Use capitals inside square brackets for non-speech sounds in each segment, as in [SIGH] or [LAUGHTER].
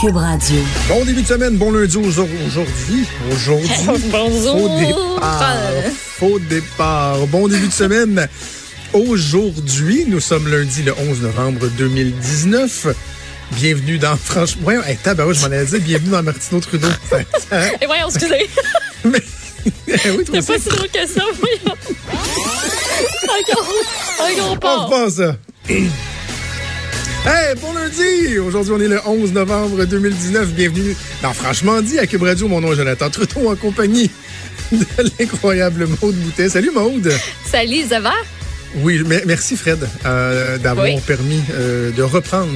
Cube Radio. Bon début de semaine, bon lundi aujourd'hui. Aujourd'hui. [LAUGHS] Bonjour. Faux départ. Faux départ. Bon début de semaine. Aujourd'hui, nous sommes lundi le 11 novembre 2019. Bienvenue dans Franchement. Voyons, hey, tabarouche, je m'en allais dire bienvenue dans Martineau Trudeau. [LAUGHS] Et voyons, excusez. [LAUGHS] Mais, eh oui, C'est pas si drôle que ça, voyons. Encore, encore On pas. ça. Hey, bon lundi! Aujourd'hui, on est le 11 novembre 2019. Bienvenue dans Franchement dit à Cube Radio. Mon nom est Jonathan Trudeau en compagnie de l'incroyable Maude Boutet. Salut Maude! Salut, ça va? Oui, me- merci Fred euh, d'avoir Oui. permis euh, de reprendre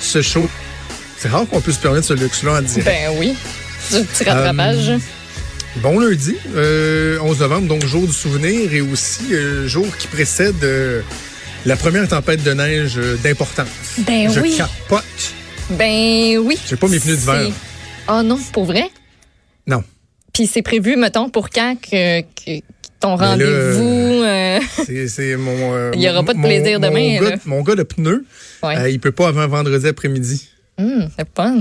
ce show. C'est rare qu'on puisse se permettre ce luxe-là en direct. Ben oui. Du petit rattrapage. Bon lundi, euh, 11 novembre, donc jour du souvenir et aussi euh, jour qui précède euh, la première tempête de neige euh, d'importance. Ben Je oui. capote. Ben oui. J'ai pas mes pneus d'hiver. Oh non, pour vrai? Non. Puis c'est prévu, mettons, pour quand que, que- ton Ben rendez-vous. euh, [LAUGHS] C'est, mon. euh, [LAUGHS] Il y aura pas de mon- plaisir mon demain, Gars, là. mon gars de pneus, Ouais. euh, il peut pas avant vendredi après-midi. hum, c'est fun.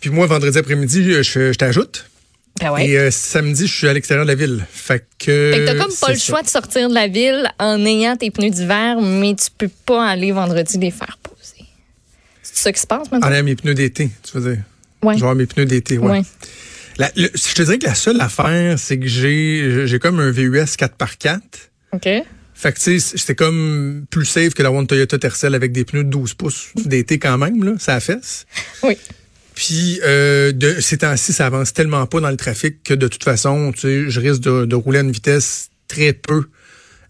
Puis moi, vendredi après-midi, je, je t'ajoute. Ben ouais. Et euh, samedi, je suis à l'extérieur de la ville. Fait que. Fait que t'as comme pas le ça. choix de sortir de la ville en ayant tes pneus d'hiver, mais tu peux pas aller vendredi les faire poser. C'est ça qui se passe maintenant? En ayant mes pneus d'été, tu veux dire? Ouais. Je vais avoir mes pneus d'été, ouais. Ouais. La- le- je te dirais que la seule affaire, c'est que j'ai j'ai comme un VUS 4x4. OK. Fait que, tu sais, c'était comme plus safe que la One Toyota Tercel avec des pneus de 12 pouces d'été quand même, là, ça fesse. Oui. Puis, euh, de, ces temps-ci, ça avance tellement pas dans le trafic que de toute façon, tu sais, je risque de, de rouler à une vitesse très peu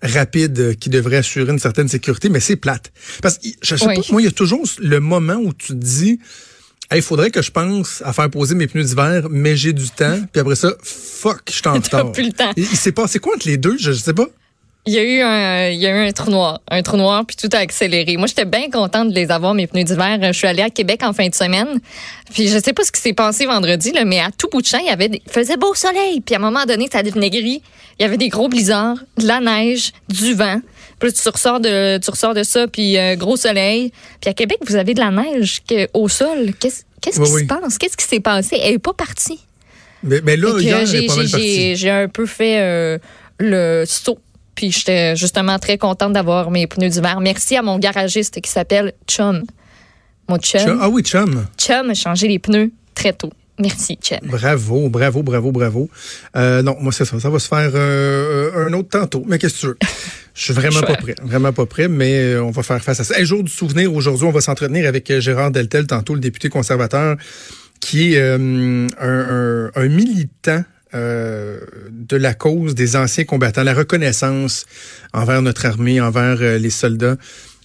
rapide euh, qui devrait assurer une certaine sécurité, mais c'est plate. Parce que, je sais Oui. pas, moi, il y a toujours le moment où tu te dis, il faudrait que je pense à faire poser mes pneus d'hiver, mais j'ai du temps. Puis après ça, fuck, je suis en [LAUGHS] retard. plus le temps. Il, il s'est passé quoi entre les deux? Je, je sais pas. Il y a eu un, il y a eu un trou noir, un trou noir, puis tout a accéléré. Moi, j'étais bien contente de les avoir, mes pneus d'hiver. Je suis allée à Québec en fin de semaine. Puis je sais pas ce qui s'est passé vendredi, là, mais à tout bout de champ, il y avait des, il faisait beau soleil. Puis à un moment donné, ça devenait gris. Il y avait des gros blizzards, de la neige, du vent. Puis tu ressors de, tu ressors de ça, puis euh, gros soleil. Puis à Québec, vous avez de la neige que, au sol. Qu'est-ce, qu'est-ce Oui, qui oui. se passe? Qu'est-ce qui s'est passé? Elle est pas partie. Mais, mais là, euh, j'ai- j'ai un peu fait euh, le saut. Puis j'étais justement très contente d'avoir mes pneus d'hiver. Merci à mon garagiste qui s'appelle Chum. Mon chum. Chum- Ah oui, chum. Chum a changé les pneus très tôt. Merci, Chum. Bravo, bravo, bravo, bravo. Euh, non, moi, c'est ça. Ça va se faire euh, un autre tantôt. Mais qu'est-ce que tu veux? Je suis vraiment pas prêt. Vraiment pas prêt, mais euh, on va faire face à ça. Un jour du souvenir, aujourd'hui, on va s'entretenir avec Gérard Deltel, tantôt le député conservateur, qui est euh, un, un- un militant euh, de la cause des anciens combattants, la reconnaissance envers notre armée, envers euh, les soldats.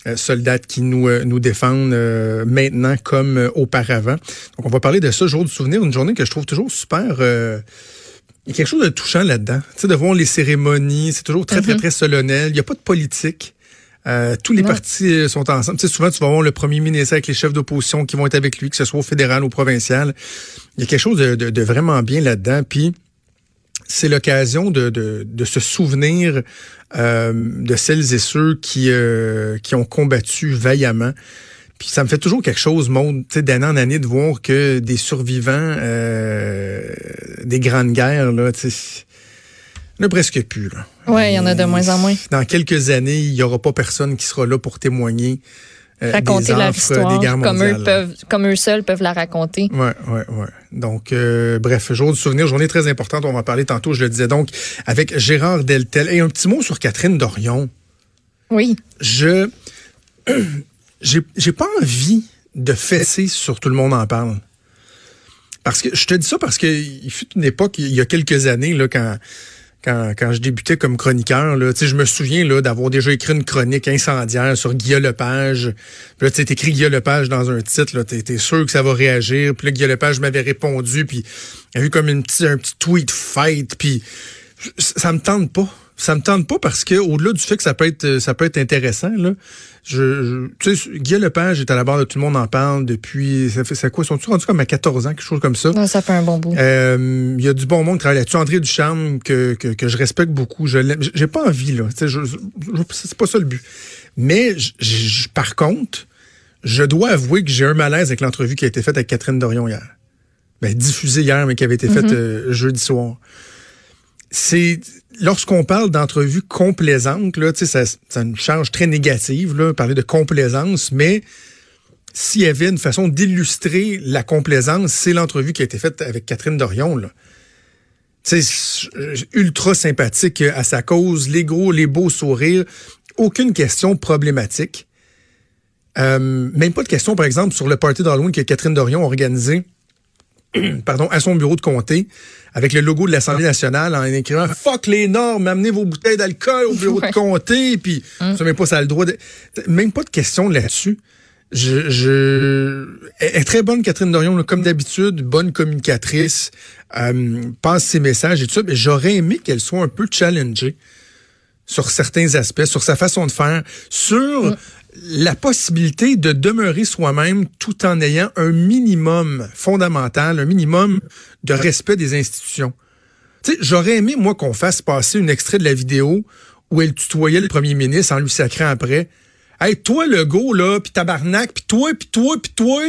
euh, soldats qui nous, nous défendent euh, maintenant comme euh, auparavant. Donc, on va parler de ça, jour du souvenir, une journée que je trouve toujours super... euh, il y a quelque chose de touchant là-dedans. Tu sais, de voir les cérémonies, c'est toujours très, très, très solennel. Il n'y a pas de politique. Tous les Non. partis sont ensemble. Tu sais, souvent, tu vas voir le premier ministre avec les chefs d'opposition qui vont être avec lui, que ce soit au fédéral ou provincial. Il y a quelque chose de, de- de vraiment bien là-dedans. Puis, c'est l'occasion de, de, de se souvenir euh, de celles et ceux qui, euh, qui ont combattu vaillamment. Puis ça me fait toujours quelque chose, sais, d'année en année, de voir que des survivants euh, des grandes guerres, là, tu a presque plus. Là. Ouais, il y en a de moins en moins. Dans quelques années, il n'y aura pas personne qui sera là pour témoigner Raconter des leur histoire des comme eux, peuvent, comme eux seuls peuvent la raconter. Ouais, ouais, ouais. Donc, euh, bref, jour du souvenir, journée très importante. On va en parler tantôt, je le disais donc, avec Gérard Deltel. Et un petit mot sur Catherine Dorion. Oui. Je. [CLEARS THROAT] J'ai j'ai pas envie de fesser sur tout le monde en parle. Parce que je te dis ça parce que il fut une époque, il y a quelques années, là, quand, quand, quand je débutais comme chroniqueur, là, je me souviens là, d'avoir déjà écrit une chronique incendiaire sur Guillaume Lepage. Puis là, tu écrit Guillaume Lepage dans un titre, là, t'es, sûr que ça va réagir. Puis là, Guillaume Lepage m'avait répondu, puis il y a eu comme une petite, un petit tweet fight, puis ça me tente pas. Ça me tente pas parce que au-delà du fait que ça peut être ça peut être intéressant là, je, je tu sais Guillaume Lepage est à la barre de tout le monde en parle depuis ça fait c'est quoi sont-ils rendus comme à 14 ans quelque chose comme ça? Non, ça fait un bon bout. Euh, Il y a du bon monde qui travaille là-dessus. André Ducharme, que, que, que je respecte beaucoup. Je l'aime. J'ai pas envie, là. Tu sais, Je, je- je- c'est pas ça le but. Mais, je- par contre, je dois avouer que j'ai un malaise avec l'entrevue qui a été faite avec Catherine Dorion hier. Ben, diffusée hier, mais qui avait été faite euh, jeudi soir. C'est lorsqu'on parle d'entrevue complaisante, là, ça, ça une charge très négative, là, parler de complaisance, mais s'il y avait une façon d'illustrer la complaisance, c'est l'entrevue qui a été faite avec Catherine Dorion. Là. Ultra sympathique à sa cause, les gros, les beaux sourires, aucune question problématique. Euh, même pas de question, par exemple, sur le party d'Halloween que Catherine Dorion a organisé [CLEARS THROAT] pardon, à son bureau de comté avec le logo de l'Assemblée nationale en écrivant Fuck les normes, amenez vos bouteilles d'alcool au bureau Ouais. de comté, puis ça même pas ça a le droit de. Même pas de question là-dessus. Je, je... Elle est très bonne, Catherine Dorion, là, comme d'habitude, bonne communicatrice, euh, passe ses messages et tout ça, mais j'aurais aimé qu'elle soit un peu challengée sur certains aspects, sur sa façon de faire, sur la possibilité de demeurer soi-même tout en ayant un minimum fondamental, un minimum de respect des institutions. J'aurais aimé, moi, qu'on fasse passer un extrait de la vidéo où elle tutoyait le premier ministre en lui sacrant après. Hey, toi, le go, là, pis tabarnak, pis toi, pis toi, pis toi.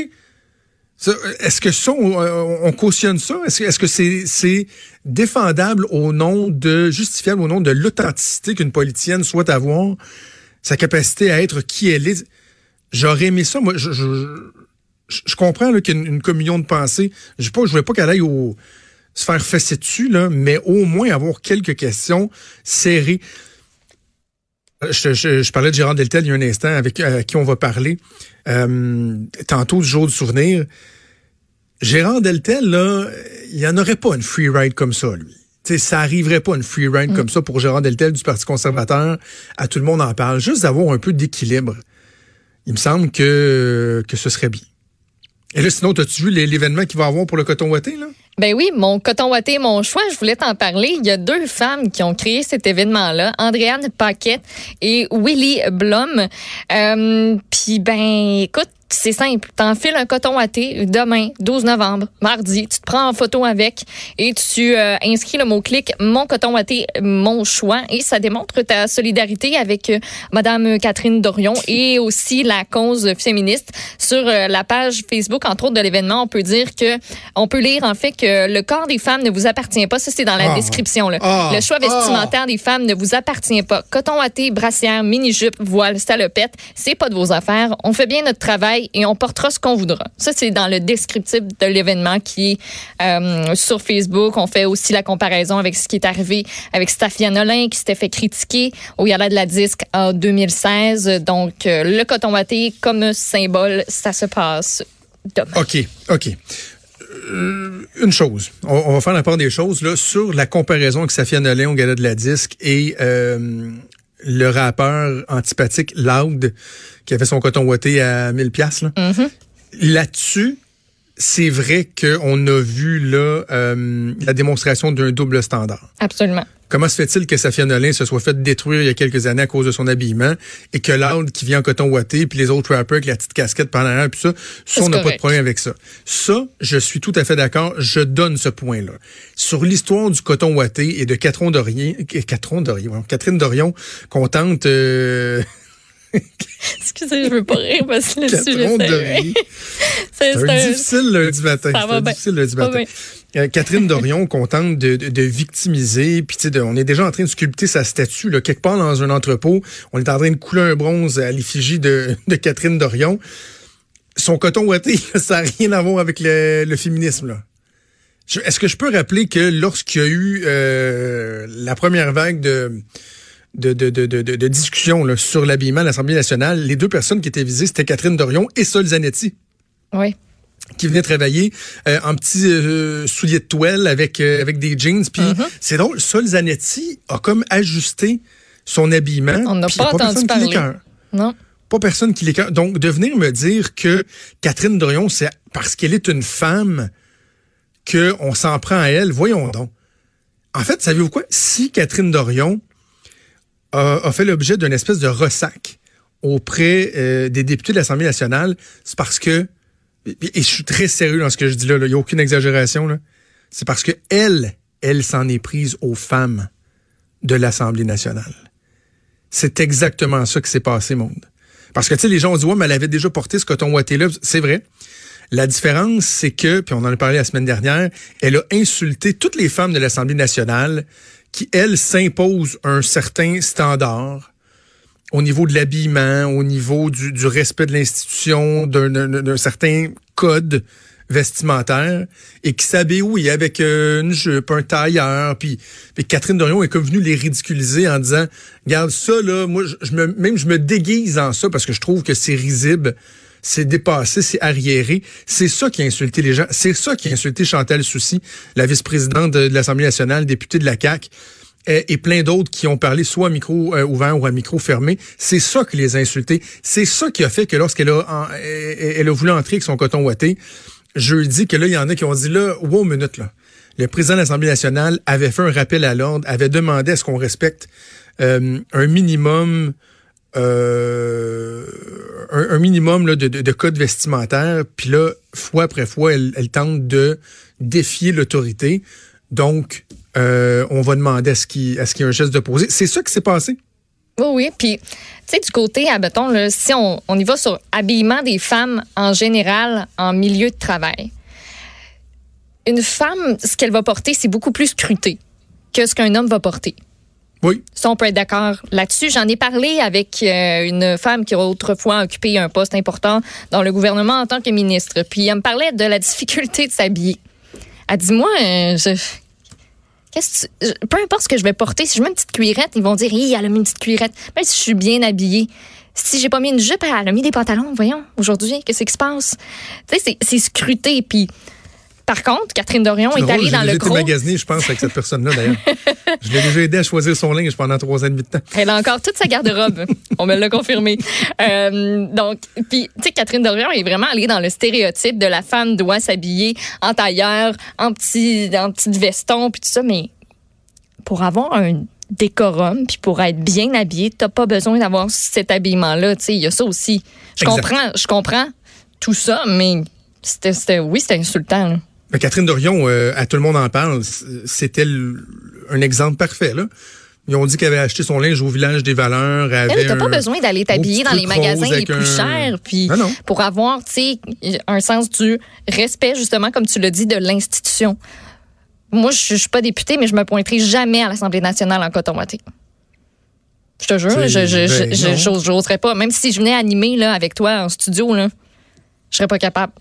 Est-ce que ça, on, on- on cautionne ça? Est-ce que c'est défendable au nom de, justifiable au nom de l'authenticité qu'une politicienne souhaite avoir, sa capacité à être qui elle est? J'aurais aimé ça. Moi, je, je, je- je comprends là, qu'il y a une, une communion de pensée. Je ne voulais pas qu'elle aille au, se faire fesser dessus, là, mais au moins avoir quelques questions serrées. Je, je- parlais de Gérard Deltel il y a un instant, avec euh, qui on va parler euh, tantôt du jour du souvenir. Gérard Deltel, il n'y en aurait pas une free ride comme ça, lui. Tu sais, ça arriverait pas une free ride comme ça pour Gérard Deltel du Parti conservateur. À tout le monde en parle. Juste d'avoir un peu d'équilibre. Il me semble que, que ce serait bien. Et là, sinon, as-tu vu l'é- l'événement qu'il va avoir pour le coton ouaté, là? Ben oui, mon coton ouaté, mon choix, je voulais t'en parler. Il y a deux femmes qui ont créé cet événement-là, Andréane Paquette et Willy Blum. Euh, Puis ben, écoute, c'est simple. T'enfiles un coton ouaté demain, 12 novembre, mardi. Tu te prends en photo avec et tu euh, inscris le mot-clic Mon coton ouaté, mon choix. Et ça démontre ta solidarité avec euh, Madame Catherine Dorion et aussi la cause féministe. Sur euh, la page Facebook, entre autres, de l'événement, on peut dire que, on peut lire en fait que le corps des femmes ne vous appartient pas. Ça, c'est dans la Ah. description. Là. Ah. Le choix vestimentaire des femmes ne vous appartient pas. Coton ouaté, brassière, mini-jupe, voile, salopette, c'est pas de vos affaires. On fait bien notre travail et on portera ce qu'on voudra. Ça, c'est dans le descriptif de l'événement qui est euh, sur Facebook. On fait aussi la comparaison avec ce qui est arrivé avec Stafia Nolin qui s'était fait critiquer au Gala de la disque en 2016. Donc, euh, le coton ouaté comme symbole, ça se passe demain. OK, OK. Euh, une chose, on, va faire la part des choses là sur la comparaison avec Safia Nolin au gala de la disque et le rappeur antipathique Loud qui a fait son coton ouaté à 1000 pièces là. Là-dessus, c'est vrai qu'on a vu là euh, la démonstration d'un double standard. Absolument. Comment se fait-il que Safia Nolin se soit fait détruire il y a quelques années à cause de son habillement et que Loud qui vient en coton ouaté puis les autres rappers avec la petite casquette par l'arrière puis ça, ça on n'a pas de problème avec ça. Ça, je suis tout à fait d'accord, je donne ce point-là. Sur l'histoire du coton ouaté et de Catherine Dorion, Catherine Dorion, Catherine Dorion qu'on tente euh, [LAUGHS] Excusez, je veux pas rire parce que le sujet, [LAUGHS] c'est- un difficile lundi matin. Ça C'est va un bien. difficile lundi va. Euh, Catherine Dorion, contente de, de, de victimiser, puis tu sais, de- on est déjà en train de sculpter sa statue là, quelque part dans un entrepôt. On est en train de couler un bronze à l'effigie de, de Catherine Dorion. Son coton ouaté, [LAUGHS] ça n'a rien à voir avec le, le féminisme. là. Est-ce que je peux rappeler que lorsqu'il y a eu euh, la première vague de de, de, de, de, de- de discussion là, sur l'habillement à l'Assemblée nationale, les deux personnes qui étaient visées, c'était Catherine Dorion et Sol Zanetti. Oui. qui venait travailler euh, en petits euh, souliers de toile avec euh, avec des jeans. Puis Mm-hmm. c'est drôle, Sol Zanetti a comme ajusté son habillement. On n'a a pas entendu personne qui parler. l'écœure. Non. Pas personne qui l'écœure. Donc, de venir me dire que Catherine Dorion, c'est parce qu'elle est une femme qu'on s'en prend à elle, voyons donc. En fait, savez-vous quoi? Si Catherine Dorion a, fait l'objet d'une espèce de ressac auprès euh, des députés de l'Assemblée nationale, c'est parce que, et, je suis très sérieux dans ce que je dis là, il n'y a aucune exagération, c'est parce que elle, elle s'en est prise aux femmes de l'Assemblée nationale. C'est exactement ça qui s'est passé, monde. Parce que, tu sais, les gens ont dit, ouais, mais elle avait déjà porté ce coton ouaté-là. C'est vrai. La différence, c'est que, puis on en a parlé la semaine dernière, elle a insulté toutes les femmes de l'Assemblée nationale qui, elles, s'imposent un certain standard au niveau de l'habillement, au niveau du, respect de l'institution, d'un- certain code vestimentaire, et qui s'habillent, oui, avec euh, une jupe, un tailleur, puis, Catherine Dorion est comme venue les ridiculiser en disant, regarde ça, là, moi, même je me déguise en ça parce que je trouve que c'est risible, c'est dépassé, c'est arriéré. C'est ça qui a insulté les gens. C'est ça qui a insulté Chantal Soucy, la vice-présidente de, l'Assemblée nationale, députée de la CAQ et, plein d'autres qui ont parlé soit à micro euh, ouvert ou à micro fermé. C'est ça qui les a insultés. C'est ça qui a fait que lorsqu'elle a, elle, a voulu entrer avec son coton ouaté, jeudi, que là, il y en a qui ont dit, là, wow, minute, là. Le président de l'Assemblée nationale avait fait un rappel à l'ordre, avait demandé à ce qu'on respecte euh, un minimum euh, un, minimum là, de, de, de code vestimentaire. Puis là, fois après fois, elle, tente de défier l'autorité. Donc, euh, on va demander à ce qu'il à y ait un geste d'opposé. C'est ça qui s'est passé. Oui, oui. Puis, tu sais, du côté, admettons, là, si on, on y va sur habillement des femmes en général en milieu de travail, une femme, ce qu'elle va porter, c'est beaucoup plus scruté que ce qu'un homme va porter. Oui. Ça, on peut être d'accord là-dessus. J'en ai parlé avec euh, une femme qui a autrefois occupé un poste important dans le gouvernement en tant que ministre. Puis elle me parlait de la difficulté de s'habiller. Elle dit, moi, euh, je... Qu'est-ce que tu- Peu importe ce que je vais porter, si je mets une petite cuirette, ils vont dire, Hi, elle a mis une petite cuirette. Même si je suis bien habillée. Si j'ai pas mis une jupe, elle a mis des pantalons. Voyons, aujourd'hui, qu'est-ce qui se passe? Tu sais, c'est scruté. Puis, par contre, Catherine Dorion est allée j'ai dans le gros. magasiné, je pense, avec cette personne-là, d'ailleurs. [LAUGHS] je l'ai déjà aidé à choisir son linge pendant trois ans et demi de temps. Elle a encore toute sa garde-robe. On me l'a confirmé. Euh, donc, puis, tu sais, Catherine Dorion est vraiment allée dans le stéréotype de la femme doit s'habiller en tailleur, en petit, en petit veston, puis tout ça. Mais pour avoir un décorum, puis pour être bien habillée, t'as pas besoin d'avoir cet habillement-là. Tu sais, il y a ça aussi. Je comprends, je comprends tout ça, mais c'était, c'était- oui, c'était insultant. là. Mais Catherine Dorion, euh, à tout le monde en parle, c'était un exemple parfait. Là. Ils ont dit qu'elle avait acheté son linge au village des valeurs. Elle t'as pas besoin d'aller t'habiller dans les magasins les plus un- chers, puis Non, non. pour avoir, tu sais, un sens du respect justement, comme tu l'as dit, de l'institution. Moi, je suis pas députée, mais je me pointerai jamais à l'Assemblée nationale en coton. Je te jure, je ben, j'oserais pas. Même si je venais animer là avec toi en studio là, je serais pas capable.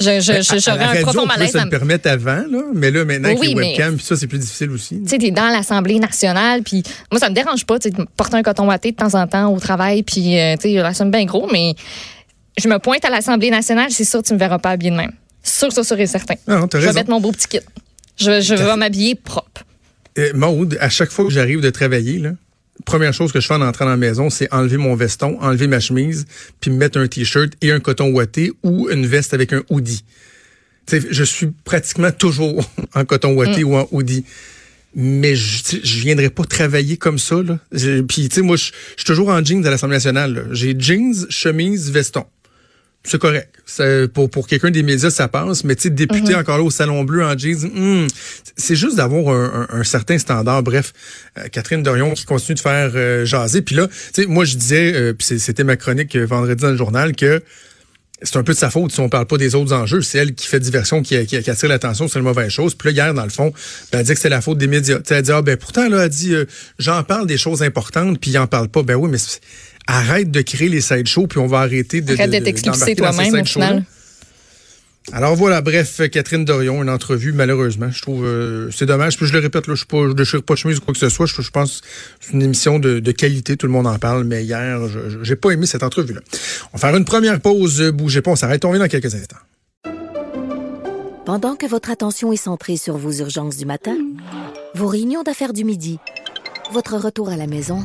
Je je- j'aurais un profond malaise. se à le permettre avant, là, mais là, maintenant, Oui, avec les mais- webcams, puis ça, c'est plus difficile aussi. tu sais, t'es dans l'Assemblée nationale, puis moi, ça me dérange pas, tu sais, porter un coton ouaté de temps en temps au travail, puis, euh, tu sais, la somme bien gros, mais je me pointe à l'Assemblée nationale, c'est sûr, tu me verras pas habillée de même. Sûr, sûr, sûr et certain. Non, t'as je vais mettre mon beau petit kit. Je, je vais m'habiller propre. Euh, Maude, à chaque fois que j'arrive de travailler, là, première chose que je fais en entrant dans la maison, c'est enlever mon veston, enlever ma chemise, puis me mettre un t-shirt et un coton ouaté ou une veste avec un hoodie. Je suis pratiquement toujours [LAUGHS] en coton ouaté ou en hoodie. Mais je, je viendrai pas travailler comme ça. Là. Puis, tu sais, moi, je suis toujours en jeans à l'Assemblée nationale. J'ai jeans, chemise, veston. C'est correct. Pour, pour quelqu'un des médias, ça passe. Mais tu sais, député encore là au Salon Bleu en jeans, hmm, c'est juste d'avoir un, un- un certain standard. Bref, euh, Catherine Dorion qui continue de faire euh, jaser. Puis là, tu sais, moi, je disais, euh, puis c'est- c'était ma chronique euh, vendredi dans le journal, que c'est un peu de sa faute si on parle pas des autres enjeux. C'est elle qui fait diversion, qui, qui, qui attire l'attention sur les mauvaises choses. Puis là, hier, dans le fond, ben, elle dit que c'est la faute des médias. Tu sais, elle dit, ah, ben, pourtant, là, elle dit, euh, j'en parle des choses importantes, puis il en parle pas. Ben oui, mais c'est- arrête de créer les sideshows, puis on va arrêter de, Arrête de, ces toi-même, au final. Alors voilà, bref, Catherine Dorion, une entrevue, malheureusement. Je trouve euh, c'est dommage. Puis je le répète, là, je suis pas, je déchire pas de chemise ou quoi que ce soit. Je, je pense que c'est une émission de, de qualité, tout le monde en parle. Mais hier, j'ai pas aimé cette entrevue-là. On va faire une première pause. euh, Bougez pas, on s'arrête. On revient dans quelques instants. Pendant que votre attention est centrée sur vos urgences du matin, vos réunions d'affaires du midi, votre retour à la maison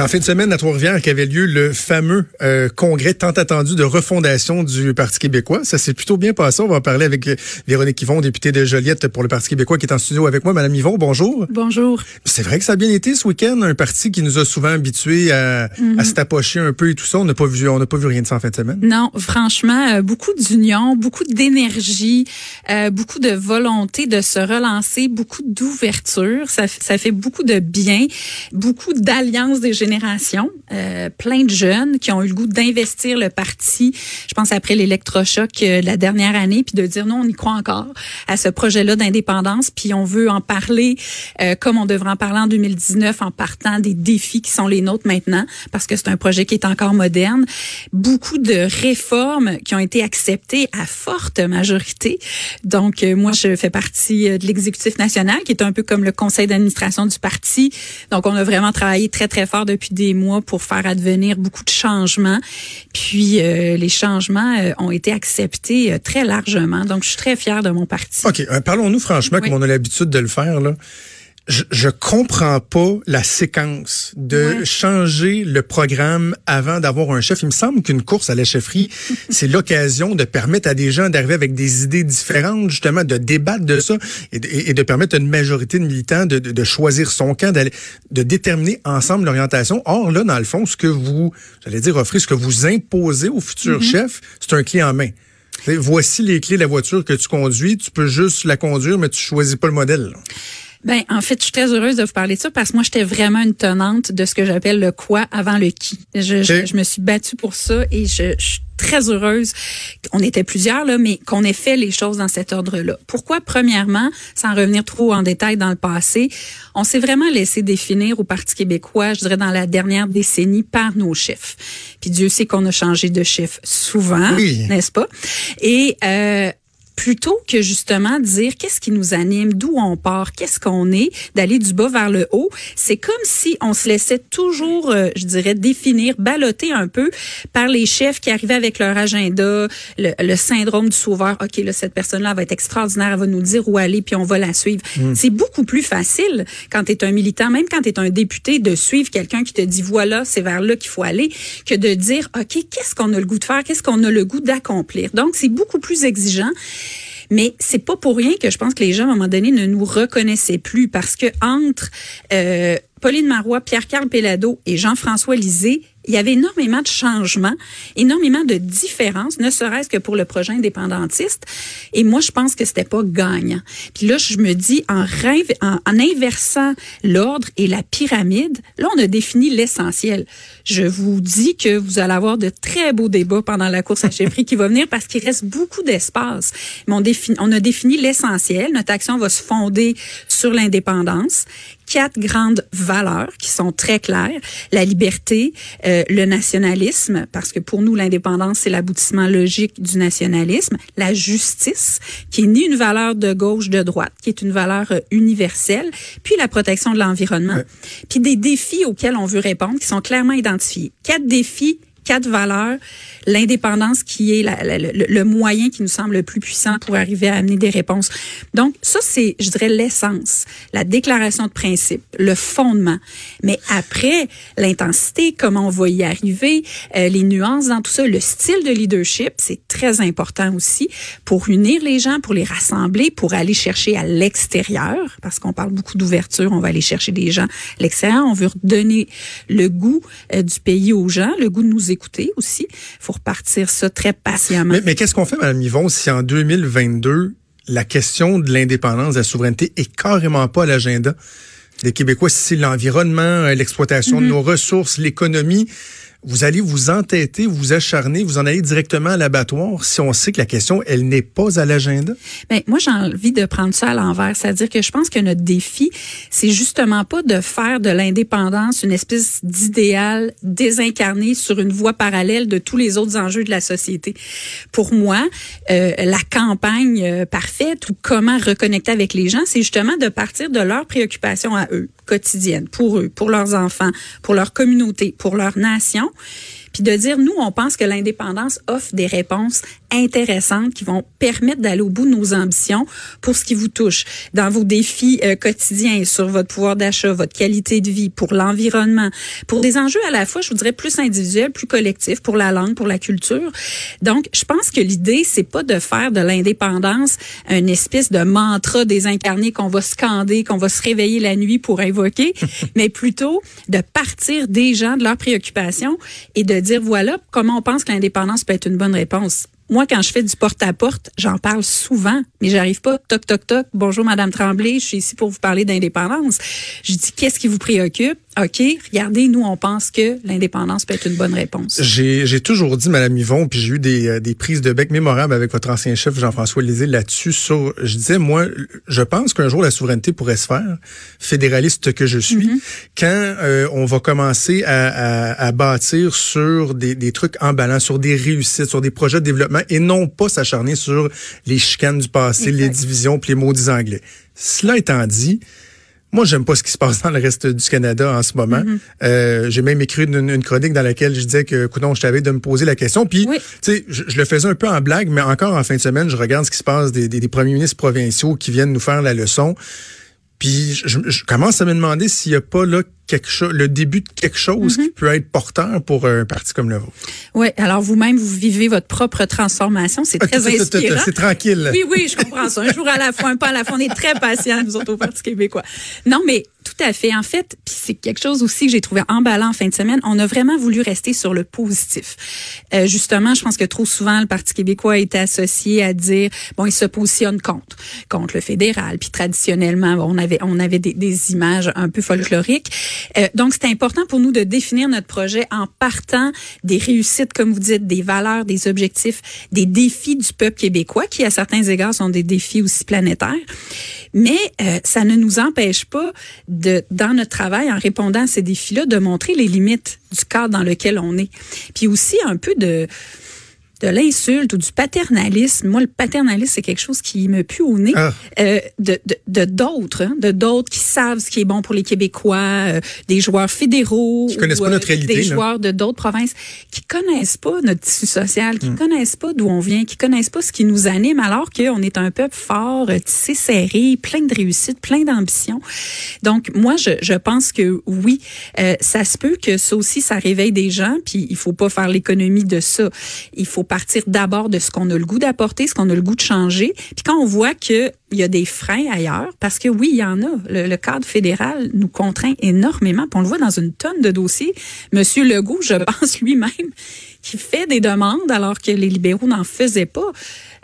C'est en fin de semaine à Trois-Rivières qu'avait lieu le fameux euh, congrès tant attendu de refondation du Parti québécois. Ça s'est plutôt bien passé. On va en parler avec euh, Véronique Yvon, députée de Joliette pour le Parti québécois, qui est en studio avec moi. Madame Yvon, bonjour. Bonjour. C'est vrai que ça a bien été ce week-end, un parti qui nous a souvent habitués à, tapocher un peu et tout ça. On n'a pas vu, on n'a pas vu rien de ça en fin de semaine. Non, franchement, euh, beaucoup d'union, beaucoup d'énergie, euh, beaucoup de volonté de se relancer, beaucoup d'ouverture. Ça fait beaucoup de bien, beaucoup d'alliances des générations, euh, plein de jeunes qui ont eu le goût d'investir le parti. Je pense après l'électrochoc euh, de la dernière année, puis de dire non, on y croit encore à ce projet-là d'indépendance, puis on veut en parler euh, comme on devrait en parler en 2019 en partant des défis qui sont les nôtres maintenant, parce que c'est un projet qui est encore moderne. Beaucoup de réformes qui ont été acceptées à forte majorité. Donc, moi, je fais partie de l'exécutif national, qui est un peu comme le conseil d'administration du parti. Donc, on a vraiment travaillé très, très fort depuis des mois pour faire advenir beaucoup de changements. Puis, euh, les changements euh, ont été acceptés euh, très largement. Donc, je suis très fière de mon parti. OK, parlons-nous franchement, Oui. comme on a l'habitude de le faire. Là. Je, je comprends pas la séquence de Ouais. changer le programme avant d'avoir un chef. Il me semble qu'une course à la chefferie, [LAUGHS] c'est l'occasion de permettre à des gens d'arriver avec des idées différentes, justement, de débattre de ça et de, et de permettre à une majorité de militants de, de, de choisir son camp, d'aller, de déterminer ensemble l'orientation. Or, là, dans le fond, ce que vous, j'allais dire, offrez, ce que vous imposez au futur chef, c'est un clé en main. Voici les clés de la voiture que tu conduis. Tu peux juste la conduire, mais tu choisis pas le modèle. là. Ben, en fait, je suis très heureuse de vous parler de ça parce que moi, j'étais vraiment une tenante de ce que j'appelle le quoi avant le qui. Je, je, je me suis battue pour ça et je, je suis très heureuse. On était plusieurs, là, mais qu'on ait fait les choses dans cet ordre-là. Pourquoi? Premièrement, sans revenir trop en détail dans le passé, on s'est vraiment laissé définir au Parti québécois, je dirais, dans la dernière décennie par nos chefs. Puis Dieu sait qu'on a changé de chef souvent, Oui. n'est-ce pas? Et, euh, plutôt que justement dire qu'est-ce qui nous anime, d'où on part, qu'est-ce qu'on est, d'aller du bas vers le haut, c'est comme si on se laissait toujours, euh, je dirais, définir, balloter un peu par les chefs qui arrivaient avec leur agenda, le, le syndrome du sauveur. OK, là, cette personne-là va être extraordinaire, elle va nous dire où aller, puis on va la suivre. C'est beaucoup plus facile quand tu es un militant, même quand tu es un député, de suivre quelqu'un qui te dit, voilà, c'est vers là qu'il faut aller, que de dire, OK, qu'est-ce qu'on a le goût de faire, qu'est-ce qu'on a le goût d'accomplir. Donc, c'est beaucoup plus exigeant. Mais c'est pas pour rien que je pense que les gens, à un moment donné, ne nous reconnaissaient plus parce que entre euh, Pauline Marois, Pierre-Carl Pellado et Jean-François Lisée, il y avait énormément de changements, énormément de différences, ne serait-ce que pour le projet indépendantiste. Et moi, je pense que c'était pas gagnant. Puis là, je me dis, en, inversant l'ordre et la pyramide, là, on a défini l'essentiel. Je vous dis que vous allez avoir de très beaux débats pendant la course à chefferie qui va venir parce qu'il reste beaucoup d'espace. Mais on a défini l'essentiel. Notre action va se fonder sur l'indépendance quatre grandes valeurs qui sont très claires la liberté, euh, le nationalisme parce que pour nous l'indépendance c'est l'aboutissement logique du nationalisme, la justice qui est ni une valeur de gauche de droite, qui est une valeur euh, universelle, puis la protection de l'environnement, Ouais. puis des défis auxquels on veut répondre qui sont clairement identifiés. Quatre défis quatre valeurs, l'indépendance qui est le moyen qui nous semble le plus puissant pour arriver à amener des réponses. Donc ça c'est, je dirais, l'essence, la déclaration de principe, le fondement. Mais après, l'intensité, comment on va y arriver, euh, les nuances dans tout ça, le style de leadership, c'est très important aussi pour unir les gens, pour les rassembler, pour aller chercher à l'extérieur, parce qu'on parle beaucoup d'ouverture, on va aller chercher des gens à l'extérieur, on veut redonner le goût euh, du pays aux gens, le goût de nous écouter aussi. faut repartir ça très patiemment. Mais, mais qu'est-ce qu'on fait, Mme Yvon, si en 2022, la question de l'indépendance, de la souveraineté est carrément pas à l'agenda des Québécois, si c'est l'environnement, l'exploitation de nos ressources, l'économie, vous allez vous entêter, vous acharner, vous en allez directement à l'abattoir si on sait que la question, elle n'est pas à l'agenda? Ben, moi, j'ai envie de prendre ça à l'envers. C'est-à-dire que je pense que notre défi, c'est justement pas de faire de l'indépendance une espèce d'idéal désincarné sur une voie parallèle de tous les autres enjeux de la société. Pour moi, euh, la campagne euh, parfaite ou comment reconnecter avec les gens, c'est justement de partir de leurs préoccupations à eux, pour eux, pour leurs enfants, pour leur communauté, pour leur nation. Puis de dire, nous, on pense que l'indépendance offre des réponses intéressantes qui vont permettre d'aller au bout de nos ambitions pour ce qui vous touche dans vos défis euh, quotidiens sur votre pouvoir d'achat, votre qualité de vie, pour l'environnement, pour des enjeux à la fois, je vous dirais, plus individuels, plus collectifs, pour la langue, pour la culture. Donc, je pense que l'idée, c'est pas de faire de l'indépendance une espèce de mantra désincarné qu'on va scander, qu'on va se réveiller la nuit pour invoquer, [LAUGHS] mais plutôt de partir des gens, de leurs préoccupations et de dire voilà comment on pense que l'indépendance peut être une bonne réponse. Moi, quand je fais du porte-à-porte, j'en parle souvent, mais j'arrive pas toc toc toc. Bonjour Madame Tremblay, je suis ici pour vous parler d'indépendance. Je dis qu'est-ce qui vous préoccupe? OK, regardez, nous, on pense que l'indépendance peut être une bonne réponse. J'ai toujours dit, Madame Yvon, puis j'ai eu des, euh, des prises de bec mémorables avec votre ancien chef Jean-François Lisée là-dessus. Sur, je disais, moi, je pense qu'un jour la souveraineté pourrait se faire, fédéraliste que je suis, Mm-hmm. quand euh, on va commencer à, à, à bâtir sur des, des trucs emballants, sur des réussites, sur des projets de développement, et non pas s'acharner sur les chicanes du passé, les divisions, puis les maudits anglais. Cela étant dit, moi, j'aime pas ce qui se passe dans le reste du Canada en ce moment. Mm-hmm. Euh, J'ai même écrit une, une chronique dans laquelle je disais que, coudonc, je t'avais de me poser la question. Puis, Oui. tu sais, je, je le faisais un peu en blague, mais encore en fin de semaine, je regarde ce qui se passe des, des, des premiers ministres provinciaux qui viennent nous faire la leçon. Puis, je, je commence à me demander s'il y a pas là quelque chose, le début de quelque chose qui peut être porteur pour un parti comme le vôtre. Oui, alors vous-même, vous vivez votre propre transformation. C'est très inspirant. C'est tranquille. Oui, oui, je comprends ça. Un jour à la fois, un pas à la fois. On est très patients, nous autres, au Parti québécois. Non, mais tout à fait. En fait, puis c'est quelque chose aussi que j'ai trouvé emballant en fin de semaine. On a vraiment voulu rester sur le positif. Euh, justement, je pense que trop souvent, le Parti québécois a été associé à dire, bon, il se positionne contre, contre le fédéral. Puis traditionnellement, bon, on avait, on avait des, des images un peu folkloriques. Euh, donc, c'est important pour nous de définir notre projet en partant des réussites, comme vous dites, des valeurs, des objectifs, des défis du peuple québécois, qui à certains égards sont des défis aussi planétaires. Mais euh, ça ne nous empêche pas de, dans notre travail, en répondant à ces défis-là, de montrer les limites du cadre dans lequel on est. Puis aussi un peu de de l'insulte ou du paternalisme. Moi, le paternalisme, c'est quelque chose qui me pue au nez. Ah. Euh, de de- de d'autres, hein, de d'autres qui savent ce qui est bon pour les Québécois, euh, des joueurs fédéraux, Qui connaissent ou, pas euh, notre réalité, des là. joueurs de d'autres provinces, qui connaissent pas notre tissu social, qui connaissent pas d'où on vient, qui connaissent pas ce qui nous anime, alors qu'on est un peuple fort, euh, tissé serré, plein de réussite, plein d'ambition. Donc moi, je, je pense que oui, euh, ça se peut que ça aussi, ça réveille des gens, puis il faut pas faire l'économie de ça. Il faut partir d'abord de ce qu'on a le goût d'apporter, ce qu'on a le goût de changer. Puis quand on voit que il y a des freins ailleurs, parce que oui, il y en a. Le, le cadre fédéral nous contraint énormément. Puis on le voit dans une tonne de dossiers. Monsieur Legault, je [LAUGHS] pense lui-même, qui fait des demandes alors que les libéraux n'en faisaient pas,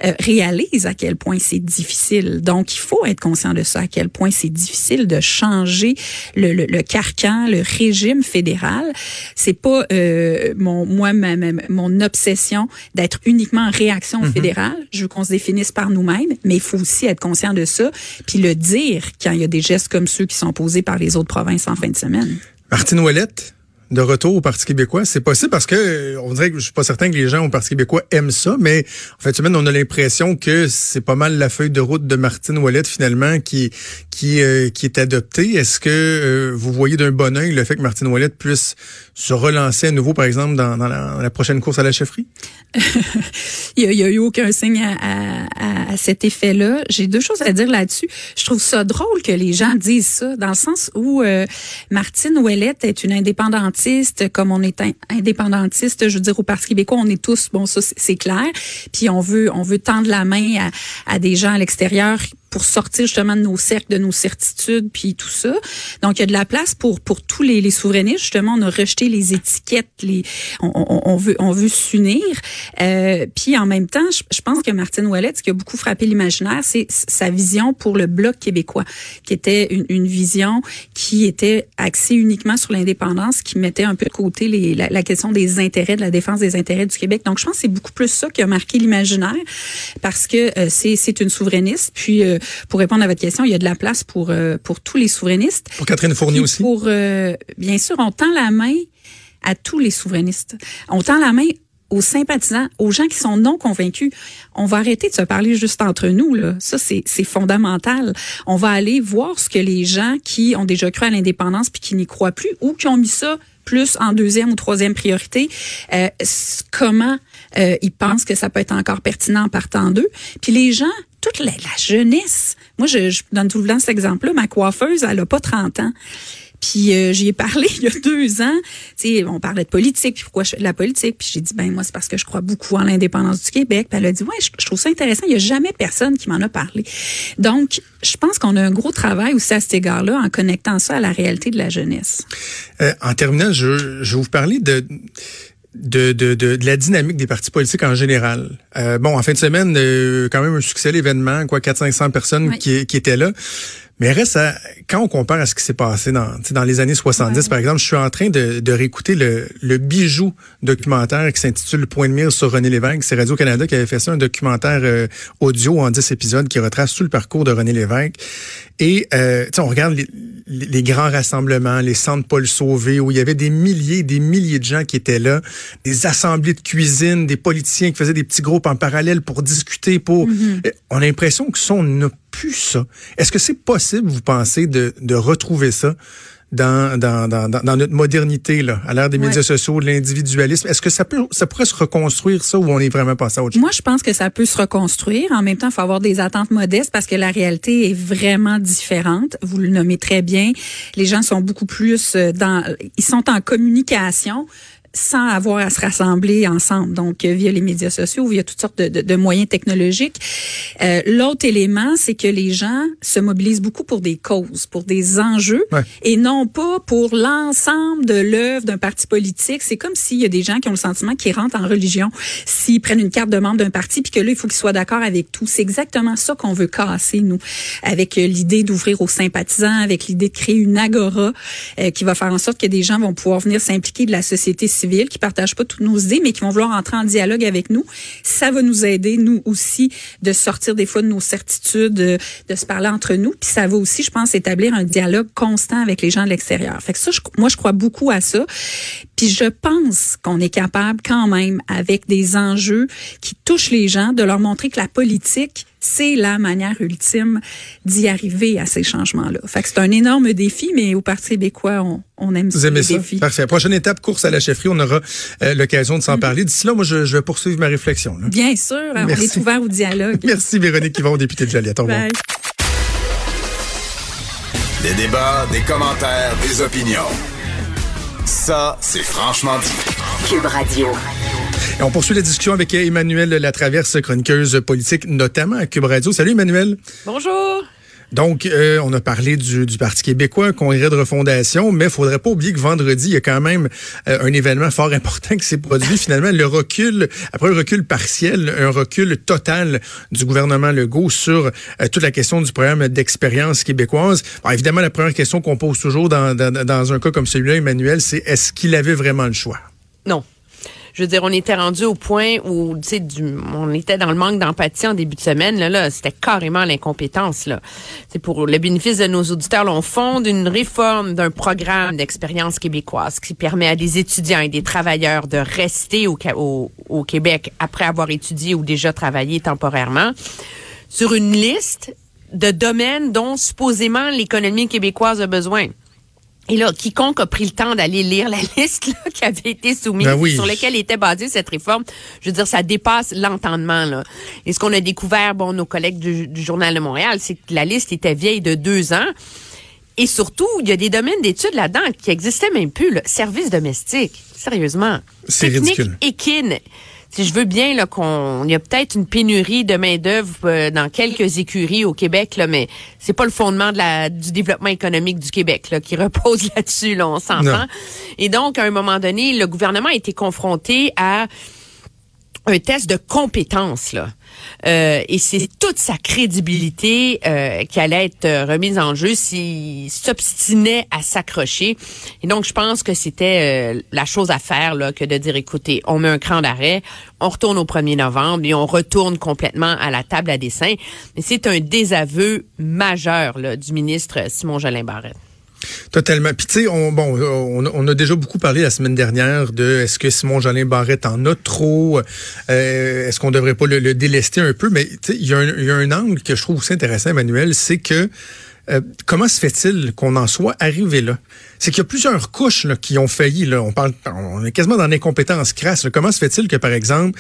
euh, réalise à quel point c'est difficile. Donc, il faut être conscient de ça, à quel point c'est difficile de changer le, le, le carcan, le régime fédéral. C'est pas euh, mon moi ma, ma- mon obsession d'être uniquement en réaction au fédéral. Je veux qu'on se définisse par nous-mêmes, mais il faut aussi être conscient de ça, puis le dire quand il y a des gestes comme ceux qui sont posés par les autres provinces en fin de semaine. Martine Ouellette, de retour au Parti québécois, c'est possible parce que on dirait que je suis pas certain que les gens au Parti québécois aiment ça, mais en fait, semaine, on a l'impression que c'est pas mal la feuille de route de Martine Ouellette finalement qui qui euh, qui est adoptée. Est-ce que euh, vous voyez d'un bon œil le fait que Martine Ouellette puisse se relancer à nouveau, par exemple, dans, dans la, prochaine course à la chefferie? [LAUGHS] Il y a, eu aucun signe à, à- à- cet effet-là. J'ai deux choses à dire là-dessus. Je trouve ça drôle que les gens disent ça, dans le sens où euh, Martine Ouellette est une comme on est indépendantiste, je veux dire, au Parti québécois, on est tous, bon, ça, c'est- clair. Puis on veut, on veut tendre la main à des gens à l'extérieur pour sortir justement de nos cercles, de nos certitudes, puis tout ça. Donc, il y a de la place pour pour tous les, les souverainistes. Justement, on a rejeté les étiquettes, les on, on, veut on veut s'unir. Euh, puis en même temps, je, je pense que Martine Ouellette, ce qui a beaucoup frappé l'imaginaire, c'est sa vision pour le bloc québécois, qui était une, une vision qui était axé uniquement sur l'indépendance, qui mettait un peu de côté les, la, la question des intérêts, de la défense des intérêts du Québec. Donc, je pense que c'est beaucoup plus ça qui a marqué l'imaginaire parce que euh, c'est c'est une souverainiste. Puis, euh, pour répondre à votre question, il y a de la place pour euh, pour tous les souverainistes. Pour Catherine Fournier aussi? Pour, euh, bien sûr, on tend la main à tous les souverainistes. On tend la main aux sympathisants, aux gens qui sont non convaincus. On va arrêter de se parler juste entre nous. Là. Ça, c'est c'est fondamental. On va aller voir ce que les gens qui ont déjà cru à l'indépendance puis qui n'y croient plus ou qui ont mis ça plus en deuxième ou troisième priorité, euh, comment euh, ils pensent que ça peut être encore pertinent en partant d'eux. Puis les gens, toute la, jeunesse, moi je, donne tout le temps cet exemple-là, ma coiffeuse, elle a pas 30 ans. Puis euh, j'y ai parlé [LAUGHS] il y a deux ans. On parlait de politique, puis pourquoi je fais de la politique. Puis j'ai dit, ben moi, c'est parce que je crois beaucoup en l'indépendance du Québec. Puis elle a dit, ouais, je, trouve ça intéressant. Il y a jamais personne qui m'en a parlé. Donc, je pense qu'on a un gros travail aussi à cet égard-là en connectant ça à la réalité de la jeunesse. Euh, en terminant, je, je vais vous parler de, de, de, de, de la dynamique des partis politiques en général. Euh, bon, en fin de semaine, euh, quand même un succès l'événement, quoi, 400-500 personnes Oui. qui, qui étaient là. Mais reste à, quand on compare à ce qui s'est passé dans, dans les années 70, Ouais. par exemple, je suis en train de, de réécouter le, le bijou documentaire qui s'intitule Point de mire sur René Lévesque. C'est Radio-Canada qui avait fait ça, un documentaire euh, audio en 10 épisodes qui retrace tout le parcours de René Lévesque. Et euh, on regarde les, les- grands rassemblements, les centres Paul Sauvé, où il y avait des milliers, des milliers de gens qui étaient là, des assemblées de cuisine, des politiciens qui faisaient des petits groupes en parallèle pour discuter, pour... Euh, On a l'impression que ça, on n'a plus ça. Est-ce que c'est possible, vous pensez, de, de retrouver ça dans, dans, dans, notre modernité, là, à l'ère des Ouais. médias sociaux, de l'individualisme? Est-ce que ça peut, ça pourrait se reconstruire, ça, ou on est vraiment passé à autre chose? Moi, je pense que ça peut se reconstruire. En même temps, il faut avoir des attentes modestes parce que la réalité est vraiment différente. Vous le nommez très bien. Les gens sont beaucoup plus euh, dans, ils sont en communication sans avoir à se rassembler ensemble, donc euh, via les médias sociaux, via toutes sortes de, de- de moyens technologiques. Euh, L'autre élément, c'est que les gens se mobilisent beaucoup pour des causes, pour des enjeux, Ouais. et non pas pour l'ensemble de l'œuvre d'un parti politique. C'est comme s'il y a des gens qui ont le sentiment qu'ils rentrent en religion s'ils prennent une carte de membre d'un parti, puis que là, il faut qu'ils soient d'accord avec tout. C'est exactement ça qu'on veut casser, nous, avec euh, l'idée d'ouvrir aux sympathisants, avec l'idée de créer une agora euh, qui va faire en sorte que des gens vont pouvoir venir s'impliquer de la société civile, qui partagent pas toutes nos idées, mais qui vont vouloir entrer en dialogue avec nous. Ça va nous aider, nous aussi, de sortir des fois de nos certitudes, euh, de se parler entre nous. Puis ça va aussi, je pense, établir un dialogue constant avec les gens de l'extérieur. Fait que ça, moi, je crois beaucoup à ça. Puis je pense qu'on est capable quand même, avec des enjeux qui touchent les gens, de leur montrer que la politique, c'est la manière ultime d'y arriver à ces changements-là. Fait que c'est un énorme défi, mais au Parti québécois, on, on aime Vous ça, aimez ça? défis. Parfait. Prochaine étape, course à la chefferie. On aura euh, l'occasion de s'en parler. D'ici là, moi, je, je vais poursuivre ma réflexion. là. Bien sûr, on est ouvert au dialogue. [LAUGHS] Merci, Véronique Yvon, députée de Joliette. Au revoir. Bye. Des débats, des commentaires, des opinions. Ça, c'est franchement dit. Cube Radio. Et on poursuit la discussion avec Emmanuel Latraverse, chroniqueuse politique, notamment à Cube Radio. Salut, Emmanuel. Bonjour. Donc, euh, on a parlé du, Parti québécois, congrès de refondation, mais il faudrait pas oublier que vendredi, il y a quand même euh, un événement fort [LAUGHS] important qui s'est produit. Finalement, le recul, après un recul partiel, un recul total du gouvernement Legault sur euh, toute la question du programme d'expérience québécoise. Évidemment, la première question qu'on pose toujours dans, dans, dans un cas comme celui-là, Emmanuel, c'est est-ce qu'il avait vraiment le choix? Non. Je veux dire, on était rendu au point où, tu sais, on était dans le manque d'empathie en début de semaine. Là, c'était carrément l'incompétence. C'est pour le bénéfice de nos auditeurs. On fonde une réforme d'un programme d'expérience québécoise qui permet à des étudiants et des travailleurs de rester au, au Québec après avoir étudié ou déjà travaillé temporairement sur une liste de domaines dont supposément l'économie québécoise a besoin. Et là, quiconque a pris le temps d'aller lire la [LAUGHS] liste là, qui avait été soumise, Ben oui. sur laquelle était basée cette réforme, je veux dire, ça dépasse l'entendement. Là. Et ce qu'on a découvert, bon, nos collègues du, du Journal de Montréal, c'est que la liste était vieille de deux ans. Et surtout, il y a des domaines d'études là-dedans qui existaient même plus. Là. Services domestiques, sérieusement. C'est Technique ridicule. équine. Si je veux bien là qu'on il y a peut-être une pénurie de main d'œuvre euh, dans quelques écuries au Québec là mais c'est pas le fondement de la du développement économique du Québec là qui repose [LAUGHS] là-dessus là on s'entend. Et donc à un moment donné le gouvernement a été confronté à un test de compétence là. Euh, et c'est toute sa crédibilité euh, qui allait être euh, remise en jeu s'il s'obstinait à s'accrocher. Et donc, je pense que c'était euh, la chose à faire là, que de dire, écoutez, on met un cran d'arrêt, on retourne au 1er novembre et on retourne complètement à la table à dessin. Mais c'est un désaveu majeur là, du ministre Simon Jolin Barrette. Totalement. Puis tu sais, on, bon, on, on, a déjà beaucoup parlé la semaine dernière de est-ce que Simon Jolin Barrette en a trop, euh, est-ce qu'on devrait pas le, le, délester un peu, mais tu sais, il y, a un, il y a un angle que je trouve aussi intéressant, Emmanuel, c'est que euh, comment se fait-il qu'on en soit arrivé là? C'est qu'il y a plusieurs couches là, qui ont failli. Là. On parle, on est quasiment dans l'incompétence crasse. Là. Comment se fait-il que, par exemple,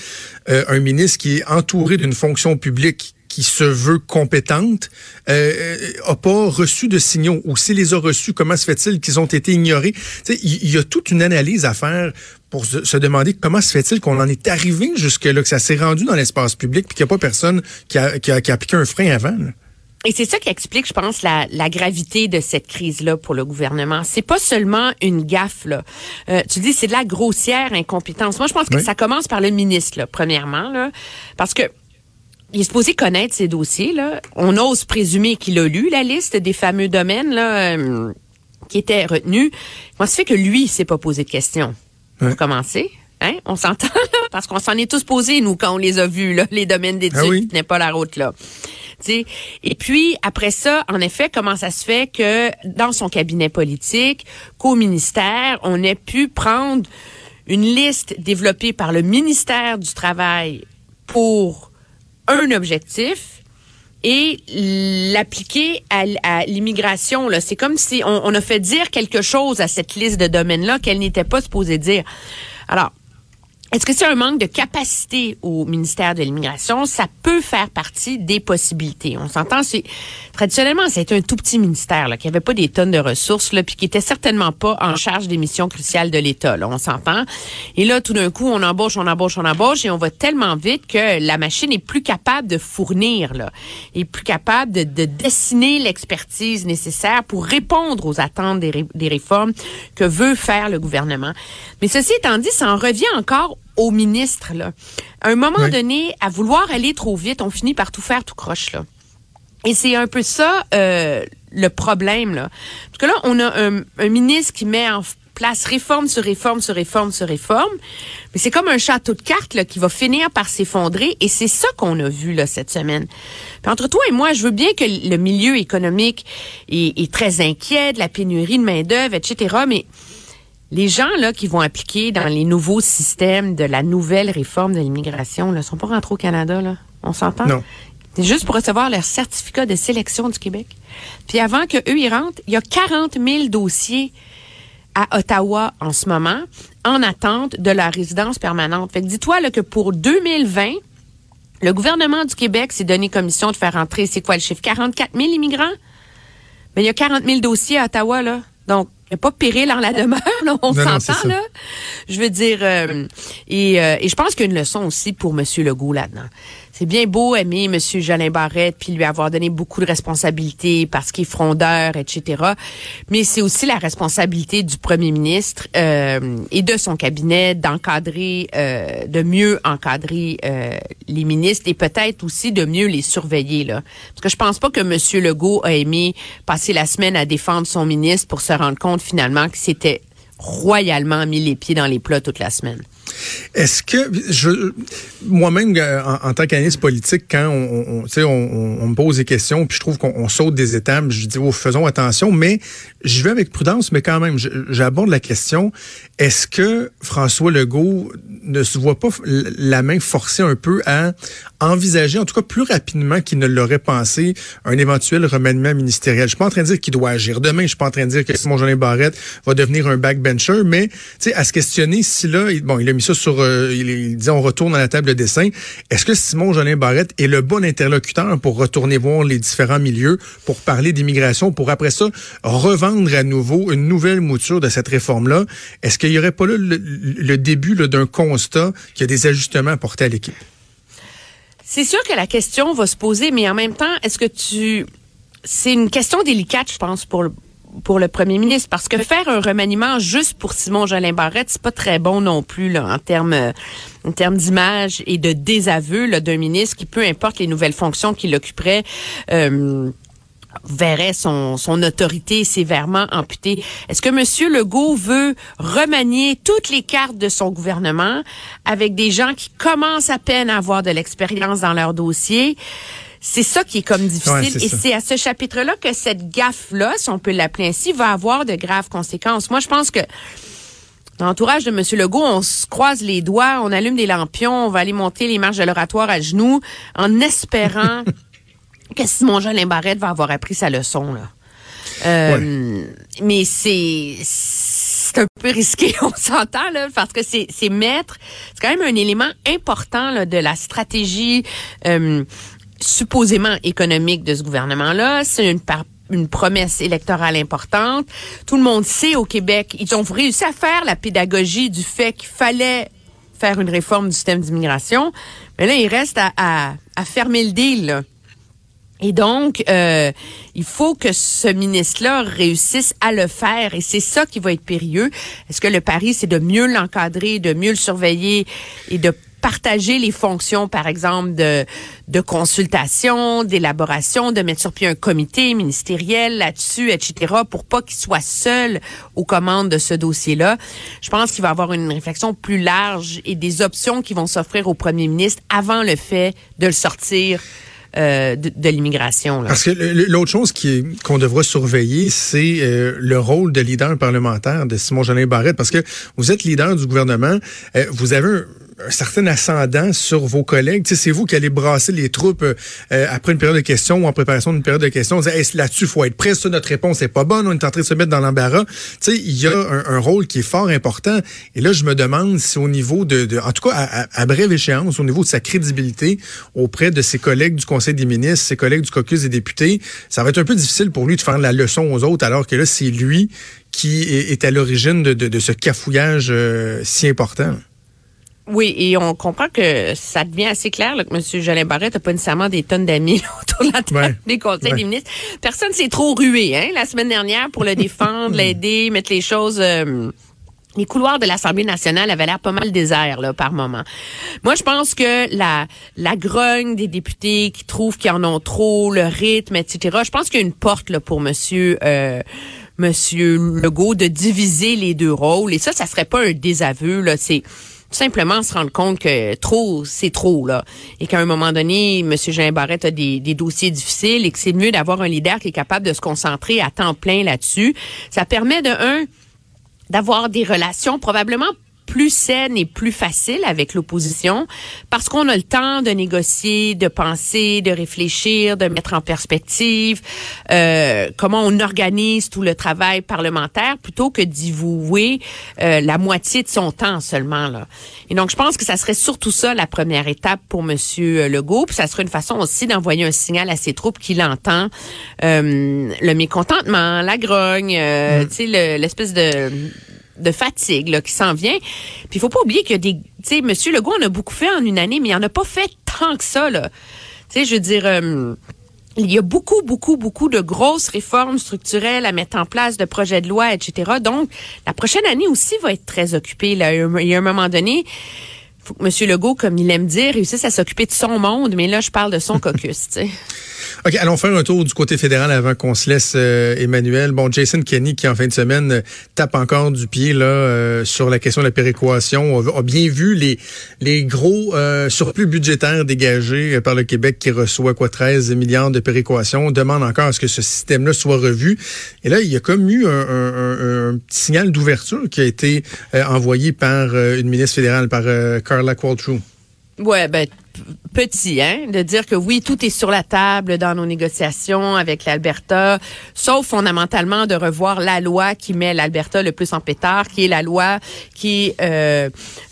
euh, un ministre qui est entouré d'une fonction publique qui se veut compétente euh, a pas reçu de signaux ou s'il les a reçus, comment se fait-il qu'ils ont été ignorés? Il y, y, a toute une analyse à faire pour se, se demander comment se fait-il qu'on en est arrivé jusque là, que ça s'est rendu dans l'espace public, puis qu'il n'y a pas personne qui a, qui a, qui a appliqué un frein avant. Là. Et c'est ça qui explique, je pense, la, la gravité de cette crise-là pour le gouvernement. C'est pas seulement une gaffe, là. Euh, tu dis, c'est de la grossière incompétence. Moi, je pense que oui. ça commence par le ministre, là, premièrement, là, parce que il est supposé connaître ces dossiers. Là. On ose présumer qu'il a lu la liste des fameux domaines là, euh, qui étaient retenus. Comment se fait que lui, il s'est pas posé de questions? Ouais. Pour commencer. Hein? On s'entend? Parce qu'on s'en est tous posés, nous, quand on les a vus, là, les domaines d'études ah oui. qui pas la route, là. T'sais. Et puis, après ça, en effet, comment ça se fait que dans son cabinet politique, qu'au ministère, on ait pu prendre une liste développée par le ministère du Travail pour un objectif et l'appliquer à, à l'immigration. C'est comme si on, on, a fait dire quelque chose à cette liste de domaines-là qu'elle n'était pas supposée dire. Alors, est-ce que c'est un manque de capacité au ministère de l'immigration? Ça peut faire partie des possibilités. On s'entend, c'est traditionnellement, c'est un tout petit ministère là, qui avait pas des tonnes de ressources, là, puis qui était certainement pas en charge des missions cruciales de l'État. On s'entend. Et là, tout d'un coup, on embauche, on embauche, on embauche, et on va tellement vite que la machine est plus capable de fournir, là, est plus capable de, de dessiner l'expertise nécessaire pour répondre aux attentes des réformes que veut faire le gouvernement. Mais ceci étant dit, ça en revient encore au ministre. Là. À un moment oui. donné, à vouloir aller trop vite, on finit par tout faire tout croche. Là. Et c'est un peu ça euh, le problème. Là. Parce que là, on a un, un, ministre qui met en place réforme sur réforme sur réforme sur réforme. Mais c'est comme un château de cartes là, qui va finir par s'effondrer. Et c'est ça qu'on a vu là, cette semaine. Puis entre toi et moi, je veux bien que le milieu économique est, est très inquiet de la pénurie de main-d'œuvre, etc. Mais les gens là qui vont appliquer dans les nouveaux systèmes de la nouvelle réforme de l'immigration ne sont pas rentrés au Canada. Là. On s'entend? Non. C'est juste pour recevoir leur certificat de sélection du Québec. Puis avant que eux y rentrent, il y a 40 000 dossiers à Ottawa en ce moment en attente de la résidence permanente. Fait que dis-toi là, que pour 2020, le gouvernement du Québec s'est donné commission de faire entrer, c'est quoi le chiffre? 44 000 immigrants? Mais il y a 40 000 dossiers à Ottawa, là. Donc, pas péril en la demeure, là, on s'entend, là. Je veux dire, euh, et, euh, et je pense qu'il y a une leçon aussi pour M. Legault là-dedans. C'est bien beau aimer M. Jolin Barrette puis lui avoir donné beaucoup de responsabilités parce qu'il est frondeur, etc. Mais c'est aussi la responsabilité du premier ministre euh, et de son cabinet d'encadrer, euh, de mieux encadrer euh, les ministres et peut-être aussi de mieux les surveiller. Là. Parce que je pense pas que M. Legault a aimé passer la semaine à défendre son ministre pour se rendre compte finalement que c'était royalement mis les pieds dans les plats toute la semaine. Est-ce que moi-même en, en, tant qu'analyste politique, quand on me pose des questions, puis je trouve qu'on saute des étapes, je dis oh, faisons attention, mais je vais avec prudence, mais quand même, j'aborde la question est-ce que François Legault ne se voit pas la main forcée un peu à envisager, en tout cas plus rapidement qu'il ne l'aurait pensé, un éventuel remaniement ministériel? Je suis pas en train de dire qu'il doit agir demain. Je suis pas en train de dire que Simon Jolin Barrette va devenir un backbencher, mais à se questionner si là, bon, il a euh, il, dit on retourne à la table de dessin. Est-ce que Simon Jolin Barrette est le bon interlocuteur pour retourner voir les différents milieux, pour parler d'immigration, pour après ça revendre à nouveau une nouvelle mouture de cette réforme-là? Est-ce qu'il n'y aurait pas le, le début d'un constat qu'il y a des ajustements à porter à l'équipe? C'est sûr que la question va se poser, mais en même temps, est-ce que tu... C'est une question délicate, je pense, pour pour le premier ministre parce que faire un remaniement juste pour Simon Jolin Barrette, c'est pas très bon non plus là, en termes euh, en termes d'image et de désaveu là, d'un ministre qui, peu importe les nouvelles fonctions qu'il occuperait, euh, verrait son, son autorité sévèrement amputée. Est-ce que M. Legault veut remanier toutes les cartes de son gouvernement avec des gens qui commencent à peine à avoir de l'expérience dans leur dossier? C'est ça qui est comme difficile. Ouais, et c'est à ce chapitre-là que cette gaffe-là, si on peut l'appeler ainsi, va avoir de graves conséquences. Moi, je pense que dans l'entourage de M. Legault, on se croise les doigts, on allume des lampions, on va aller monter les marches de l'oratoire à genoux en espérant [LAUGHS] que Simon Jolin Barrette va avoir appris sa leçon. Là. Euh, Mais c'est c'est un peu risqué, [LAUGHS] on s'entend là, parce que c'est c'est mettre, c'est quand même un élément important là, de la stratégie euh, supposément économique de ce gouvernement-là. C'est une une promesse électorale importante. Tout le monde sait au Québec, ils ont réussi à faire la pédagogie du fait qu'il fallait faire une réforme du système d'immigration. Mais là, il reste à, à, à fermer le deal. là. Et donc, euh, il faut que ce ministre-là réussisse à le faire. Et c'est ça qui va être périlleux. Est-ce que le pari, c'est de mieux l'encadrer, de mieux le surveiller et de partager les fonctions, par exemple, de, de consultation, d'élaboration, de mettre sur pied un comité ministériel là-dessus, etc., pour pas qu'il soit seul aux commandes de ce dossier-là. Je pense qu'il va y avoir une réflexion plus large et des options qui vont s'offrir au premier ministre avant le fait de le sortir euh, de, de l'immigration. Parce que l'autre chose qu'on devra surveiller, c'est euh, le rôle de leader parlementaire de Simon Jolin Barrette. Parce que vous êtes leader du gouvernement, euh, vous avez un, un certain ascendant sur vos collègues. C'est vous qui allez brasser les troupes euh, après une période de questions ou en préparation d'une période de questions. Hey, là-dessus, faut être prêt. Ça, notre réponse est pas bonne. On est en train de se mettre dans l'embarras. Il y a un, rôle qui est fort important. Et là, je me demande si au niveau de, de en tout cas, à, brève échéance, au niveau de sa crédibilité auprès de ses collègues du Conseil des ministres, ses collègues du caucus des députés, ça va être un peu difficile pour lui de faire la leçon aux autres, alors que là, c'est lui qui est, à l'origine de ce cafouillage euh, si important. Oui, et on comprend que ça devient assez clair là, que M. Jolin Barrette n'a pas nécessairement des tonnes d'amis [LAUGHS] autour de la table Ouais. des conseils Ouais. des ministres. Personne s'est trop rué hein, la semaine dernière pour le [LAUGHS] défendre, l'aider, mettre les choses... euh, les couloirs de l'Assemblée nationale avaient l'air pas mal déserts là, par moment. Moi, je pense que la, la grogne des députés qui trouvent qu'ils en ont trop, le rythme, etc., je pense qu'il y a une porte là, pour monsieur... Euh, Monsieur Legault de diviser les deux rôles et ça, ça serait pas un désaveu là. C'est simplement se rendre compte que trop, c'est trop, là. Et qu'à un moment donné, M. Jean Barrette a des, des dossiers difficiles et que c'est mieux d'avoir un leader qui est capable de se concentrer à temps plein là-dessus. Ça permet de, un, d'avoir des relations probablement plus saines et plus faciles avec l'opposition parce qu'on a le temps de négocier, de penser, de réfléchir, de mettre en perspective euh, comment on organise tout le travail parlementaire plutôt que d'y vouer euh, la moitié de son temps seulement là. Et donc je pense que ça serait surtout ça la première étape pour Monsieur Legault, puis ça serait une façon aussi d'envoyer un signal à ses troupes qu'il entend euh, le mécontentement, la grogne, euh, tu sais le- l'espèce de de fatigue là, qui s'en vient. Puis il faut pas oublier qu'il y a des... Tu sais, M. Legault en a beaucoup fait en une année, mais il en a pas fait tant que ça. Tu sais, je veux dire... euh, il y a beaucoup, beaucoup, beaucoup de grosses réformes structurelles à mettre en place, de projets de loi, etc. Donc, la prochaine année aussi va être très occupée. Là. Il y a un- moment donné, faut que M. Legault, comme il aime dire, réussisse à s'occuper de son monde, mais là, je parle de son [LAUGHS] caucus. OK, allons faire un tour du côté fédéral avant qu'on se laisse, euh, Emmanuel. Bon, Jason Kenney, qui en fin de semaine euh, tape encore du pied là euh, sur la question de la péréquation, a, a bien vu les les gros euh, surplus budgétaires dégagés euh, par le Québec qui reçoit quoi 13 milliards de péréquation. On demande encore à ce que ce système-là soit revu. Et là, il y a comme eu un, un- un- un petit signal d'ouverture qui a été envoyé par une ministre fédérale, par Carla Qualtrough. Ouais, ben petit, hein, de dire que oui, tout est sur la table dans nos négociations avec l'Alberta, sauf fondamentalement de revoir la loi qui met l'Alberta le plus en pétard, qui est la loi qui euh,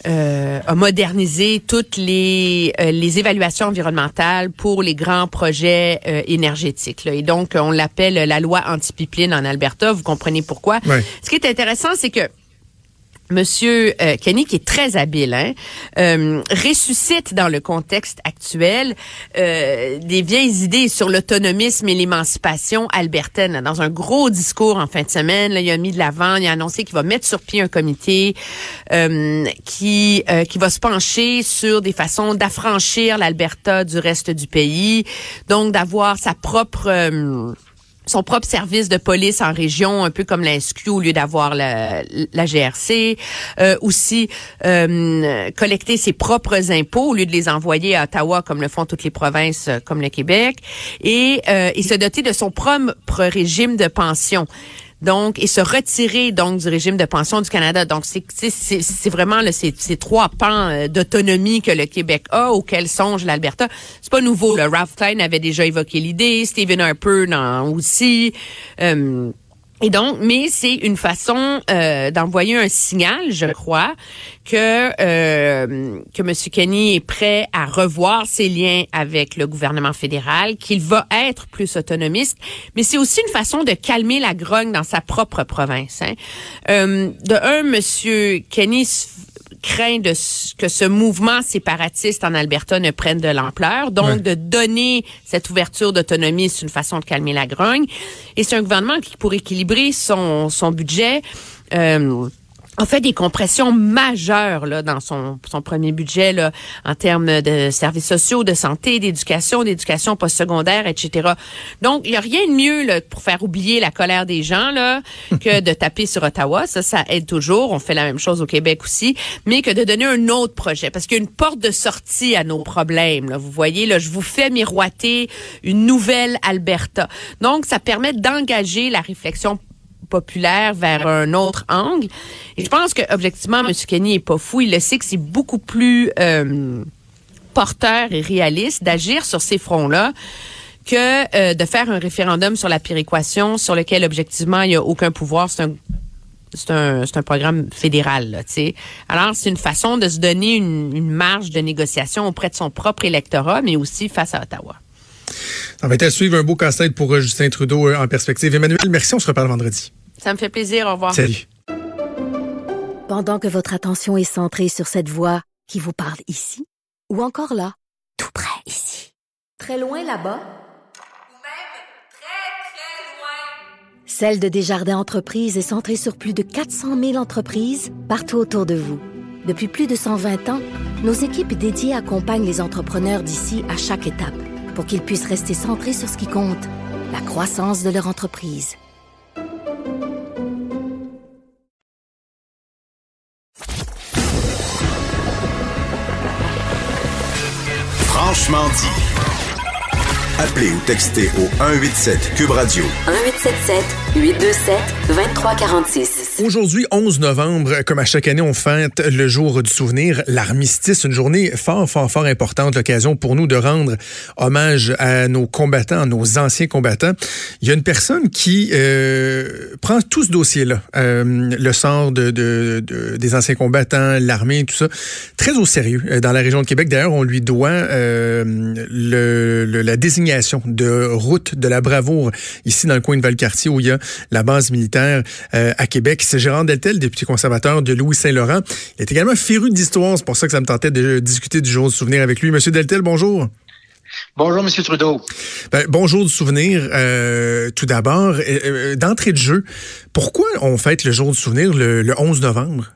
euh, a modernisé toutes les euh, les évaluations environnementales pour les grands projets énergétiques. là. Et donc, on l'appelle la loi anti-pipeline en Alberta. Vous comprenez pourquoi? Ce qui est intéressant, c'est que Monsieur euh, Kenny, qui est très habile, hein, euh, ressuscite dans le contexte actuel euh, des vieilles idées sur l'autonomisme et l'émancipation albertaine. Dans un gros discours en fin de semaine, là, il a mis de l'avant, il a annoncé qu'il va mettre sur pied un comité euh, qui euh, qui va se pencher sur des façons d'affranchir l'Alberta du reste du pays, donc d'avoir sa propre son propre service de police en région, un peu comme la au lieu d'avoir la, la GRC. Euh, aussi, euh, collecter ses propres impôts au lieu de les envoyer à Ottawa comme le font toutes les provinces euh, comme le Québec. Et, euh, et se doter de son propre régime de pension. Donc, et se retirer donc du régime de pension du Canada. Donc, c'est vraiment là, ces, trois pans euh, d'autonomie que le Québec a, auxquels songe l'Alberta. C'est pas nouveau. Le Ralph Klein avait déjà évoqué l'idée, Stephen Harper dans, aussi. Euh, et donc, mais c'est une façon euh, d'envoyer un signal, je crois, que euh, que M. Kenny est prêt à revoir ses liens avec le gouvernement fédéral, qu'il va être plus autonomiste, mais c'est aussi une façon de calmer la grogne dans sa propre province. Hein. Euh, de un, M. Kenny craint de que ce mouvement séparatiste en Alberta ne prenne de l'ampleur. Donc, Ouais. de donner cette ouverture d'autonomie, c'est une façon de calmer la grogne. Et c'est un gouvernement qui, pour équilibrer son, son budget, euh, a fait des compressions majeures là, dans son, son premier budget là, en termes de services sociaux, de santé, d'éducation, d'éducation postsecondaire, etc. Donc, il n'y a rien de mieux là, pour faire oublier la colère des gens là, [LAUGHS] que de taper sur Ottawa. Ça, ça aide toujours. On fait la même chose au Québec aussi. Mais que de donner un autre projet. Parce qu'il y a une porte de sortie à nos problèmes. Là. Vous voyez, là, je vous fais miroiter une nouvelle Alberta. Donc, ça permet d'engager la réflexion populaire vers un autre angle. Et je pense que objectivement, M. Kenny est pas fou. Il le sait que c'est beaucoup plus euh, porteur et réaliste d'agir sur ces fronts-là que euh, de faire un référendum sur la péréquation sur lequel objectivement il n'y a aucun pouvoir. C'est un c'est un, c'est un programme fédéral, là, tu sais. Alors, c'est une façon de se donner une, une marge de négociation auprès de son propre électorat, mais aussi face à Ottawa. Ça va être à suivre un beau casse-tête pour euh, Justin Trudeau euh, en perspective. Emmanuel, merci. On se reparle vendredi. Ça me fait plaisir. Au revoir. Salut. Pendant que votre attention est centrée sur cette voix qui vous parle ici, ou encore là, tout près ici, très loin là-bas, Ou même très, très loin. Celle de Desjardins Entreprises est centrée sur plus de 400 000 entreprises partout autour de vous. Depuis plus de 120 ans, nos équipes dédiées accompagnent les entrepreneurs d'ici à chaque étape pour qu'ils puissent rester centrés sur ce qui compte, la croissance de leur entreprise. Franchement dit. Appelez ou textez au 187 Cube Radio 1877 827 2346. Aujourd'hui, 11 novembre, comme à chaque année, on fête le jour du souvenir, l'armistice, une journée fort, fort, fort importante, l'occasion pour nous de rendre hommage à nos combattants, à nos anciens combattants. Il y a une personne qui euh, prend tout ce dossier-là, euh, le sort de, de- de- des anciens combattants, l'armée, tout ça, très au sérieux euh, dans la région de Québec. D'ailleurs, on lui doit euh, le, le- la désignation de route de la bravoure ici dans le coin de Valcartier où il y a la base militaire euh, à Québec. C'est Gérard Deltel, député conservateur de Louis-Saint-Laurent. Il est également féru d'histoire. C'est pour ça que ça me tentait de discuter du jour du souvenir avec lui. Monsieur Deltel, bonjour. Bonjour, Monsieur Trudeau. Ben, bonjour du souvenir. Euh, tout d'abord, euh, d'entrée de jeu, pourquoi on fête le jour du souvenir le, le 11 novembre?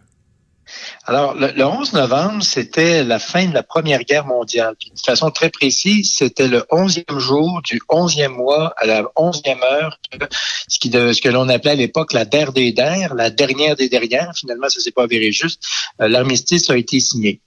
Alors, le, le 11 novembre, c'était la fin de la Première Guerre mondiale. Puis, de façon très précise, c'était le 11e jour du 11e mois à la 11e heure, que- ce, que l'on appelait à l'époque la der des der, la dernière des dernières. Finalement, ça s'est pas avéré juste. Euh, L'armistice a été signé.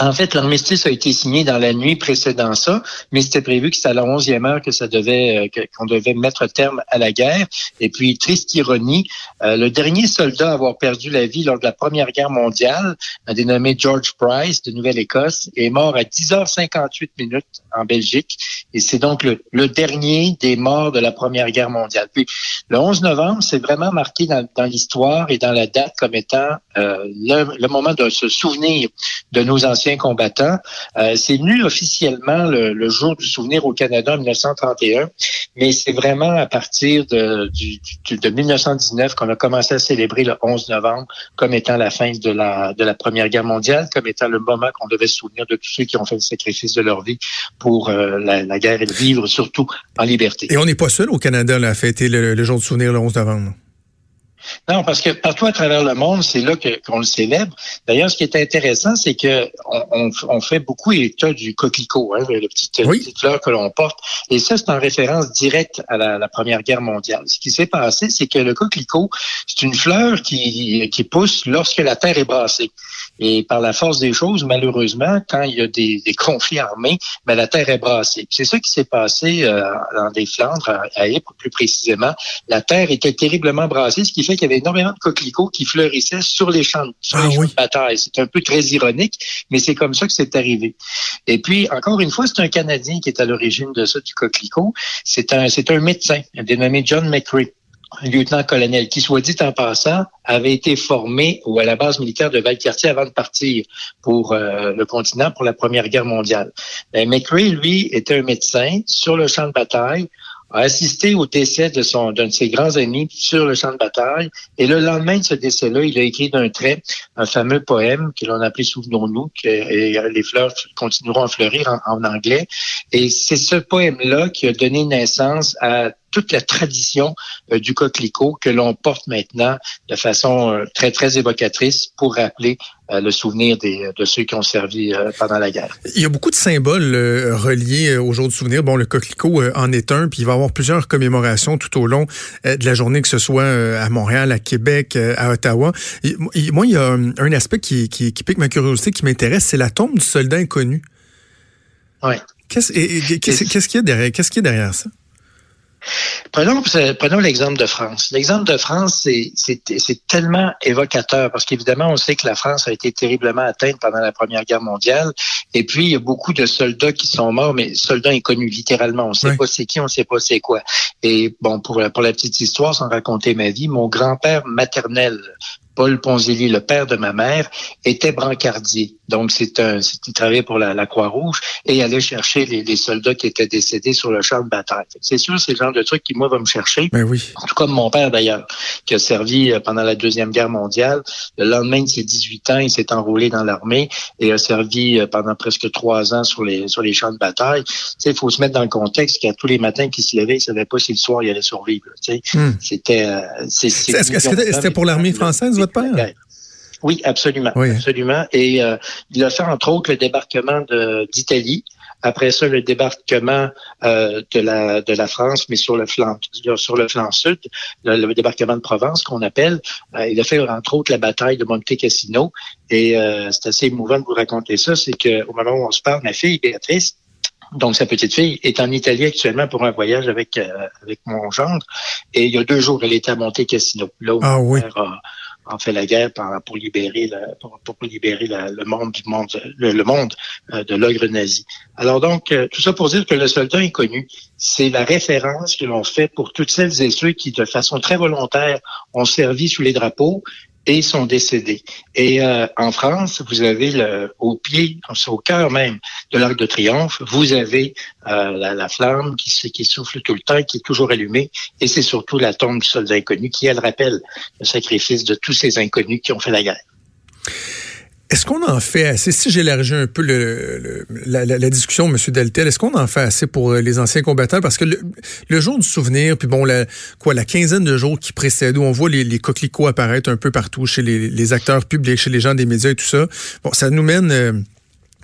En fait, l'armistice a été signé dans la nuit précédant ça, mais c'était prévu que c'était à la onzième heure que ça devait, euh, qu'on devait mettre terme à la guerre. Et puis, triste ironie, euh, le dernier soldat à avoir perdu la vie lors de la Première Guerre mondiale, un dénommé George Price de Nouvelle-Écosse, est mort à 10h58 minutes en Belgique. Et c'est donc le, dernier des morts de la Première Guerre mondiale. Puis, le 11 novembre, c'est vraiment marqué dans, dans l'histoire et dans la date comme étant euh, le, le moment de se souvenir de nos anciens anciens combattants. Euh, c'est venu officiellement le, jour du souvenir au Canada en 1931, mais c'est vraiment à partir de, de 1919 qu'on a commencé à célébrer le 11 novembre comme étant la fin de la, de Première Guerre mondiale, comme étant le moment qu'on devait se souvenir de tous ceux qui ont fait le sacrifice de leur vie pour euh, la, guerre et le vivre surtout en liberté. Et on n'est pas seul au Canada à fêter le, le jour du souvenir le 11 novembre. Non, parce que partout à travers le monde, c'est là qu'on le célèbre. D'ailleurs, ce qui est intéressant, c'est que on, on, fait beaucoup état du coquelicot, hein, le petit, petite fleur que l'on porte. Et ça, c'est en référence directe à la, la Première Guerre mondiale. Ce qui s'est passé, c'est que le coquelicot, c'est une fleur qui, qui pousse lorsque la terre est brassée. Et par la force des choses, malheureusement, quand il y a des, des conflits armés, ben, la terre est brassée. C'est ça qui s'est passé euh, dans des Flandres, à, à Ypres plus précisément. La terre était terriblement brassée, ce qui fait qu'il y avait énormément de coquelicots qui fleurissaient sur les champs, sur ah les champs de bataille. C'est un peu très ironique, mais c'est comme ça que c'est arrivé. Et puis, encore une fois, c'est un Canadien qui est à l'origine de ça, du coquelicot. C'est un, c'est un médecin, dénommé John McCree lieutenant-colonel qui, soit dit en passant, avait été formé ou à la base militaire de Valcartier avant de partir pour euh, le continent pour la Première Guerre mondiale. Ben, McRae, lui, était un médecin sur le champ de bataille, a assisté au décès de son d'un de ses grands amis sur le champ de bataille. Et le lendemain de ce décès-là, il a écrit d'un trait un fameux poème que l'on appelait Souvenons-nous, que et les fleurs continueront à fleurir en anglais. Et c'est ce poème-là qui a donné naissance à toute la tradition euh, du coquelicot que l'on porte maintenant de façon euh, très, très évocatrice pour rappeler euh, le souvenir des, de ceux qui ont servi pendant la guerre. Il y a beaucoup de symboles reliés au jour du souvenir. Bon, le coquelicot en est un, puis il va y avoir plusieurs commémorations tout au long de la journée, que ce soit à Montréal, à Québec, à Ottawa. moi, il y a un aspect qui, qui, qui pique ma curiosité, qui m'intéresse, c'est la tombe du soldat inconnu. Oui. Qu'est-ce qu'il y a derrière, qu'est-ce qu'il y a derrière ça? Prenons, prenons l'exemple de France. L'exemple de France, c'est tellement évocateur parce qu'évidemment, on sait que la France a été terriblement atteinte pendant la Première Guerre mondiale. Et puis, il y a beaucoup de soldats qui sont morts, mais soldats inconnus, littéralement. On ne sait pas c'est qui, on ne sait pas c'est quoi. Et bon, pour, pour la petite histoire, sans raconter ma vie, mon grand-père maternel, Paul Ponzilli, le père de ma mère, était brancardier. Donc, c'est un, il travaillait pour la, Croix-Rouge et allait chercher les, soldats qui étaient décédés sur le champ de bataille. C'est sûr, c'est le genre de truc qui, moi, va me chercher. Ben oui. Tout comme mon père, d'ailleurs, qui a servi euh, pendant la Deuxième Guerre mondiale. Le lendemain de ses 18 ans, il s'est enrôlé dans l'armée et a servi euh, pendant presque trois ans sur les, sur les champs de bataille. Tu sais, il faut se mettre dans le contexte qu'à tous les matins qu'il se levait, il savait pas si le soir il allait survivre. Tu sais, hmm. c'était... Euh, Est-ce que c'était pour l'armée française, votre père? Oui, absolument, absolument. Et euh, il a fait entre autres le débarquement d'Italie. Après ça, le débarquement euh, de la de la France, mais sur le flanc sur le flanc sud, le, débarquement de Provence qu'on appelle. Euh, il a fait entre autres la bataille de Monte Cassino. Et c'est assez émouvant de vous raconter ça. C'est qu'au moment où on se parle, ma fille Béatrice, donc sa petite fille est en Italie actuellement pour un voyage avec avec mon gendre. Et il y a deux jours, elle était à Monte Cassino. Là où ah, oui en fait la guerre pour, libérer, pour, libérer le monde du monde, le, monde euh, de l'ogre nazi. Alors donc, euh, tout ça pour dire que le soldat inconnu, c'est la référence que l'on fait pour toutes celles et ceux qui, de façon très volontaire, ont servi sous les drapeaux et sont décédés. Et euh, en France, vous avez le, au pied, au cœur même de l'Arc de Triomphe, vous avez euh, la, flamme qui, qui souffle tout le temps, qui est toujours allumée, et c'est surtout la tombe du soldat inconnu qui, elle, rappelle le sacrifice de tous ces inconnus qui ont fait la guerre. Est-ce qu'on en fait assez, si j'élargis un peu le, la, discussion, M. Deltel, est-ce qu'on en fait assez pour euh, les anciens combattants? Parce que le, jour du souvenir, puis bon, la, quoi, la quinzaine de jours qui précèdent, où on voit les, les coquelicots apparaître un peu partout chez les, les, acteurs publics, chez les gens des médias et tout ça, bon, ça nous mène... Euh,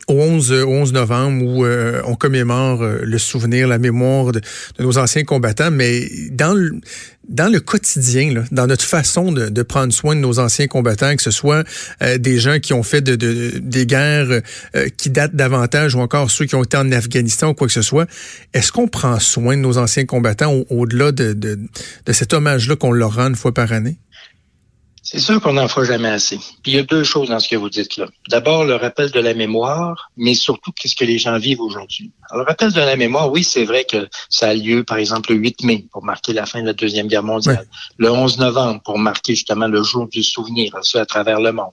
au 11, 11 novembre où euh, on commémore euh, le souvenir, la mémoire de, nos anciens combattants, mais dans le, dans le quotidien, là, dans notre façon de, de, prendre soin de nos anciens combattants, que ce soit euh, des gens qui ont fait de, de des guerres qui datent davantage ou encore ceux qui ont été en Afghanistan ou quoi que ce soit, est-ce qu'on prend soin de nos anciens combattants au-delà de, de, de cet hommage-là qu'on leur rend une fois par année? C'est sûr qu'on n'en fera jamais assez. Puis il y a deux choses dans ce que vous dites là. D'abord, le rappel de la mémoire, mais surtout qu'est-ce que les gens vivent aujourd'hui? Alors, le rappel de la mémoire, oui, c'est vrai que ça a lieu, par exemple, le 8 mai pour marquer la fin de la Deuxième Guerre mondiale. Le 11 novembre pour marquer justement le jour du souvenir, ça à travers le monde.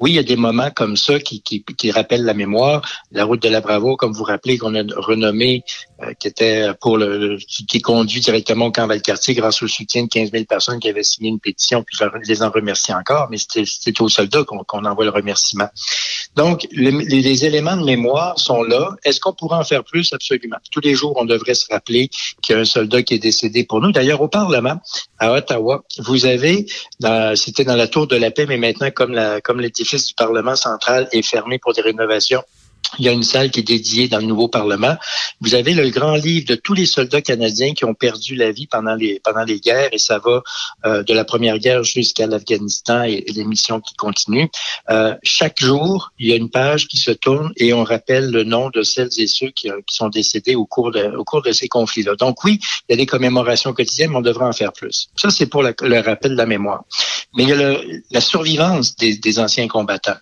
Oui, il y a des moments comme ça qui, qui, qui rappellent la mémoire. La route de la Bravo, comme vous rappelez, qu'on a renommée, euh, qui était pour le, qui, conduit directement au camp Valcartier grâce au soutien de 15 000 personnes qui avaient signé une pétition, puis je les en remercie encore, mais c'était aux soldats qu'on envoie le remerciement. Donc, les, éléments de mémoire sont là. Est-ce qu'on pourrait en faire plus? Absolument. Tous les jours, on devrait se rappeler qu'il y a un soldat qui est décédé pour nous. D'ailleurs, au Parlement, à Ottawa, vous avez, c'était dans la Tour de la Paix, mais maintenant, comme la, comme l'édifice du Parlement central est fermé pour des rénovations, il y a une salle qui est dédiée dans le nouveau Parlement. Vous avez le grand livre de tous les soldats canadiens qui ont perdu la vie pendant les pendant les guerres et ça va euh, de la première guerre jusqu'à l'Afghanistan et, les missions qui continuent. Euh, chaque jour, il y a une page qui se tourne et on rappelle le nom de celles et ceux qui, qui sont décédés au cours de au cours de ces conflits-là. Donc oui, il y a des commémorations quotidiennes, mais on devrait en faire plus. Ça c'est pour le rappel de la mémoire. Mais il y a le, la survivance des, des anciens combattants.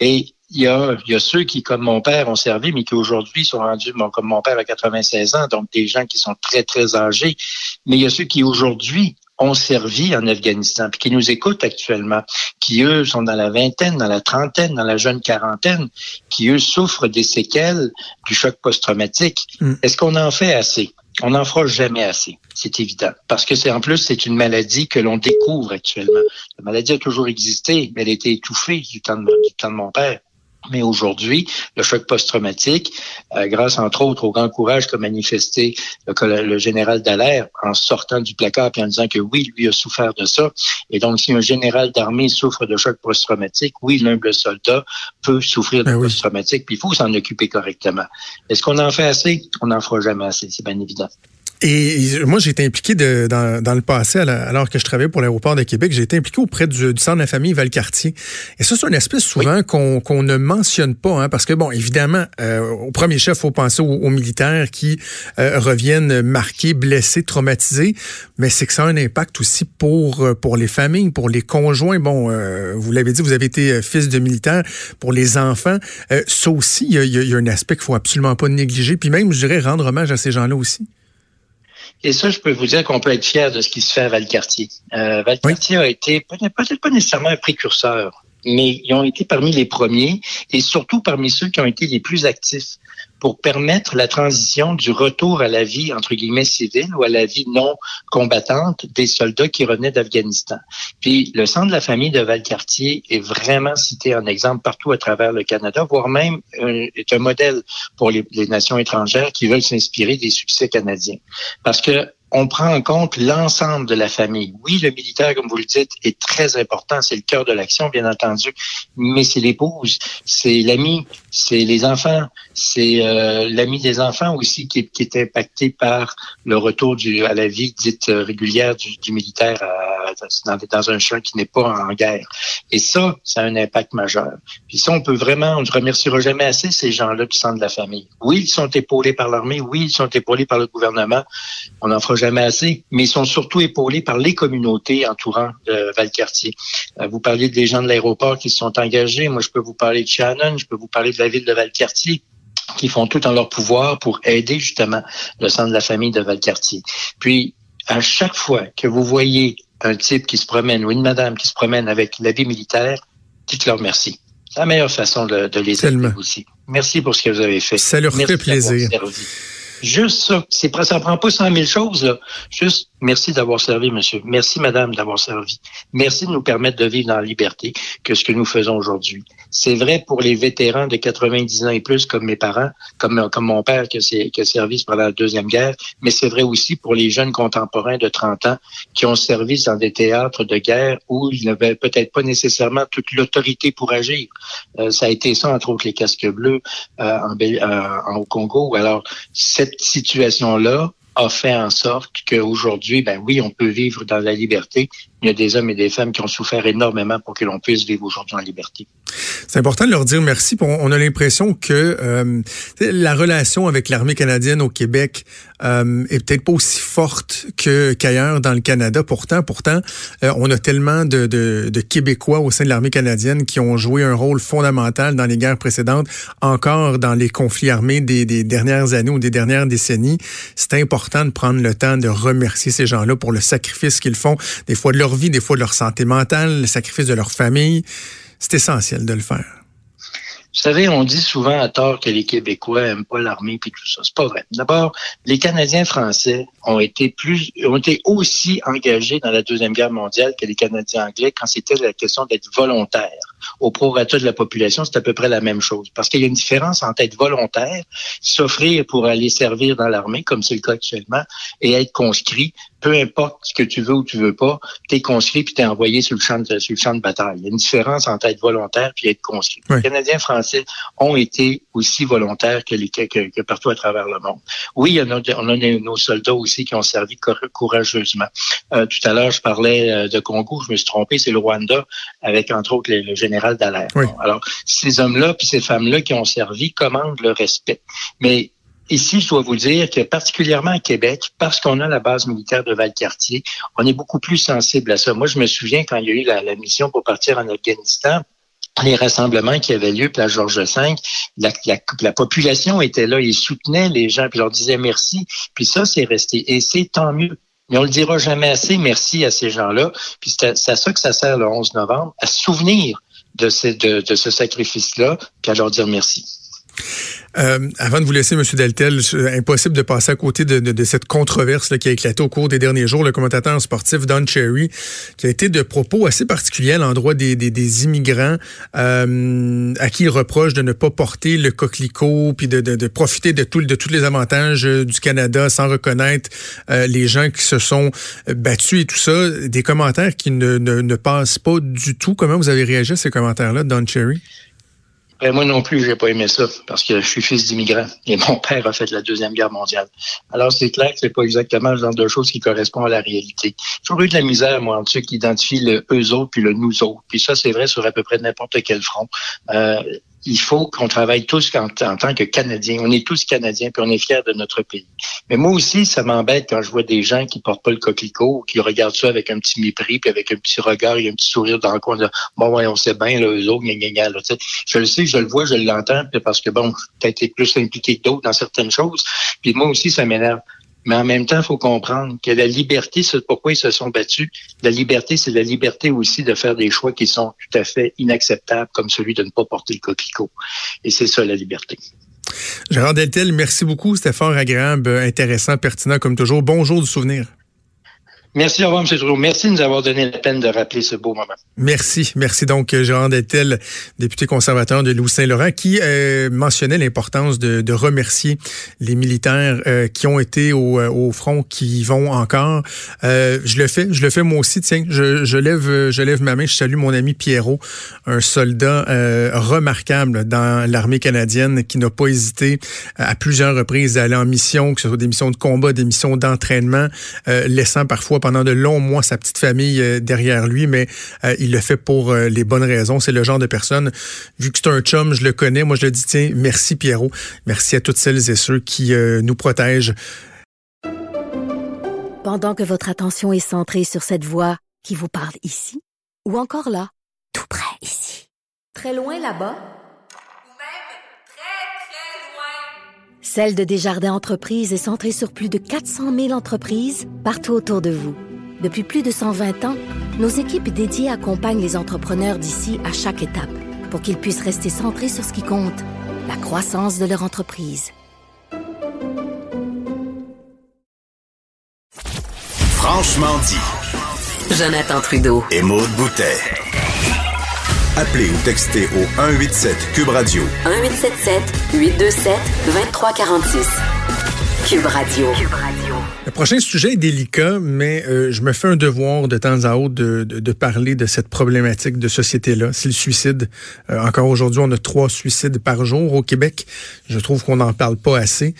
Et il y, a, il y a ceux qui, comme mon père, ont servi, mais qui aujourd'hui sont rendus, comme mon père, à 96 ans, donc des gens qui sont très, très âgés. Mais il y a ceux qui, aujourd'hui, ont servi en Afghanistan, puis qui nous écoutent actuellement, qui, eux, sont dans la vingtaine, dans la trentaine, dans la jeune quarantaine, qui, eux, souffrent des séquelles du choc post-traumatique. Mm. Est-ce qu'on en fait assez? On n'en fera jamais assez, c'est évident. Parce que c'est en plus, c'est une maladie que l'on découvre actuellement. La maladie a toujours existé, mais elle a été étouffée du temps de, du temps de mon père. Mais aujourd'hui, le choc post-traumatique, euh, grâce entre autres au grand courage qu'a manifesté le, le général Dallaire en sortant du placard et en disant que oui, lui a souffert de ça. Et donc, si un général d'armée souffre de choc post-traumatique, oui, l'humble soldat peut souffrir de ben post-traumatique, puis il faut s'en occuper correctement. Est-ce qu'on en fait assez? On n'en fera jamais assez, c'est bien évident. Et moi, j'ai été impliqué de, dans, dans, le passé, alors que je travaillais pour l'aéroport de Québec, j'ai été impliqué auprès du, du, centre de la famille Valcartier. Et ça, c'est un aspect souvent qu'on qu'on ne mentionne pas, hein, parce que, bon, évidemment, euh, au premier chef, il faut penser aux, militaires qui euh, reviennent marqués, blessés, traumatisés, mais c'est que ça a un impact aussi pour, pour les familles, pour les conjoints. Bon, euh, vous l'avez dit, vous avez été fils de militaire, pour les enfants. ça aussi, il y a, y a un aspect qu'il faut absolument pas négliger, puis même, je dirais, rendre hommage à ces gens-là aussi. Et ça, je peux vous dire qu'on peut être fier de ce qui se fait à Valcartier. Euh, Valcartier a été peut-être pas nécessairement un précurseur, mais ils ont été parmi les premiers et surtout parmi ceux qui ont été les plus actifs pour permettre la transition du retour à la vie, entre guillemets, civile ou à la vie non combattante des soldats qui revenaient d'Afghanistan. Puis le centre de la famille de Valcartier est vraiment cité en exemple partout à travers le Canada, voire même euh, est un modèle pour les, les nations étrangères qui veulent s'inspirer des succès canadiens. Parce que on prend en compte l'ensemble de la famille. Oui, le militaire, comme vous le dites, est très important, c'est le cœur de l'action, bien entendu, mais c'est l'épouse, c'est l'ami, c'est les enfants, c'est euh, l'ami des enfants aussi qui, qui, est impacté par le retour du, à la vie dite régulière du, du militaire dans, dans, un champ qui n'est pas en guerre. Et ça, ça a un impact majeur. Puis ça, on peut vraiment, on ne remerciera jamais assez ces gens-là du centre de la famille. Oui, ils sont épaulés par l'armée, oui, ils sont épaulés par le gouvernement, on n'en fera jamais assez, mais ils sont surtout épaulés par les communautés entourant euh, Valcartier. Euh, vous parliez des gens de l'aéroport qui se sont engagés. Moi, je peux vous parler de Shannon, je peux vous parler de la ville de Valcartier qui font tout en leur pouvoir pour aider justement le centre de la famille de Valcartier. Puis, à chaque fois que vous voyez un type qui se promène ou une madame qui se promène avec l'habit militaire, dites-leur merci. C'est la meilleure façon de, de les aider aussi. Merci pour ce que vous avez fait. Ça leur fait plaisir. Juste ça. C'est, ça prend pas cent mille choses, là. Juste merci d'avoir servi, monsieur. Merci, madame, d'avoir servi. Merci de nous permettre de vivre dans la liberté que ce que nous faisons aujourd'hui. C'est vrai pour les vétérans de 90 ans et plus, comme mes parents, comme, comme mon père qui a, qui a servi pendant la Deuxième Guerre, mais c'est vrai aussi pour les jeunes contemporains de 30 ans qui ont servi dans des théâtres de guerre où ils n'avaient peut-être pas nécessairement toute l'autorité pour agir. Euh, ça a été ça, entre autres, les casques bleus euh, en, euh, au Congo. Alors, cette situation-là a fait en sorte qu'aujourd'hui, ben oui, on peut vivre dans la liberté, il y a des hommes et des femmes qui ont souffert énormément pour que l'on puisse vivre aujourd'hui en liberté. C'est important de leur dire merci. On a l'impression que euh, la relation avec l'armée canadienne au Québec euh, est peut-être pas aussi forte que qu'ailleurs dans le Canada. Pourtant, pourtant, euh, on a tellement de, de, de, Québécois au sein de l'armée canadienne qui ont joué un rôle fondamental dans les guerres précédentes, encore dans les conflits armés des, des dernières années ou des dernières décennies. C'est important de prendre le temps de remercier ces gens-là pour le sacrifice qu'ils font, des fois de leur vie, des fois de leur santé mentale, le sacrifice de leur famille. C'est essentiel de le faire. Vous savez, on dit souvent à tort que les Québécois aiment pas l'armée puis tout ça. C'est pas vrai. D'abord, les Canadiens français ont été plus, ont été aussi engagés dans la deuxième guerre mondiale que les Canadiens anglais quand c'était la question d'être volontaire. Au prorata de la population, c'est à peu près la même chose. Parce qu'il y a une différence entre être volontaire, s'offrir pour aller servir dans l'armée, comme c'est le cas actuellement, et être conscrit peu importe ce que tu veux ou tu veux pas, tu es conscrit puis tu es envoyé sur le, champ de, sur le champ de bataille. Il y a une différence entre être volontaire puis être conscrit. Les Canadiens français ont été aussi volontaires que, les, que, partout à travers le monde. Oui, il y on a nos soldats aussi qui ont servi courageusement. Euh, tout à l'heure, je parlais euh, de Congo, je me suis trompé, c'est le Rwanda, avec entre autres le, général Dallaire. alors, ces hommes-là puis ces femmes-là qui ont servi commandent le respect. Mais Ici, je dois vous dire que particulièrement à Québec, parce qu'on a la base militaire de Valcartier, on est beaucoup plus sensible à ça. Moi, je me souviens quand il y a eu la, mission pour partir en Afghanistan, les rassemblements qui avaient lieu place Georges V, la, la, population était là, ils soutenaient les gens, puis leur disaient merci. Puis ça, c'est resté. Et c'est tant mieux. Mais on le dira jamais assez, merci à ces gens-là. Puis c'est à, ça que ça sert le 11 novembre, à se souvenir de, ces, de, de ce sacrifice-là, puis à leur dire merci. Euh, avant de vous laisser, M. Deltel, impossible de passer à côté de, cette controverse qui a éclaté au cours des derniers jours. Le commentateur sportif Don Cherry, qui a été de propos assez particuliers à l'endroit des, immigrants euh, à qui il reproche de ne pas porter le coquelicot, puis de, profiter de, tous les avantages euh, du Canada sans reconnaître les gens qui se sont battus et tout ça. Des commentaires qui ne passent pas du tout. Comment vous avez réagi à ces commentaires-là, Don Cherry? Ben, moi non plus, j'ai pas aimé ça parce que je suis fils d'immigrant et mon [LAUGHS] père a fait la deuxième guerre mondiale. Alors c'est clair que c'est pas exactement le genre de choses qui correspond à la réalité. J'ai toujours eu de la misère moi entre ceux qui identifient le eux autres puis le nous autres. Puis ça c'est vrai sur à peu près n'importe quel front. Euh, il faut qu'on travaille tous en, tant que Canadiens. On est tous Canadiens, puis on est fiers de notre pays. Mais moi aussi, ça m'embête quand je vois des gens qui portent pas le coquelicot, qui regardent ça avec un petit mépris, puis avec un petit regard et un petit sourire dans le coin. De, bon, ouais, on sait bien, là, eux autres, gna, gna, là, Je le sais, je le vois, je l'entends, parce que, bon, peut-être plus impliqué que d'autres dans certaines choses. Puis moi aussi, ça m'énerve. Mais en même temps, il faut comprendre que la liberté, c'est pourquoi ils se sont battus. La liberté, c'est la liberté aussi de faire des choix qui sont tout à fait inacceptables, comme celui de ne pas porter le coquelicot. Et c'est ça la liberté. Gérard Deltel, merci beaucoup. C'était fort agréable, intéressant, pertinent comme toujours. Bonjour du souvenir. Merci, au revoir, M. Trudeau. Merci de nous avoir donné la peine de rappeler ce beau moment. Merci. Merci donc, Jean Detel, député conservateur de Louis-Saint-Laurent, qui euh, mentionnait l'importance de, de, remercier les militaires euh, qui ont été au, euh, au, front, qui y vont encore. Euh, je le fais, je le fais moi aussi. Tiens, je, je, lève, je lève ma main. Je salue mon ami Pierrot, un soldat remarquable dans l'armée canadienne qui n'a pas hésité à plusieurs reprises à aller en mission, que ce soit des missions de combat, des missions d'entraînement, laissant parfois pendant de longs mois sa petite famille euh, derrière lui, mais euh, il le fait pour euh, les bonnes raisons. C'est le genre de personne, vu que c'est un chum, je le connais, moi je le dis, tiens, merci Pierrot, merci à toutes celles et ceux qui nous protègent. Pendant que votre attention est centrée sur cette voix qui vous parle ici, ou encore là, tout près ici, très loin là-bas, Celle de Desjardins Entreprises est centrée sur plus de 400 000 entreprises partout autour de vous. Depuis plus de 120 ans, nos équipes dédiées accompagnent les entrepreneurs d'ici à chaque étape pour qu'ils puissent rester centrés sur ce qui compte, la croissance de leur entreprise. Franchement dit. Jonathan Trudeau. Et Maude Boutet. Appelez ou textez au 187 Cube Radio. 1877 827 2346. Cube Radio. Cube Radio. prochain sujet est délicat, mais euh, je me fais un devoir de temps à autre de, de, de parler de cette problématique de société-là. C'est le suicide. Euh, encore aujourd'hui, on a trois suicides par jour au Québec. Je trouve qu'on n'en parle pas assez.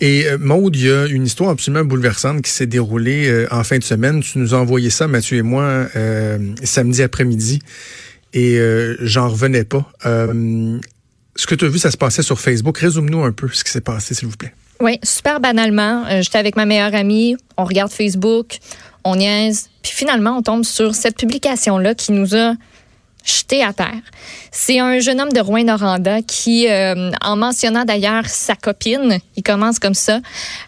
Et euh, Maude, il y a une histoire absolument bouleversante qui s'est déroulée euh, en fin de semaine. Tu nous as envoyé ça, Mathieu et moi, euh, samedi après-midi. Et euh, j'en revenais pas. Euh, ce que tu as vu, ça se passait sur Facebook. Résume-nous un peu ce qui s'est passé, s'il vous plaît. Oui, super banalement. Euh, J'étais avec ma meilleure amie, on regarde Facebook, on niaise, puis finalement, on tombe sur cette publication-là qui nous a jeté à terre. C'est un jeune homme de Rouen-Noranda qui, euh, en mentionnant d'ailleurs sa copine, il commence comme ça,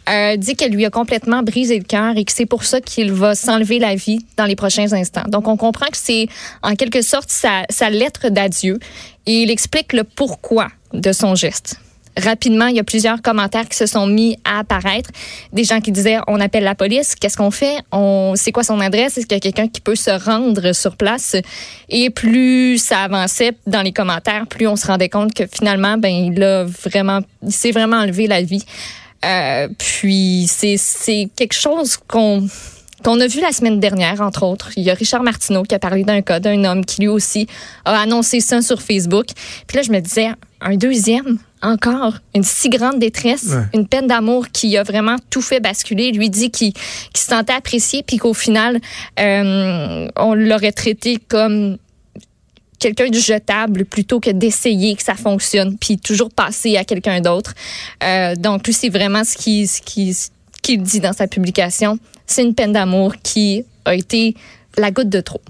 euh, dit qu'elle lui a complètement brisé le cœur et que c'est pour ça qu'il va s'enlever la vie dans les prochains instants. Donc, on comprend que c'est en quelque sorte sa, sa lettre d'adieu et il explique le pourquoi de son geste. Rapidement, il y a plusieurs commentaires qui se sont mis à apparaître. Des gens qui disaient on appelle la police, qu'est-ce qu'on fait? On c'est quoi son adresse? Est-ce qu'il y a quelqu'un qui peut se rendre sur place? Et plus ça avançait dans les commentaires, plus on se rendait compte que finalement ben il a vraiment il s'est vraiment enlevé la vie. Euh, puis c'est c'est quelque chose qu'on qu'on a vu la semaine dernière, entre autres. Il y a Richard Martineau qui a parlé d'un cas d'un homme qui lui aussi a annoncé ça sur Facebook. Puis là, je me disais, un deuxième, encore, une si grande détresse, Ouais. une peine d'amour qui a vraiment tout fait basculer. Lui dit qu'il se sentait apprécié, puis qu'au final, euh, on l'aurait traité comme quelqu'un de jetable plutôt que d'essayer que ça fonctionne, puis toujours passer à quelqu'un d'autre. Euh, donc, lui, c'est vraiment ce qu'il ce qui, ce qu'il dit dans sa publication. C'est une peine d'amour qui a été la goutte de trop.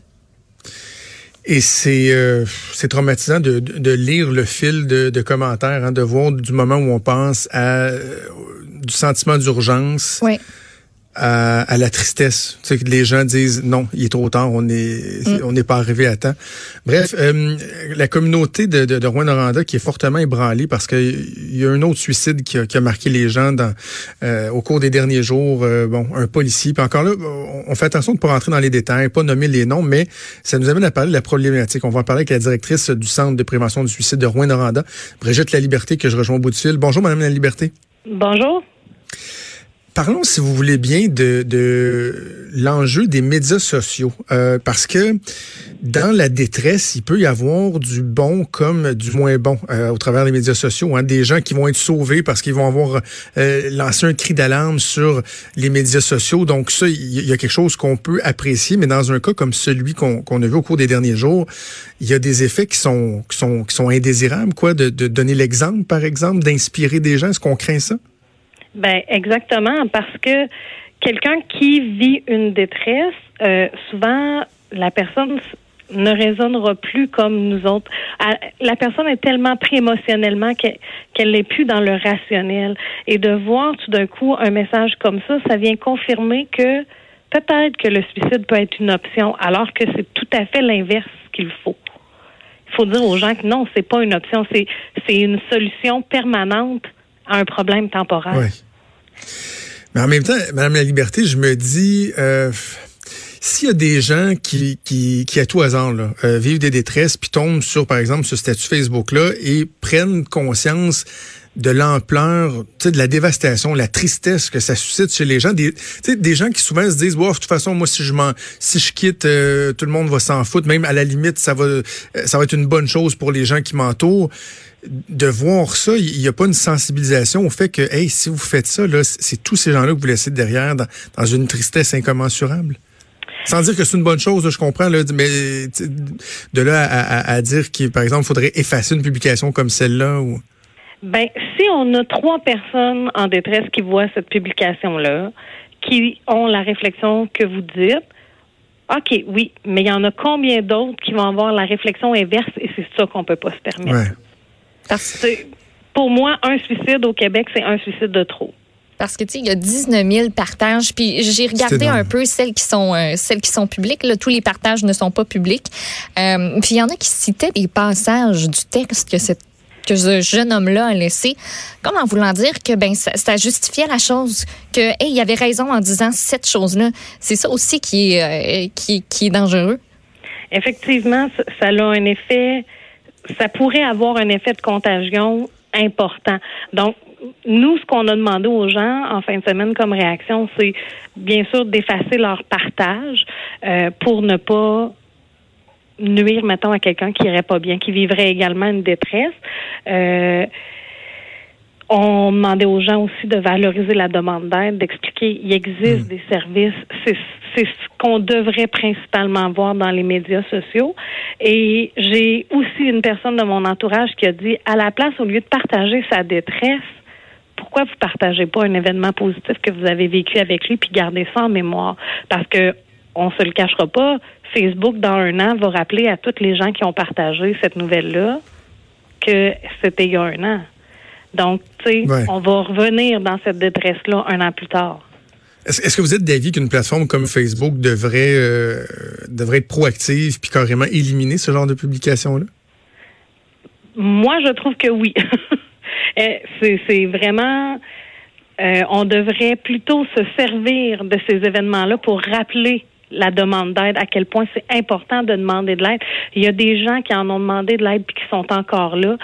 Et c'est euh, c'est traumatisant de, de, de lire le fil de, de commentaires, hein, de voir du moment où on pense à euh, du sentiment d'urgence Oui. À, à la tristesse. Tu sais, que les gens disent non, il est trop tard, on est Mm. on n'est pas arrivé à temps. Bref, euh, la communauté de, de, de Rouen-Noranda qui est fortement ébranlée parce qu'il y a un autre suicide qui a, qui a marqué les gens dans euh, au cours des derniers jours. Euh, bon, un policier. Puis encore là, on- on fait attention de ne pas rentrer dans les détails, pas nommer les noms, mais ça nous amène à parler de la problématique. On va en parler avec la directrice du Centre de prévention du suicide de Rouen-Noranda, Brigitte La Liberté, que je rejoins au bout du fil. Bonjour, Madame La Liberté. Bonjour. Parlons, si vous voulez bien, de, l'enjeu des médias sociaux. Euh, parce que dans la détresse, il peut y avoir du bon comme du moins bon euh, au travers des médias sociaux. Hein. Des gens qui vont être sauvés parce qu'ils vont avoir euh, lancé un cri d'alarme sur les médias sociaux. Donc ça, il y a quelque chose qu'on peut apprécier. Mais dans un cas comme celui qu'on qu'on a vu au cours des derniers jours, il y a des effets qui sont, qui sont, qui sont indésirables. quoi, De, de donner l'exemple, par exemple, d'inspirer des gens. Est-ce qu'on craint ça? Ben exactement parce que quelqu'un qui vit une détresse, euh, souvent la personne ne raisonnera plus comme nous autres. La personne est tellement pris émotionnellement que- qu'elle n'est plus dans le rationnel. Et de voir tout d'un coup un message comme ça, ça vient confirmer que peut-être que le suicide peut être une option, alors que c'est tout à fait l'inverse qu'il faut. Il faut dire aux gens que non, c'est pas une option, c'est c'est une solution permanente à un problème temporaire. Oui. Mais en même temps, Madame la Liberté, je me dis, euh, s'il y a des gens qui, qui, qui à tout hasard, euh, vivent des détresses, puis tombent sur, par exemple, ce statut Facebook-là et prennent conscience de l'ampleur, de la dévastation, la tristesse que ça suscite chez les gens, des, des gens qui souvent se disent, de toute façon, moi, si je m'en, si je quitte, euh, tout le monde va s'en foutre, même à la limite, ça va, ça va être une bonne chose pour les gens qui m'entourent de voir ça, il n'y a pas une sensibilisation au fait que, hey, si vous faites ça, c'est tous ces gens-là que vous laissez derrière dans, dans une tristesse incommensurable. Sans dire que c'est une bonne chose, je comprends, là, mais de là à, à- à dire qu'il, par exemple, faudrait effacer une publication comme celle-là ou. Ben, si on a trois personnes en détresse qui voient cette publication-là, qui ont la réflexion que vous dites, OK, oui, mais il y en a combien d'autres qui vont avoir la réflexion inverse et c'est ça qu'on peut pas se permettre? Ouais. Parce que pour moi, un suicide au Québec, c'est un suicide de trop. Parce que tu sais, il y a 19 000 partages. Puis j'ai regardé un peu celles qui sont euh, celles qui sont publiques. Là, tous les partages ne sont pas publics. Euh, puis il y en a qui citaient des passages du texte que cette que ce jeune homme-là a laissé, comme en voulant dire que ben ça, ça justifiait la chose, que hey, il avait raison en disant cette chose-là. C'est ça aussi qui est euh, qui, qui est dangereux. Effectivement, ça, ça a un effet, ça pourrait avoir un effet de contagion important. Donc, nous, ce qu'on a demandé aux gens en fin de semaine comme réaction, c'est bien sûr d'effacer leur partage euh, pour ne pas nuire, mettons, à quelqu'un qui irait pas bien, qui vivrait également une détresse. Euh, on demandait aux gens aussi de valoriser la demande d'aide, d'expliquer il existe des services. C'est, c'est ce qu'on devrait principalement voir dans les médias sociaux. Et j'ai aussi une personne de mon entourage qui a dit à la place, au lieu de partager sa détresse, pourquoi vous partagez pas un événement positif que vous avez vécu avec lui puis gardez ça en mémoire? Parce que on se le cachera pas, Facebook dans un an va rappeler à toutes les gens qui ont partagé cette nouvelle-là que c'était il y a un an. Donc, tu sais, Ouais. on va revenir dans cette détresse-là un an plus tard. Est-ce que vous êtes d'avis qu'une plateforme comme Facebook devrait, euh, devrait être proactive puis carrément éliminer ce genre de publication-là? Moi, je trouve que oui. [LAUGHS] C'est c'est vraiment. euh, on devrait plutôt se servir de ces événements-là pour rappeler la demande d'aide, à quel point c'est important de demander de l'aide. Il y a des gens qui en ont demandé de l'aide puis qui sont encore là.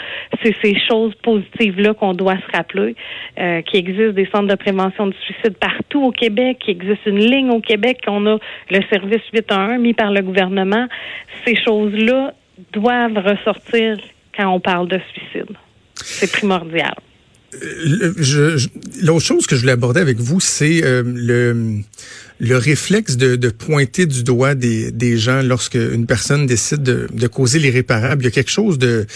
C'est ces choses positives-là qu'on doit se rappeler, euh, qu'il existe des centres de prévention du suicide partout au Québec, qu'il existe une ligne au Québec, qu'on a le service 811 mis par le gouvernement. Ces choses-là doivent ressortir quand on parle de suicide. C'est primordial. Je- L'autre chose que je voulais aborder avec vous, c'est euh, le, le réflexe de, de pointer du doigt des, des gens lorsque une personne décide de, de causer l'irréparable. Il y a quelque chose de,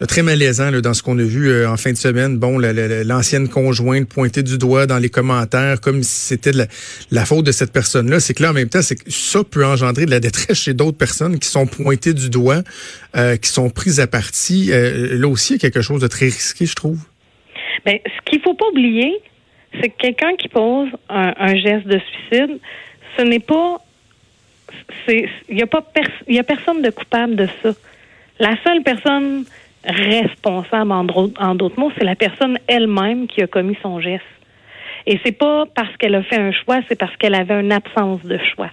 de très malaisant là, dans ce qu'on a vu euh, en fin de semaine. Bon, la- la- la- l'ancienne conjointe pointée du doigt dans les commentaires comme si c'était la, la faute de cette personne-là. C'est que là, en même temps, c'est que ça peut engendrer de la détresse chez d'autres personnes qui sont pointées du doigt, euh, qui sont prises à partie. Euh, là aussi, il y a quelque chose de très risqué, je trouve. Ben, ce qu'il faut pas oublier, c'est que quelqu'un qui pose un, geste de suicide, ce n'est pas, il y a pas, personne de coupable de ça. La seule personne responsable, en, d'autres mots, c'est la personne elle-même qui a commis son geste. Et c'est pas parce qu'elle a fait un choix, c'est parce qu'elle avait une absence de choix.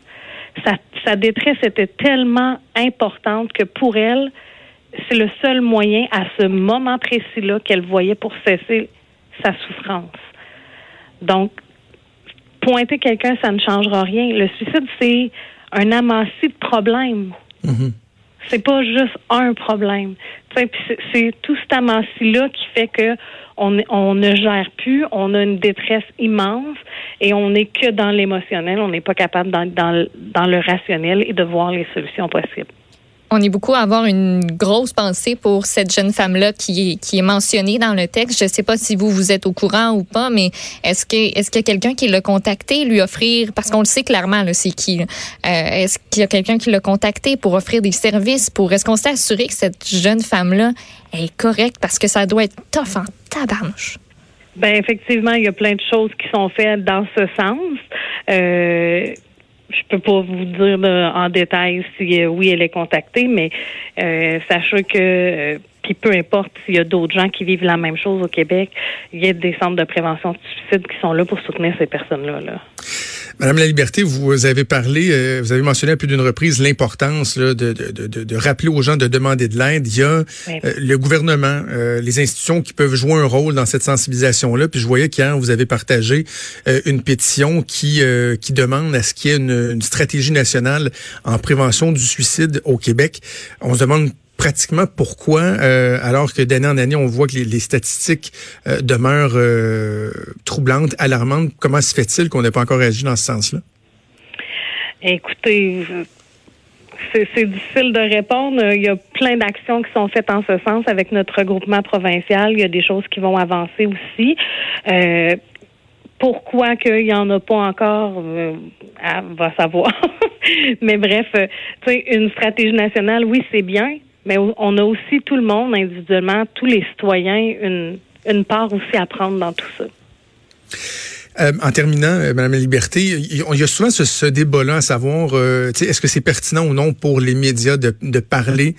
Sa détresse était tellement importante que pour elle, c'est le seul moyen à ce moment précis-là qu'elle voyait pour cesser sa souffrance. Donc, pointer quelqu'un, ça ne changera rien. Le suicide, c'est un amassis de problèmes. C'est pas juste un problème. C'est tout cet amassis-là qui fait que on, on ne gère plus, on a une détresse immense et on n'est que dans l'émotionnel, on n'est pas capable dans, dans, le- dans le rationnel et de voir les solutions possibles. On est beaucoup à avoir une grosse pensée pour cette jeune femme-là qui est, qui est mentionnée dans le texte. Je ne sais pas si vous, vous êtes au courant ou pas, mais est-ce que est-ce qu'il y a quelqu'un qui l'a contacté, lui offrir, parce qu'on le sait clairement, c'est qui. Euh, est-ce qu'il y a quelqu'un qui l'a contacté pour offrir des services, pour est-ce qu'on s'est assuré que cette jeune femme-là est correcte, parce que ça doit être tough en tabarnouche? Ben effectivement, il y a plein de choses qui sont faites dans ce sens. Euh, je peux pas vous dire de- en détail si euh, oui elle est contactée, mais euh, sachez que euh, puis peu importe s'il y a d'autres gens qui vivent la même chose au Québec, il y a des centres de prévention du suicide qui sont là pour soutenir ces personnes-là. Là. Madame la Liberté, vous avez parlé, euh, vous avez mentionné à plus d'une reprise l'importance de, de, de, de rappeler aux gens de demander de l'aide. Il y a Oui. euh, le gouvernement, euh, les institutions qui peuvent jouer un rôle dans cette sensibilisation-là. Puis je voyais qu'hier, vous avez partagé une pétition qui, euh, qui demande à ce qu'il y ait une, une stratégie nationale en prévention du suicide au Québec. On se demande pratiquement pourquoi, euh, alors que d'année en année, on voit que les, statistiques euh, demeurent euh, troublantes, alarmantes. Comment se fait-il qu'on n'ait pas encore agi dans ce sens-là? Écoutez, c'est difficile de répondre. Il y a plein d'actions qui sont faites en ce sens avec notre regroupement provincial. Il y a des choses qui vont avancer aussi. Euh, pourquoi qu'il n'y en a pas encore, ah, va savoir. [LAUGHS] mais bref, euh, tu sais, une stratégie nationale, oui, c'est bien, mais on a aussi tout le monde individuellement, tous les citoyens, une, une part aussi à prendre dans tout ça. Euh, en terminant, euh, Madame la Liberté, il y, a souvent ce, débat-là à savoir, euh, est-ce que c'est pertinent ou non pour les médias de, parler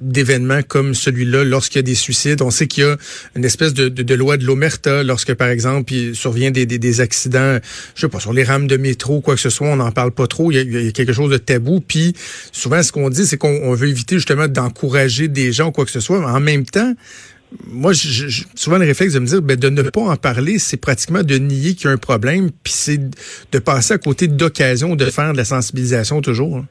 d'événements comme celui-là lorsqu'il y a des suicides? On sait qu'il y a une espèce de, de, loi de l'omerta lorsque, par exemple, il survient des, accidents, je sais pas, sur les rames de métro, quoi que ce soit, on n'en parle pas trop. Il y, a, y a quelque chose de tabou. Puis souvent, ce qu'on dit, c'est qu'on on veut éviter justement d'encourager des gens quoi que ce soit. Mais en même temps, moi, je- souvent le réflexe de me dire, ben, de ne pas en parler, c'est pratiquement de nier qu'il y a un problème, puis c'est de passer à côté d'occasions de faire de la sensibilisation toujours. hein.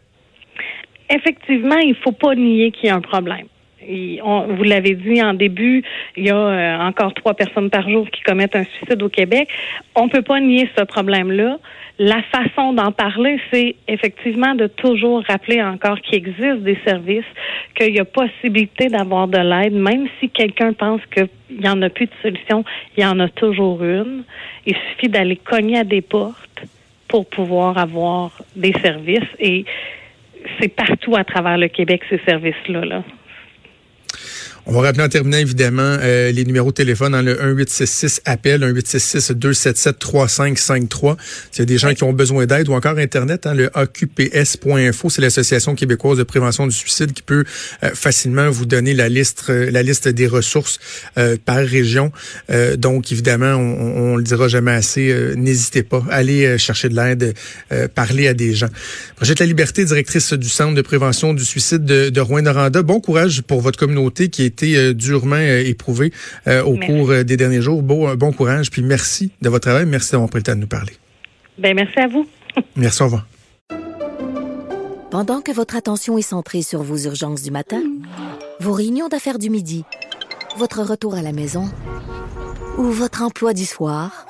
Effectivement, il faut pas nier qu'il y a un problème. Vous l'avez dit en début, il y a euh, encore trois personnes par jour qui commettent un suicide au Québec. On peut pas nier ce problème-là. La façon d'en parler, c'est effectivement de toujours rappeler encore qu'il existe des services, qu'il y a possibilité d'avoir de l'aide, même si quelqu'un pense qu'il y en a plus de solution, il y en a toujours une. Il suffit d'aller cogner à des portes pour pouvoir avoir des services et c'est partout à travers le Québec ces services-là. Là. On va rappeler en terminant, évidemment, euh, les numéros de téléphone dans le 1866 appel, 1866-277-3553. S'il y a des gens qui ont besoin d'aide ou encore Internet, hein, le AQPS.info, c'est l'Association québécoise de prévention du suicide qui peut euh, facilement vous donner la liste, euh, la liste des ressources euh, par région. Euh, donc, évidemment, on, on le dira jamais assez, euh, n'hésitez pas, allez euh, chercher de l'aide, euh, parler à des gens. Brigitte La Liberté, directrice du Centre de prévention du suicide de, de Rouen-Noranda, bon courage pour votre communauté qui a été euh, durement euh, éprouvée euh, au Merci. cours des derniers jours. Bon, bon courage, puis merci de votre travail, merci d'avoir pris le temps de nous parler. Ben merci à vous. [LAUGHS] Merci, au revoir. Pendant que votre attention est centrée sur vos urgences du matin, vos réunions d'affaires du midi, votre retour à la maison ou votre emploi du soir,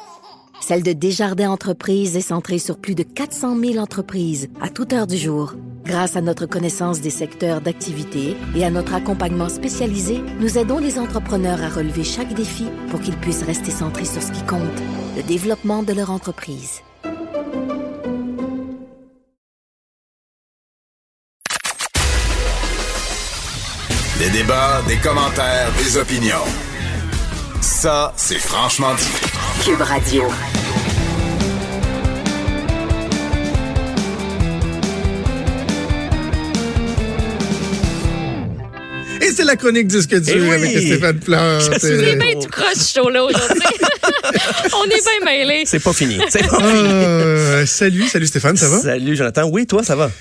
celle de Desjardins Entreprises est centrée sur plus de 400 000 entreprises à toute heure du jour. Grâce à notre connaissance des secteurs d'activité et à notre accompagnement spécialisé, nous aidons les entrepreneurs à relever chaque défi pour qu'ils puissent rester centrés sur ce qui compte, le développement de leur entreprise. Des débats, des commentaires, des opinions. Ça, c'est franchement dit. Cube Radio. Et c'est la chronique disque dur Eh oui! avec Stéphane Plante. C'est C'est bien tout croche ce show-là aujourd'hui. [LAUGHS] On est bien mêlés. C'est pas fini. C'est pas fini. euh, salut, salut Stéphane, ça va? Salut Jonathan. Oui, toi, ça va?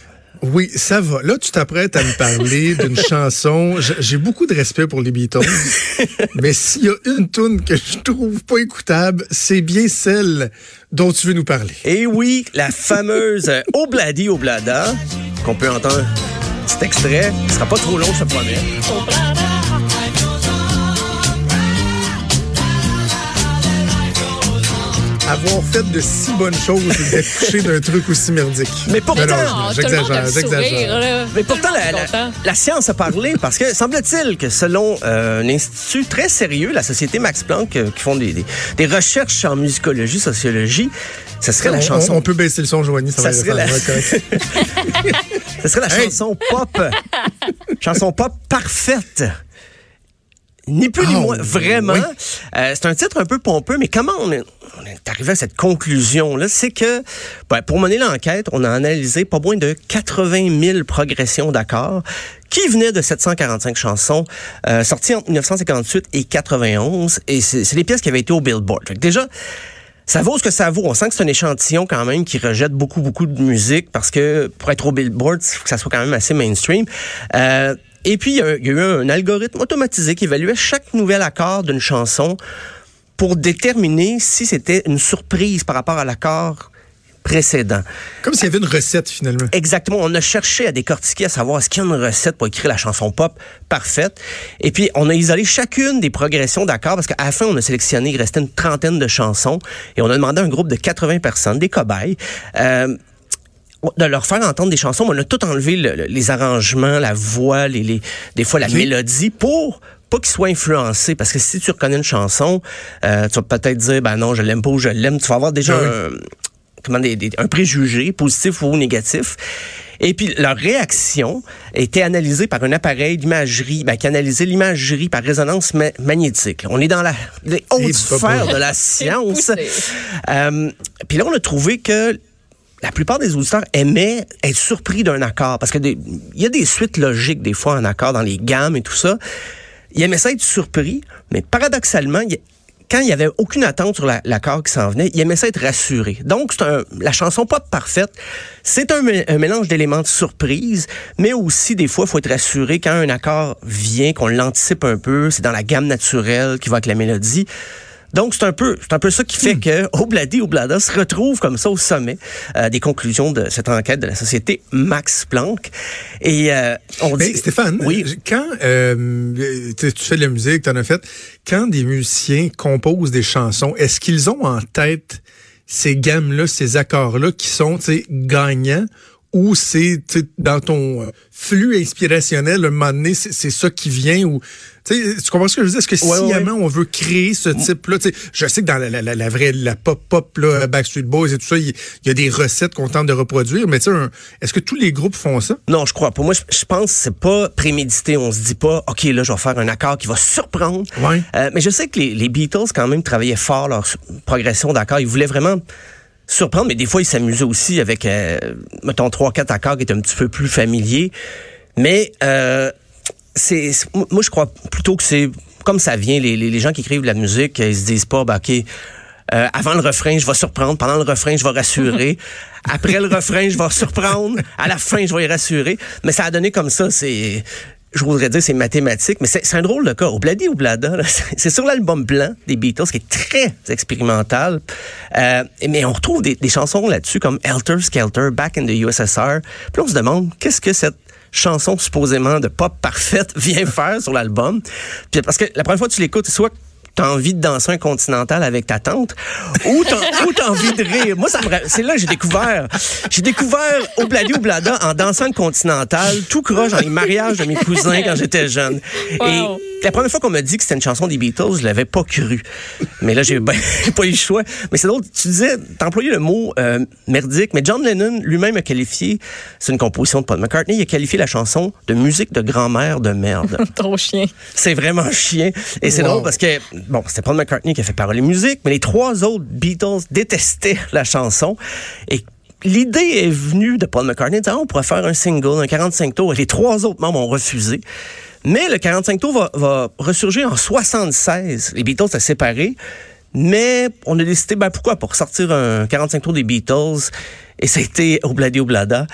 Oui, ça va. Là, tu t'apprêtes à me parler [LAUGHS] d'une chanson. J'ai beaucoup de respect pour les Beatles, [LAUGHS] mais s'il y a une tune que je trouve pas écoutable, c'est bien celle dont tu veux nous parler. Et Eh oui, la fameuse euh, Obladi Oblada, qu'on peut entendre cet extrait. Ce sera pas trop long, je te promets. Avoir fait de si bonnes choses et d'être couché d'un truc aussi merdique. Mais pourtant- j'exagère, j'exagère. Mais pourtant, la, science a parlé parce que semble-t-il que selon euh, un institut très sérieux, la société Max Planck, euh, qui font des, des, des recherches en musicologie, sociologie, ce serait la On- chanson. On, on peut baisser le son, Joanie, ça, Ça va serait la- ça [LAUGHS] serait la Hey! chanson pop. chanson pop parfaite. Ni plus ni Ah, moins, vraiment. oui. Euh, c'est un titre un peu pompeux, mais comment on est, on est arrivé à cette conclusion-là? C'est que, ben, pour mener l'enquête, on a analysé pas moins de 80 000 progressions d'accords qui venaient de 745 chansons euh, sorties entre 1958 et 91. Et c'est c'est les pièces qui avaient été au Billboard. Fait que déjà, ça vaut ce que ça vaut. On sent que c'est un échantillon quand même qui rejette beaucoup, beaucoup de musique parce que pour être au Billboard, il faut que ça soit quand même assez mainstream. Euh, et puis, il y, a, il y a eu un algorithme automatisé qui évaluait chaque nouvel accord d'une chanson pour déterminer si c'était une surprise par rapport à l'accord précédent. Comme s'il y avait une recette, finalement. Exactement. On a cherché à décortiquer, à savoir est-ce qu'il y a une recette pour écrire la chanson pop parfaite. Et puis, on a isolé chacune des progressions d'accords parce qu'à la fin, on a sélectionné, il restait une trentaine de chansons et on a demandé à un groupe de 80 personnes, des cobayes, euh, de leur faire entendre des chansons. mais On a tout enlevé, le- le- les arrangements, la voix, les, les- des fois la mélodie pour pas qu'ils soient influencés. Parce que si tu reconnais une chanson, euh, tu vas peut-être dire, ben non, je l'aime pas ou je l'aime. Tu vas avoir déjà Ah oui. un, comment, des- des- un préjugé, positif ou négatif. Et puis, leur réaction était analysée par un appareil d'imagerie, ben, qui analysait l'imagerie par résonance ma- magnétique. On est dans la, les hautes Et papa. sphères de la science. [LAUGHS] Euh, puis là, on a trouvé que la plupart des auditeurs aimaient être surpris d'un accord parce que il y a des suites logiques des fois en accord dans les gammes et tout ça. Ils aimaient ça être surpris, mais paradoxalement, quand il y avait aucune attente sur la- l'accord qui s'en venait, il aimait ça être rassuré. Donc, c'est la chanson pas parfaite. C'est un, un mélange d'éléments de surprise, mais aussi, des fois, il faut être rassuré quand un accord vient, qu'on l'anticipe un peu, c'est dans la gamme naturelle qui va avec la mélodie. Donc, c'est un peu, c'est un peu ça qui fait que Obladi Oblada se retrouve comme ça au sommet euh, des conclusions de cette enquête de la société Max Planck. Et euh, on Mais dit, Stéphane, oui, quand euh, tu fais de la musique, tu en as fait, quand des musiciens composent des chansons, est-ce qu'ils ont en tête ces gammes-là, ces accords-là qui sont gagnants ou c'est dans ton euh, flux inspirationnel, un moment donné, c'est ça qui vient ou tu comprends ce que je veux dire? Est-ce que Ouais, ouais, sciemment on veut créer ce type-là? Tu sais, Je sais que dans la, la, la, la vraie, la pop-pop, Backstreet Boys et tout ça, il y, a des recettes qu'on tente de reproduire, mais est-ce que tous les groupes font ça? Non, je crois pas. Moi, je, pense que c'est pas prémédité. On se dit pas, OK, là, je vais faire un accord qui va surprendre. Ouais. Euh, mais je sais que les, les Beatles, quand même, travaillaient fort leur progression d'accords. Ils voulaient vraiment surprendre, mais des fois, ils s'amusaient aussi avec, euh, mettons, trois, quatre accords qui étaient un petit peu plus familiers. Mais euh, c'est, moi, je crois plutôt que c'est comme ça vient. Les, gens qui écrivent la musique, ils se disent pas, bah, OK, euh, avant le refrain, je vais surprendre. Pendant le refrain, je vais rassurer. Après le refrain, je vais surprendre. À la fin, je vais y rassurer. Mais ça a donné comme ça. C'est, je voudrais dire, c'est mathématique. Mais c'est un drôle de cas. Obladi Oblada, [LAUGHS] c'est sur l'album blanc des Beatles, qui est très expérimental. Euh, mais on retrouve des, chansons là-dessus comme Helter Skelter, Back in the USSR. Puis on se demande, qu'est-ce que cette chanson supposément de pop parfaite [LAUGHS] vient faire sur l'album? Puis parce que la première fois que tu l'écoutes, soit t'as envie de danser un continental avec ta tante ou t'as, [LAUGHS] envie de rire. Moi, c'est là que j'ai découvert. J'ai découvert Obladi Oblada en dansant le continental, tout croche dans les mariages de mes cousins quand j'étais jeune. Wow. Et la première fois qu'on m'a dit que c'était une chanson des Beatles, je l'avais pas cru. Mais là, j'ai ben, [LAUGHS] pas eu le choix. Mais c'est drôle, tu disais, t'as employé le mot euh, merdique, mais John Lennon lui-même a qualifié, c'est une composition de Paul McCartney, il a qualifié la chanson de musique de grand-mère de merde. [LAUGHS] Trop chien. C'est vraiment chien. Et c'est Wow. drôle parce que, bon, c'était Paul McCartney qui a fait parole et musique, mais les trois autres Beatles détestaient la chanson. Et l'idée est venue de Paul McCartney de dire, Ah, on pourrait faire un single, un 45 tours. Et les trois autres membres ont refusé. Mais le 45 tours va, va ressurgir en 76. Les Beatles se séparés. Mais on a décidé, ben pourquoi, pour sortir un 45 tours des Beatles. Et ça a été Obladi Oblada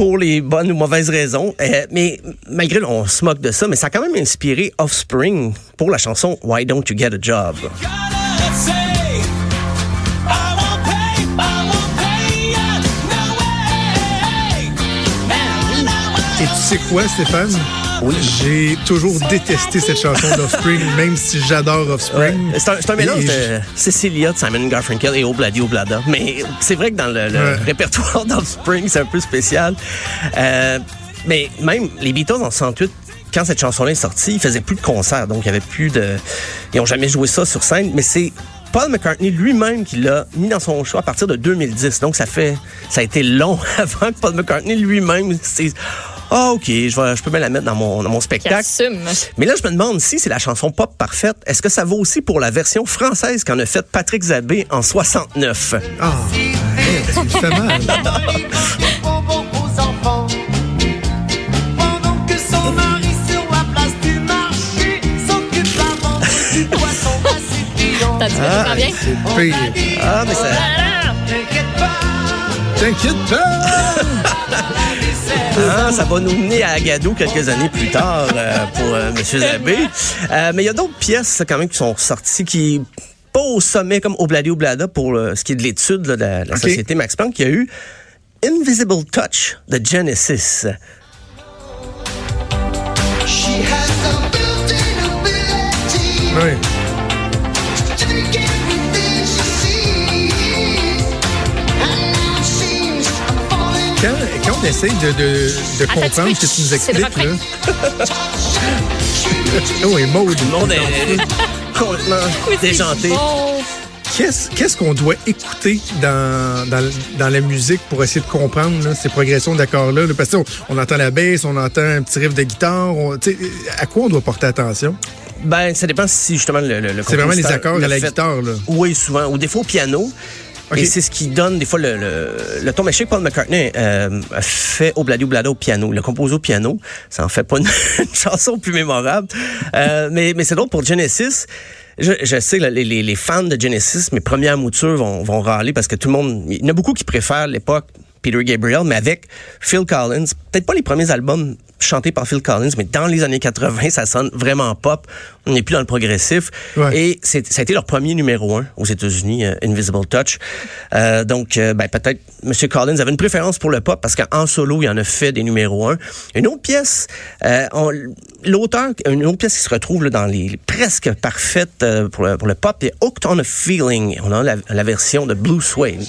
pour les bonnes ou mauvaises raisons. Euh, mais malgré, on se moque de ça, mais ça a quand même inspiré Offspring pour la chanson Why Don't You Get a Job? Et tu sais quoi, Stéphane? Oui. J'ai toujours détesté cette chanson d'Offspring, même si j'adore Offspring. Ouais. C'est un, mélange de Cecilia, de Simon Garfunkel et Obladi Oblada. Mais c'est vrai que dans le, le Ouais. répertoire d'Offspring, c'est un peu spécial. Euh, mais même les Beatles en 68, quand cette chanson-là est sortie, ils faisaient plus de concerts. Donc, il y avait plus de... Ils ont jamais joué ça sur scène. Mais c'est Paul McCartney lui-même qui l'a mis dans son choix à partir de 2010. Donc, ça fait... Ça a été long [LAUGHS] avant que Paul McCartney lui-même... Ah, OK, je, vais, je peux bien la mettre dans mon, dans mon spectacle. Mais là, je me demande si c'est la chanson pop parfaite. Est-ce que ça vaut aussi pour la version française qu'en a faite Patrick Zabé en 69? Ah, hey, me. [LAUGHS] T'as dit que Ah, vient? C'est pire. Ah, mais ça... T'inquiète pas! [LAUGHS] Ah, ça va nous mener à Agadou quelques années plus tard euh, pour euh, M. Zabé. Euh, mais il y a d'autres pièces quand même qui sont sorties qui pas au sommet comme Obladi Oblada pour ce qui est de l'étude là, de la, société Max Planck. Il y a eu Invisible Touch de Genesis. Oui. Quand on essaye de, de, comprendre ce que tu nous le expliques, là. oh, et Maud. Le monde est complètement [LAUGHS] déjanté. Bon. Qu'est-ce qu'est-ce qu'on doit écouter dans, dans, dans la musique pour essayer de comprendre là, ces progressions d'accords-là? là? Parce qu'on on entend la basse, on entend un petit riff de guitare. on- à quoi on doit porter attention? Ben, ça dépend si justement le, le, le C'est vraiment les accords à l'a la fait. guitare. Là. Oui, souvent. Ou des fois au piano. Et c'est ce qui donne des fois le, le, le ton. Mais je sais que Paul McCartney euh, fait Obladi Oblada au piano. Le compose au piano. Ça en fait pas [LAUGHS] une, chanson plus mémorable. Euh, mais mais c'est drôle pour Genesis. Je, je sais, les, les, les fans de Genesis, mes premières moutures vont, vont râler parce que tout le monde... Il y en a beaucoup qui préfèrent l'époque Peter Gabriel, mais avec Phil Collins. Peut-être pas les premiers albums chantés par Phil Collins, mais dans les années 80, ça sonne vraiment pop. On n'est plus dans le progressif. Ouais. Et c'est, ça a été leur premier numéro un aux États-Unis, euh, Invisible Touch. Euh, donc, euh, ben, peut-être M. Collins avait une préférence pour le pop parce qu'en solo, il en a fait des numéros un. Une autre pièce, euh, on- l'auteur, une autre pièce qui se retrouve là, dans les presque parfaites euh, pour, le, pour le pop, c'est Hooked on a Feeling. On a la, la version de Blue Suede.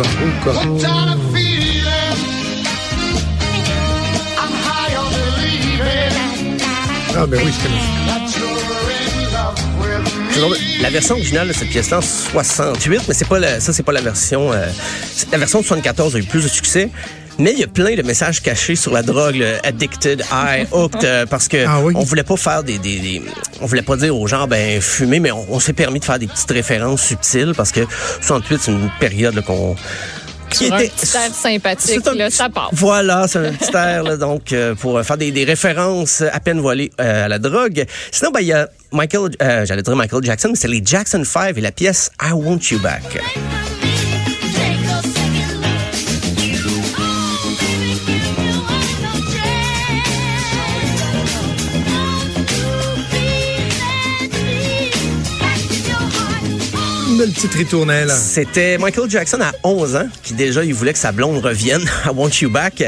Ouka, ouka. Ah, ben oui, je connais. La version originale de cette pièce-là, en 68, mais c'est pas la- ça, c'est pas la version. euh, la version de 74 a eu plus de succès. Mais il y a plein de messages cachés sur la drogue, le addicted, high, hooked, euh, parce que Ah oui? on voulait pas faire des, des, des- on voulait pas dire aux gens ben fumer, mais on, on s'est permis de faire des petites références subtiles parce que 68 c'est une période qu'on qui Sur un petit air sympathique, un là, ça part. Voilà, c'est un petit air, là, donc, euh, pour faire des, des références à peine voilées euh, à la drogue. Sinon, ben, il y a Michael, euh, j'allais dire Michael Jackson, mais c'est les Jackson 5 et la pièce I Want You Back. Une belle petite ritournelle. C'était Michael Jackson à 11 ans, qui déjà, il voulait que sa blonde revienne [LAUGHS] I Want You Back.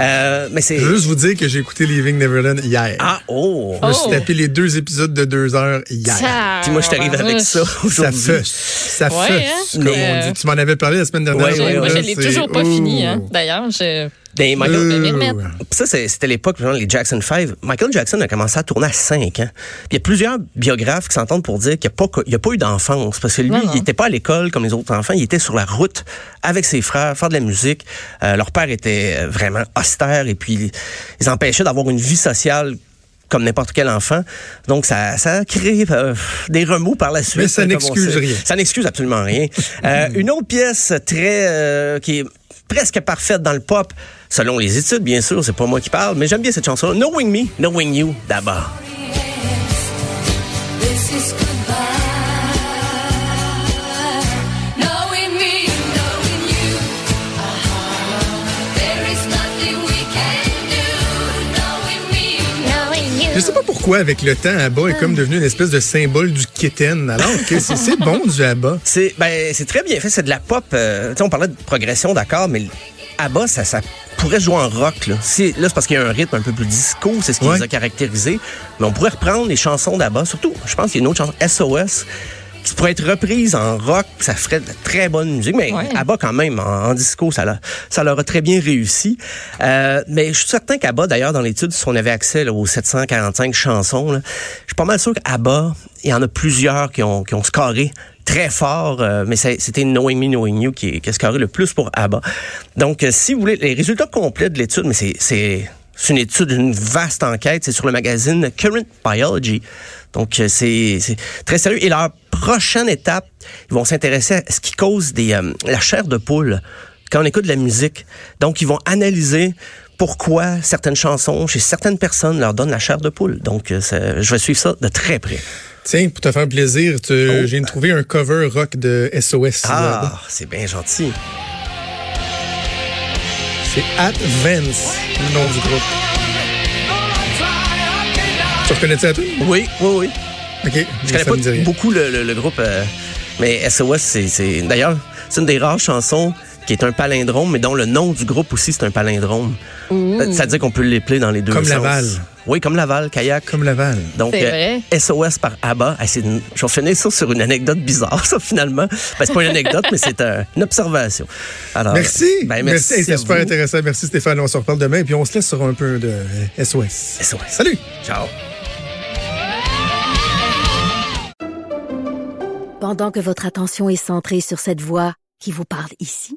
Euh, mais c'est... Je veux juste vous dire que j'ai écouté Leaving Neverland hier. Ah, oh! Je me suis Oh. tapé les deux épisodes de deux heures hier. Ça, Puis moi, je t'arrive avec ça Ça aujourd'hui. fait. Ça Ouais, fait. hein? comme on dit. Tu m'en avais parlé la semaine dernière. Ouais, ouais, Moi, je l'ai toujours pas fini, hein. D'ailleurs, je. Ben, Michael. Puis Ça, c'était l'époque, les Jackson 5. Michael Jackson a commencé à tourner à 5 ans. Puis il y a plusieurs biographes qui s'entendent pour dire qu'il n'y a, pas- a eu d'enfance. Parce que lui, Non, non. il n'était pas à l'école comme les autres enfants. Il était sur la route avec ses frères, faire de la musique. Euh, leur père était euh, vraiment austère et puis ils empêchaient d'avoir une vie sociale comme n'importe quel enfant. Donc, ça, ça a créé euh, des remous par la suite. Mais ça n'excuse rien. Ça n'excuse absolument rien. [LAUGHS] Euh, une autre pièce très euh, qui est presque parfaite dans le pop, selon les études, bien sûr, c'est pas moi qui parle, mais j'aime bien cette chanson. Knowing Me, Knowing You, d'abord. Je sais pas pourquoi, avec le temps, ABBA est comme devenu une espèce de symbole du kitten, alors que c'est bon du ABBA. C'est ben c'est très bien fait, c'est de la pop. euh, on parlait de progression, d'accord, mais ABBA, ça, ça pourrait jouer en rock. Là, C'est- là c'est parce qu'il y a un rythme un peu plus disco, c'est ce qui Ouais. les a caractérisés. Mais on pourrait reprendre les chansons d'ABBA, surtout, je pense qu'il y a une autre chanson, SOS, qui pourrait être reprise en rock, ça ferait de la très bonne musique. Mais Ouais. ABBA, quand même, en, en disco, ça, l'a- ça leur a très bien réussi. Euh, mais je suis certain qu'ABBA, d'ailleurs, dans l'étude, si on avait accès là, aux 745 chansons, là, je suis pas mal sûr qu'ABBA, il y en a plusieurs qui ont, qui ont scoré très fort, euh, mais c'était Me, Knowing You qui, qui a scoré le plus pour ABBA. Donc, euh, si vous voulez, les résultats complets de l'étude, mais c'est... une étude, une vaste enquête. C'est sur le magazine Current Biology. Donc, euh, c'est très sérieux. Et leur prochaine étape, ils vont s'intéresser à ce qui cause des, euh, la chair de poule quand on écoute de la musique. Donc, ils vont analyser pourquoi certaines chansons, chez certaines personnes, leur donnent la chair de poule. Donc, euh, je vais suivre ça de très près. Tiens, pour te faire plaisir, tu- Oh. j'ai trouvé un cover rock de SOS. Ah, c'est bien gentil. C'est Advance, le nom du groupe. Tu reconnais-tu à tout? Oui, oui, oui. OK. Je connais pas beaucoup le, le- le groupe, euh, mais SOS, c'est d'ailleurs c'est une des rares chansons qui est un palindrome, mais dont le nom du groupe aussi c'est un palindrome. Euh, Ça veut dire qu'on peut l'épeler dans les deux Comme sens. Laval. Oui, comme Laval, kayak. Comme Laval. Donc, C'est euh. SOS par ABBA. Ah, une- je vais finir ça sur une anecdote bizarre, [LAUGHS] ça, finalement. Ben, c'est pas une anecdote, mais c'est un- une observation. Alors, Merci. ben, merci. Hey, à C'était super intéressant. Merci Stéphane. On se reparle demain. Puis on se laisse sur un peu de SOS. SOS. Salut. Ciao. Pendant que votre attention est centrée sur cette voix qui vous parle ici,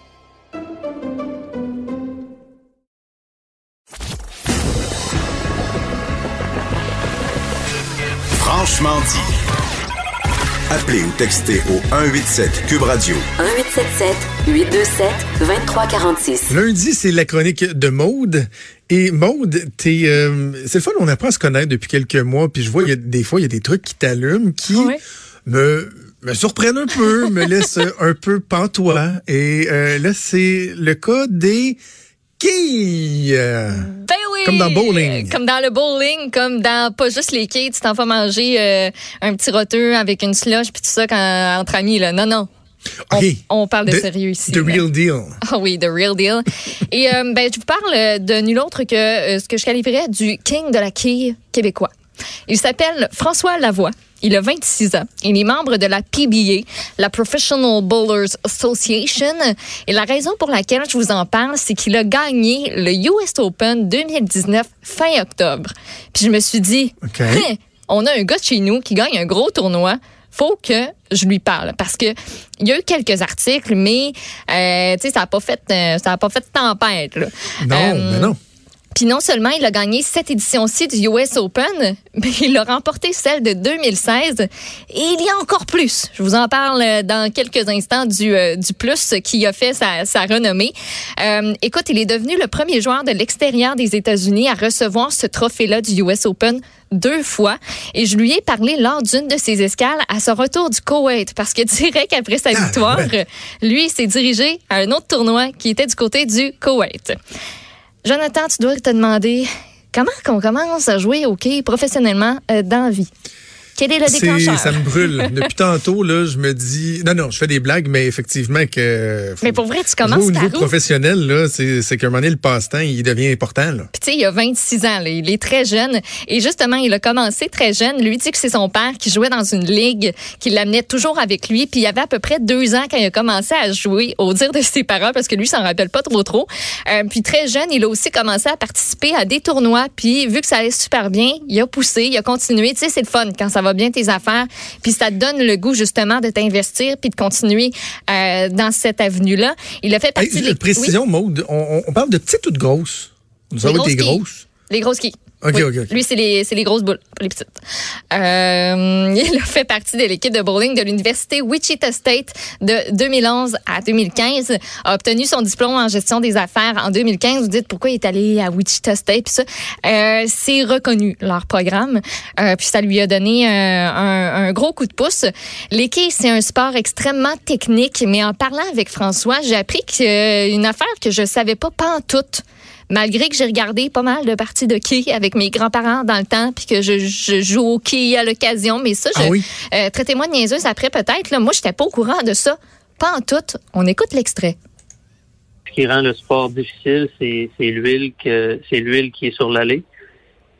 Franchement dit. Appelez ou textez au 187 Cube Radio. 1877 827 2346. Lundi, c'est la chronique de Maude. Et Maude, t'es, euh, c'est le fun, on apprend à se connaître depuis quelques mois, puis je vois, il y a, des fois, il y a des trucs qui t'allument, qui me, me surprennent un peu, me [LAUGHS] laissent un peu pantois. Et euh, là, c'est le cas des quilles. Ben oui! Comme dans bowling. Comme dans le bowling, comme dans pas juste les quilles, tu t'en vas manger euh, un petit roteux avec une slush puis tout ça quand, entre amis. Là. Non, non. On, parle de The- sérieux ici. The là. real deal. [LAUGHS] Ah oui, the real deal. Et euh, ben, je vous parle de nul autre que euh, ce que je qualifierais du king de la quille québécois. Il s'appelle François Lavoie. Il a 26 ans. Il est membre de la PBA, la Professional Bowlers Association. Et la raison pour laquelle je vous en parle, c'est qu'il a gagné le US Open 2019 fin octobre. Puis je me suis dit. [LAUGHS] Hein, on a un gars de chez nous qui gagne un gros tournoi. Faut que je lui parle parce que il y a eu quelques articles, mais euh, tu sais ça a pas fait euh, ça a pas fait tempête. Là. Non, Euh, mais non. Puis non seulement il a gagné cette édition-ci du US Open, [LAUGHS] mais il a remporté celle de 2016 et il y a encore plus. Je vous en parle euh, dans quelques instants du, euh, du plus qui a fait sa, sa renommée. Euh, écoute, il est devenu le premier joueur de l'extérieur des États-Unis à recevoir ce trophée-là du US Open deux fois et je lui ai parlé lors d'une de ses escales à son retour du Koweït parce que [LAUGHS] direct après sa Ah, victoire, lui s'est dirigé à un autre tournoi qui était du côté du Koweït. Jonathan, tu dois te demander comment qu'on commence à jouer au hockey professionnellement euh, dans la vie. Quel est le C'est- déclencheur? ça me brûle. [LAUGHS] Depuis tantôt, là, je me dis. Non, non, je fais des blagues, mais effectivement que. Mais pour vrai, tu commences au niveau professionnel, là, c'est c'est qu'à un moment donné, le passe-temps, il devient important. Là. Puis tu sais, il a 26 ans, là, il est très jeune. Et justement, il a commencé très jeune. Lui dit que c'est son père qui jouait dans une ligue, qui l'amenait toujours avec lui. Puis il avait à peu près deux ans quand il a commencé à jouer, au dire de ses parents, parce que lui, s'en rappelle pas trop trop. Euh, puis très jeune, il a aussi commencé à participer à des tournois. Puis vu que ça allait super bien, il a poussé, il a continué. Tu sais, c'est le fun quand ça va bien tes affaires. Puis ça te donne le goût justement de t'investir puis de continuer euh, dans cette avenue-là. Il a fait Hey, partie des... précision, Maude, on, parle de petites ou de grosses? Nous Les avons grosses des grosses. Les grosses quilles. OK, Oui. OK, OK. Lui, c'est les, grosses boules, pas les petites. Euh, [LAUGHS] il a fait partie de l'équipe de bowling de l'Université Wichita State de 2011 à 2015. A obtenu son diplôme en gestion des affaires en 2015. Vous dites pourquoi il est allé à Wichita State, puis ça? Euh, c'est reconnu, leur programme. Euh, puis ça lui a donné euh, un, un gros coup de pouce. Les quilles, c'est un sport extrêmement technique, mais en parlant avec François, j'ai appris qu'une affaire que je savais pas pas en toute malgré que j'ai regardé pas mal de parties de quilles avec mes grands-parents dans le temps, puis que je, je joue au quilles à l'occasion, mais ça, je, Ah oui? euh, traitez-moi de niaiseuse après peut-être. Là, moi, j'étais pas au courant de ça. Pas en tout. On écoute l'extrait. Ce qui rend le sport difficile, c'est c'est l'huile que c'est l'huile qui est sur l'allée.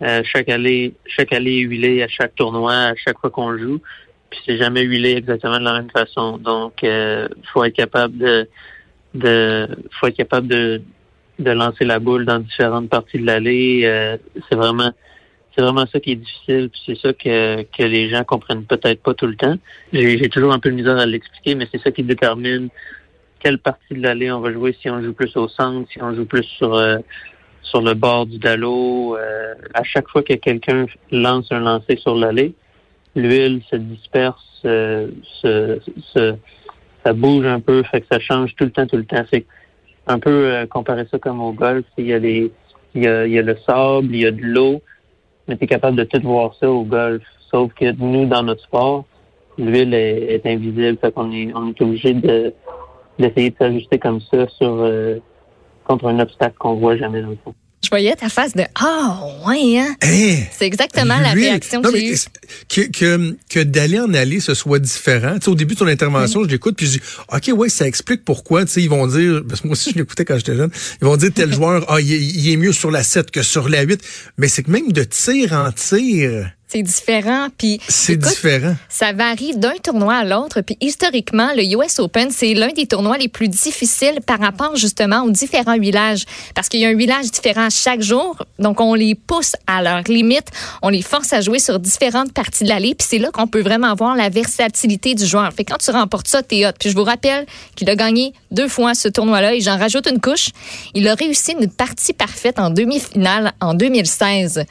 Euh, chaque allée, chaque allée est huilée à chaque tournoi, à chaque fois qu'on joue. Puis c'est jamais huilé exactement de la même façon. Donc, euh, faut être capable de, de, faut être capable de, de lancer la boule dans différentes parties de l'allée. Euh, c'est vraiment, c'est vraiment ça qui est difficile. Puis c'est ça que, que les gens comprennent peut-être pas tout le temps. J'ai toujours un peu de misère à l'expliquer, mais c'est ça qui détermine quelle partie de l'allée on va jouer, si on joue plus au centre, si on joue plus sur euh, sur le bord du dallo. Euh, à chaque fois que quelqu'un lance un lancer sur l'allée, l'huile se disperse, euh, se, se- ça bouge un peu, fait que ça change tout le temps, tout le temps. Un peu euh, comparer ça comme au golf. Il y a les, il y a, il y a le sable, il y a de l'eau, mais tu es capable de tout voir ça au golf. Sauf que nous, dans notre sport, l'huile est, est invisible, fait qu'on est, on est obligé de d'essayer de s'ajuster comme ça sur euh, contre un obstacle qu'on voit jamais dans le fond. Je voyais ta face de Ah, ouais, hein? C'est exactement la réaction Non, que j'ai eue. Que, que, que d'aller en aller, ce soit différent. Tu sais, au début de ton intervention, je l'écoute, puis je dis, OK, ouais, ça explique pourquoi. Tu sais, ils vont dire, parce que moi aussi, je l'écoutais quand j'étais jeune, ils vont dire, tel [LAUGHS] joueur, ah, il, est- il est mieux sur la 7 que sur la 8. Mais c'est que même de tir en tir, C'est différent. Puis C'est différent. Ça varie d'un tournoi à l'autre. Puis historiquement, le US Open, c'est l'un des tournois les plus difficiles par rapport justement aux différents huilages. Parce qu'il y a un huilage différent chaque jour. Donc, on les pousse à leur limite. On les force à jouer sur différentes parties de l'allée. Puis c'est là qu'on peut vraiment voir la versatilité du joueur. Fait que quand tu remportes ça, t'es hot. Puis je vous rappelle qu'il a gagné deux fois ce tournoi-là. Et j'en rajoute une couche. Il a réussi une partie parfaite en demi-finale en 2016.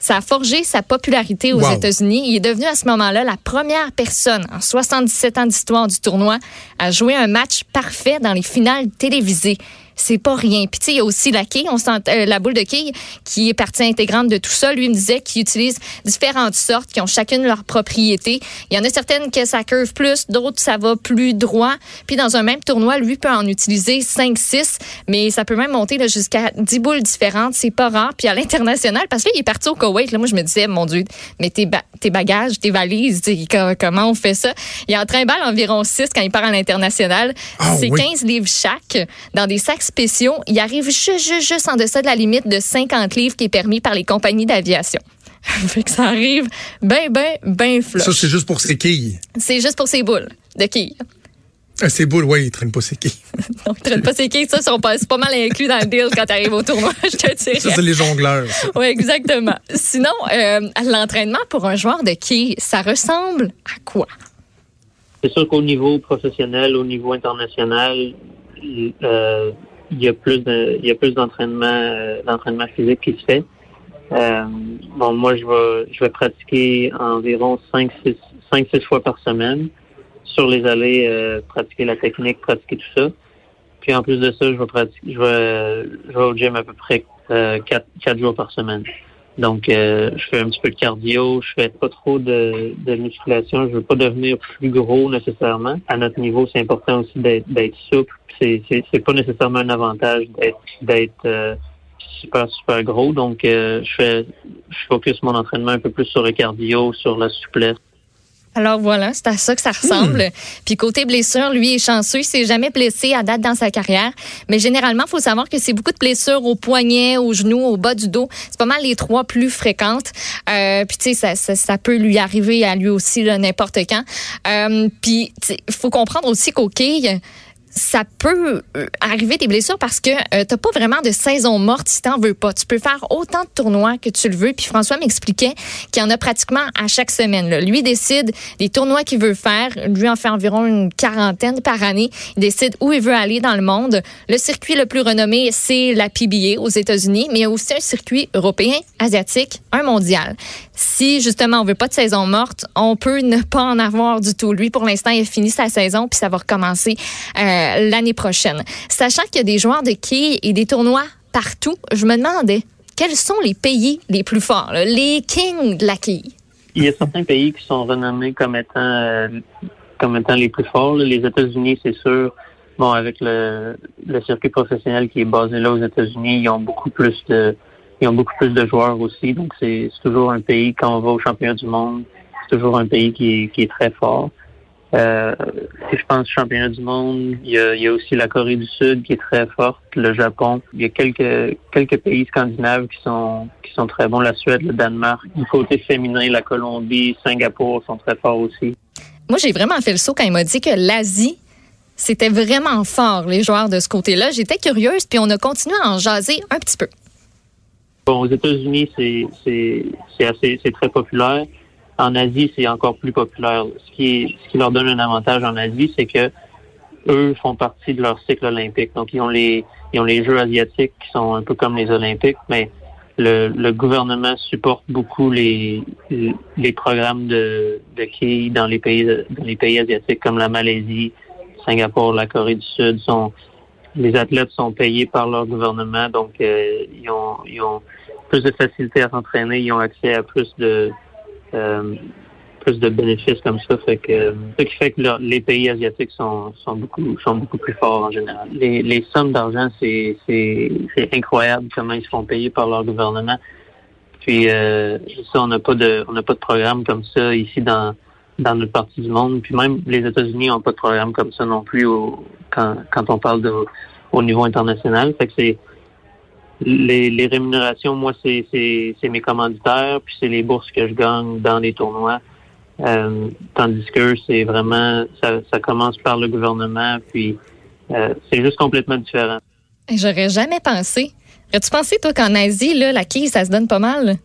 Ça a forgé sa popularité aux Wow. États-Unis. Il est devenu à ce moment-là la première personne en 77 ans d'histoire du tournoi à jouer un match parfait dans les finales télévisées. C'est pas rien. Puis tu sais, il y a aussi la quille, on sent, euh, la boule de quille qui est partie intégrante de tout ça. Lui il me disait qu'il utilise différentes sortes qui ont chacune leur propriété. Il y en a certaines que ça curve plus, d'autres ça va plus droit. Puis dans un même tournoi, lui peut en utiliser 5 6, mais ça peut même monter là, jusqu'à 10 boules différentes, c'est pas rare. Puis à l'international parce qu'il est parti au Koweït, là moi je me disais mon dieu, mais tes, ba- tes bagages, tes valises, comment on fait ça? Il en trimballe environ 6 quand il part à l'international. Ah c'est oui. 15 livres chaque dans des sacs spéciaux. Il arrive juste, juste, juste en deçà de la limite de 50 livres qui est permis par les compagnies d'aviation. [LAUGHS] fait que ça arrive ben, ben, ben Ça, flush. c'est juste pour ses quilles. C'est juste pour ses boules de quilles. Ah, ses boules, oui, il traîne pas ses quilles. Donc, tu traites pas ses quilles, ça, c'est pas mal inclus dans le deal quand tu arrives au tournoi, [LAUGHS] je te dirais. Ça, c'est les jongleurs. ça. Oui, exactement. Sinon, euh, l'entraînement pour un joueur de quilles, ça ressemble à quoi? C'est sûr qu'au niveau professionnel, au niveau international, euh, il y a plus de, il y a plus d'entraînement, euh, d'entraînement physique qui se fait. Euh, bon, moi, je vais, je vais pratiquer environ 5 6 5 6 fois par semaine sur les allées, euh, pratiquer la technique, pratiquer tout ça. Puis en plus de ça, je vais pratiquer, je vais, je vais au gym à peu près euh, 4, quatre jours par semaine. Donc, euh, je fais un petit peu de cardio, je fais pas trop de, de musculation. Je veux pas devenir plus gros nécessairement. À notre niveau, c'est important aussi d'être souple. C'est c'est c'est pas nécessairement un avantage d'être d'être euh, super super gros. Donc, euh, je fais je focus mon entraînement un peu plus sur le cardio, sur la souplesse. Alors voilà, c'est à ça que ça ressemble. Puis côté blessure, lui est chanceux, il s'est jamais blessé à date dans sa carrière, mais généralement, il faut savoir que c'est beaucoup de blessures au poignet, au genou, au bas du dos. C'est pas mal les trois plus fréquentes. Euh, puis tu sais, ça, ça, ça peut lui arriver à lui aussi n'importe quand. Euh, puis il faut comprendre aussi qu'au quilles, ça peut euh, arriver des blessures parce que euh, t'as pas vraiment de saison morte si t'en veux pas. Tu peux faire autant de tournois que tu le veux. Puis François m'expliquait qu'il y en a pratiquement à chaque semaine. Lui décide des tournois qu'il veut faire. Lui en fait environ une quarantaine par année. Il décide où il veut aller dans le monde. Le circuit le plus renommé, c'est la PBA aux États-Unis, mais il y a aussi un circuit européen, asiatique, un mondial. Si justement on veut pas de saison morte, on peut ne pas en avoir du tout. Lui, pour l'instant, il a fini sa saison puis ça va recommencer euh, l'année prochaine. Sachant qu'il y a des joueurs de quilles et des tournois partout, je me demandais quels sont les pays les plus forts, les kings de la quille. Il y a certains pays qui sont renommés comme étant euh, comme étant les plus forts. Les États-Unis, c'est sûr. Bon, avec le circuit professionnel qui est basé là aux États-Unis, ils ont beaucoup plus de ils ont beaucoup plus de joueurs aussi. Donc c'est toujours un pays quand on va au championnat du monde, c'est toujours un pays qui est, qui est très fort. Euh, si je pense championnat du monde, il y, a, il y a aussi la Corée du Sud qui est très forte, le Japon. Il y a quelques quelques pays scandinaves qui sont qui sont très bons, la Suède, le Danemark. Du côté féminin, la Colombie, Singapour sont très forts aussi. Moi, j'ai vraiment fait le saut quand il m'a dit que l'Asie, c'était vraiment fort, les joueurs de ce côté-là. J'étais curieuse, puis on a continué à en jaser un petit peu. Bon, aux États-Unis, c'est c'est c'est assez c'est très populaire. En Asie, c'est encore plus populaire. Ce qui ce qui leur donne un avantage en Asie, c'est que eux font partie de leur cycle olympique. Donc ils ont les ils ont les Jeux asiatiques qui sont un peu comme les Olympiques, mais le, le gouvernement supporte beaucoup les les programmes de de dans les pays dans les pays asiatiques comme la Malaisie, Singapour, la Corée du Sud sont les athlètes sont payés par leur gouvernement, donc euh, ils ont plus de facilité à s'entraîner, ils ont accès à plus de euh, plus de bénéfices comme ça, fait que ce qui fait que les pays asiatiques sont, sont beaucoup sont beaucoup plus forts en général. Les, les sommes d'argent, c'est c'est c'est incroyable comment ils se font payer par leur gouvernement. Puis euh, ça, on n'a pas de on n'a pas de programme comme ça ici dans dans notre partie du monde. Puis même les États-Unis n'ont pas de programme comme ça non plus au, quand quand on parle de au niveau international. Fait que c'est les, les rémunérations, moi, c'est, mes commanditaires, puis c'est les bourses que je gagne dans les tournois. Euh, tandis que c'est vraiment, ça, ça commence par le gouvernement, puis euh, c'est juste complètement différent. J'aurais jamais pensé. Aurais-tu pensé, toi, qu'en Asie, là, la quille, ça se donne pas mal?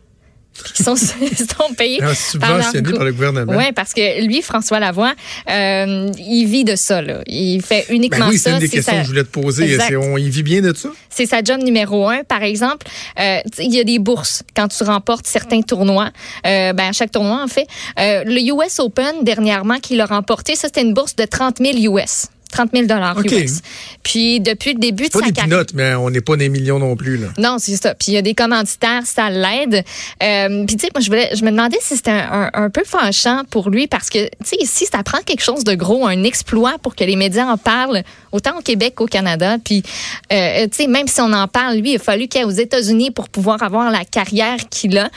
Qu'ils sont, [LAUGHS] sont payés Ah, par leur subventionné gou- par le gouvernement. Oui, parce que lui, François Lavoie, euh, il vit de ça. Là. Il fait uniquement Ben oui, c'est ça. une des c'est questions sa- que je voulais te poser. C'est- On y vit bien de ça? c'est sa job numéro un. Par exemple, euh, il y a des bourses quand tu remportes certains tournois. Euh, ben, à chaque tournoi, en fait. Euh, le US Open, dernièrement, qu'il a remporté, ça, c'était une bourse de 30 000 US. 30 000 dollars OK. US. Puis, depuis le début de Pas sa des carrière... pinottes, mais on n'est pas des millions non plus. Là. Non, c'est ça. Puis il y a des commanditaires, ça l'aide. Euh, puis tu sais, moi je voulais, je me demandais si c'était un, un, un peu fâchant pour lui parce que tu sais, si ça prend quelque chose de gros, un exploit pour que les médias en parlent, autant au Québec qu'au Canada. Puis euh, tu sais, même si on en parle, lui, il a fallu qu'il aille aux États-Unis pour pouvoir avoir la carrière qu'il a.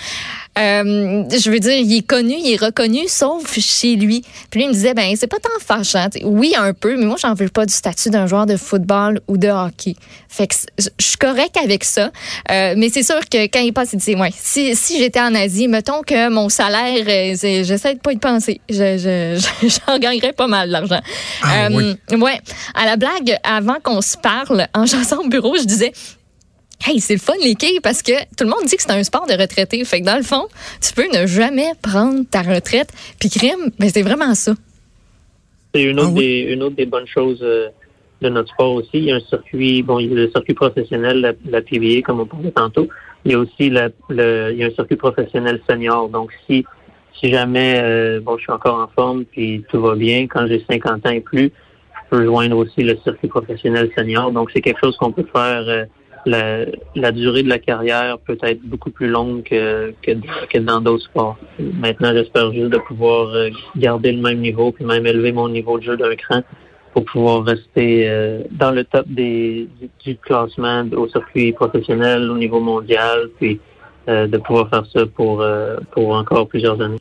Euh, je veux dire, il est connu, il est reconnu, sauf chez lui. Puis lui, il me disait, ben, c'est pas tant fâchant. Oui, un peu, mais moi, j'en veux pas du statut d'un joueur de football ou de hockey. Fait que je suis correct avec ça. Euh, mais c'est sûr que quand il passe, il dit, ouais, si, si j'étais en Asie, mettons que mon salaire, euh, j'essaie de pas y penser. Je, je, je- [LAUGHS] j'en gagnerais pas mal d'argent. Ah, oui. Ouais. À la blague, avant qu'on se parle, en [LAUGHS] jasant au bureau, je disais, Hey, c'est le fun, les quilles, parce que tout le monde dit que c'est un sport de retraité. Fait que dans le fond, tu peux ne jamais prendre ta retraite. Puis crime, mais c'est vraiment ça. C'est une autre, Ah oui? des, une autre des bonnes choses euh, de notre sport aussi. Il y a un circuit, bon, il y a le circuit professionnel, la, la PBA, comme on parlait tantôt. Il y a aussi la, le, il y a un circuit professionnel senior. Donc, si, si jamais, euh, bon, je suis encore en forme puis tout va bien, quand j'ai 50 ans et plus, je peux joindre aussi le circuit professionnel senior. Donc, c'est quelque chose qu'on peut faire. euh, la, la durée de la carrière peut être beaucoup plus longue que, que, que dans d'autres sports. Maintenant, j'espère juste de pouvoir euh, garder le même niveau, puis même élever mon niveau de jeu d'un cran pour pouvoir rester euh, dans le top des, du, classement au circuit professionnel, au niveau mondial, puis euh, de pouvoir faire ça pour, euh, pour encore plusieurs années.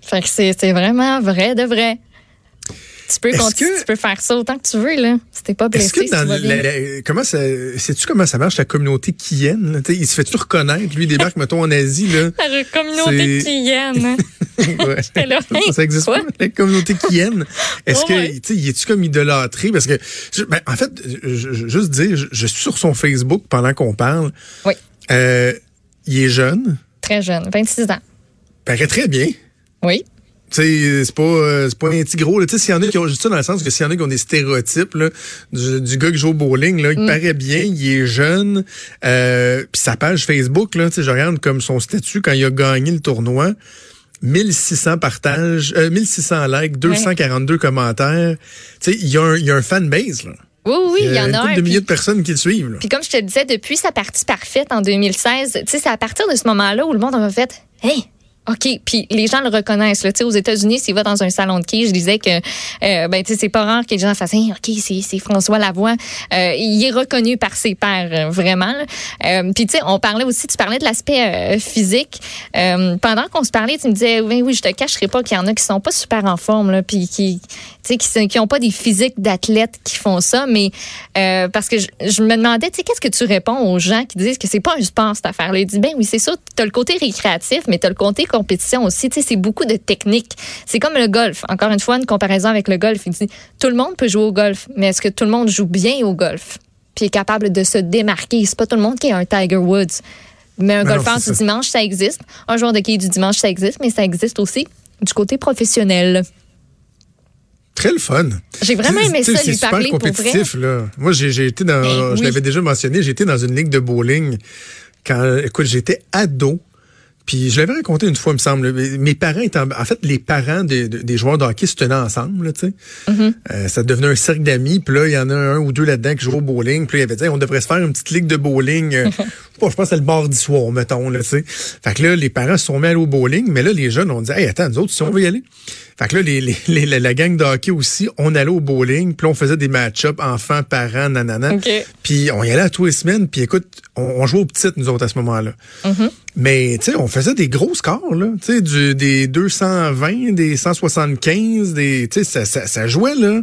C'est, c'est vraiment vrai de vrai. Tu peux, Est-ce continuer, que- tu peux faire ça autant que tu veux, là. Si t'es pas blessé, que si dans tu vas bien. la- la- comment ça sais-tu comment ça marche la communauté sais, Il se fait-tu reconnaître lui il débarque mettons en Asie là La communauté hein. [LAUGHS] Ouais. [LAUGHS] Là, hey, ça, existe quoi? pas la communauté Kiyen Est-ce Ouais, ouais. que tu sais est-tu comme idolâtré? Parce que ben, en fait je, je- juste dire je, je suis sur son Facebook pendant qu'on parle. Oui. Euh, il est jeune, Très jeune, 26 ans. paraît très bien. Oui. C'est pas, euh, pas un petit gros. là. Tu sais, s'il y en a qui ont juste ça dans le sens que s'il y en a qui ont des stéréotypes là, du, du gars qui joue au bowling, là, il Mm. paraît bien, il est jeune. Euh, Puis sa page Facebook, là, je regarde comme son statut quand il a gagné le tournoi. 1600 partages, euh, 1600 likes, 242 commentaires. Tu sais, il y a un, il y a un fan base, là. Oui, oui, il y en a un. de milliers puis- de personnes qui le suivent, là. Puis comme je te le disais, depuis sa partie parfaite en 2016, tu sais, c'est à partir de ce moment-là où le monde a fait Hey! OK, puis les gens le reconnaissent. Là. Aux États-Unis, s'il va dans un salon de quilles, je disais que euh, ben, c'est pas rare que les gens fassent OK, c'est François Lavoie. Euh, il est reconnu par ses pairs, euh, vraiment. Euh, puis, tu sais, on parlait aussi, tu parlais de l'aspect euh, physique. Euh, pendant qu'on se parlait, tu me disais Oui, oui, je te cacherai pas qu'il y en a qui sont pas super en forme, là, puis qui, qui, qui ont pas des physiques d'athlètes qui font ça, mais parce que je, me demandais, tu sais, qu'est-ce que tu réponds aux gens qui disent que c'est pas un sport cette affaire-là? Ils disent ben oui, c'est ça, tu le côté récréatif, mais tu le côté compétition aussi, tu sais, c'est beaucoup de technique. C'est comme le golf. Encore une fois, une comparaison avec le golf, il dit tout le monde peut jouer au golf, mais est-ce que tout le monde joue bien au golf? Puis est capable de se démarquer, c'est pas tout le monde qui est un Tiger Woods. Mais un golfeur du dimanche, ça existe. Un joueur de quilles du dimanche, ça existe, mais ça existe aussi du côté professionnel. Très le fun. J'ai vraiment aimé ça, lui C'est super parler pour vrai. compétitif, là. Moi, j'ai j'ai été dans, Ben je oui. l'avais déjà mentionné, été dans une ligue de bowling quand, écoute, j'étais ado. Puis je l'avais raconté une fois, il me semble. Mes parents étaient, en en fait, les parents des, des joueurs de hockey se tenaient ensemble, là, tu sais. Mm-hmm. Euh, ça devenait un cercle d'amis. Puis là, il y en a un ou deux là-dedans qui jouent au bowling. Puis là, il avait dit, on devrait se faire une petite ligue de bowling. euh, [LAUGHS] je pense que c'est le mardi soir, mettons, là, tu sais. Fait que là, les parents se sont mis à aller au bowling. Mais là, les jeunes ont dit, hey, attends, nous autres, si on veut y aller. Fait que là, les, les- les- la, gang de hockey aussi, on allait au bowling. Puis on faisait des match-ups enfants, parents, nanana. OK. Puis on y allait à tous les semaines. Puis écoute, on, on jouait aux petites, nous autres, à ce moment-là. Mais tu sais, on faisait des gros scores, là. Tu sais, du- des 220, des 175, des. Tu sais, ça, ça, ça jouait, là.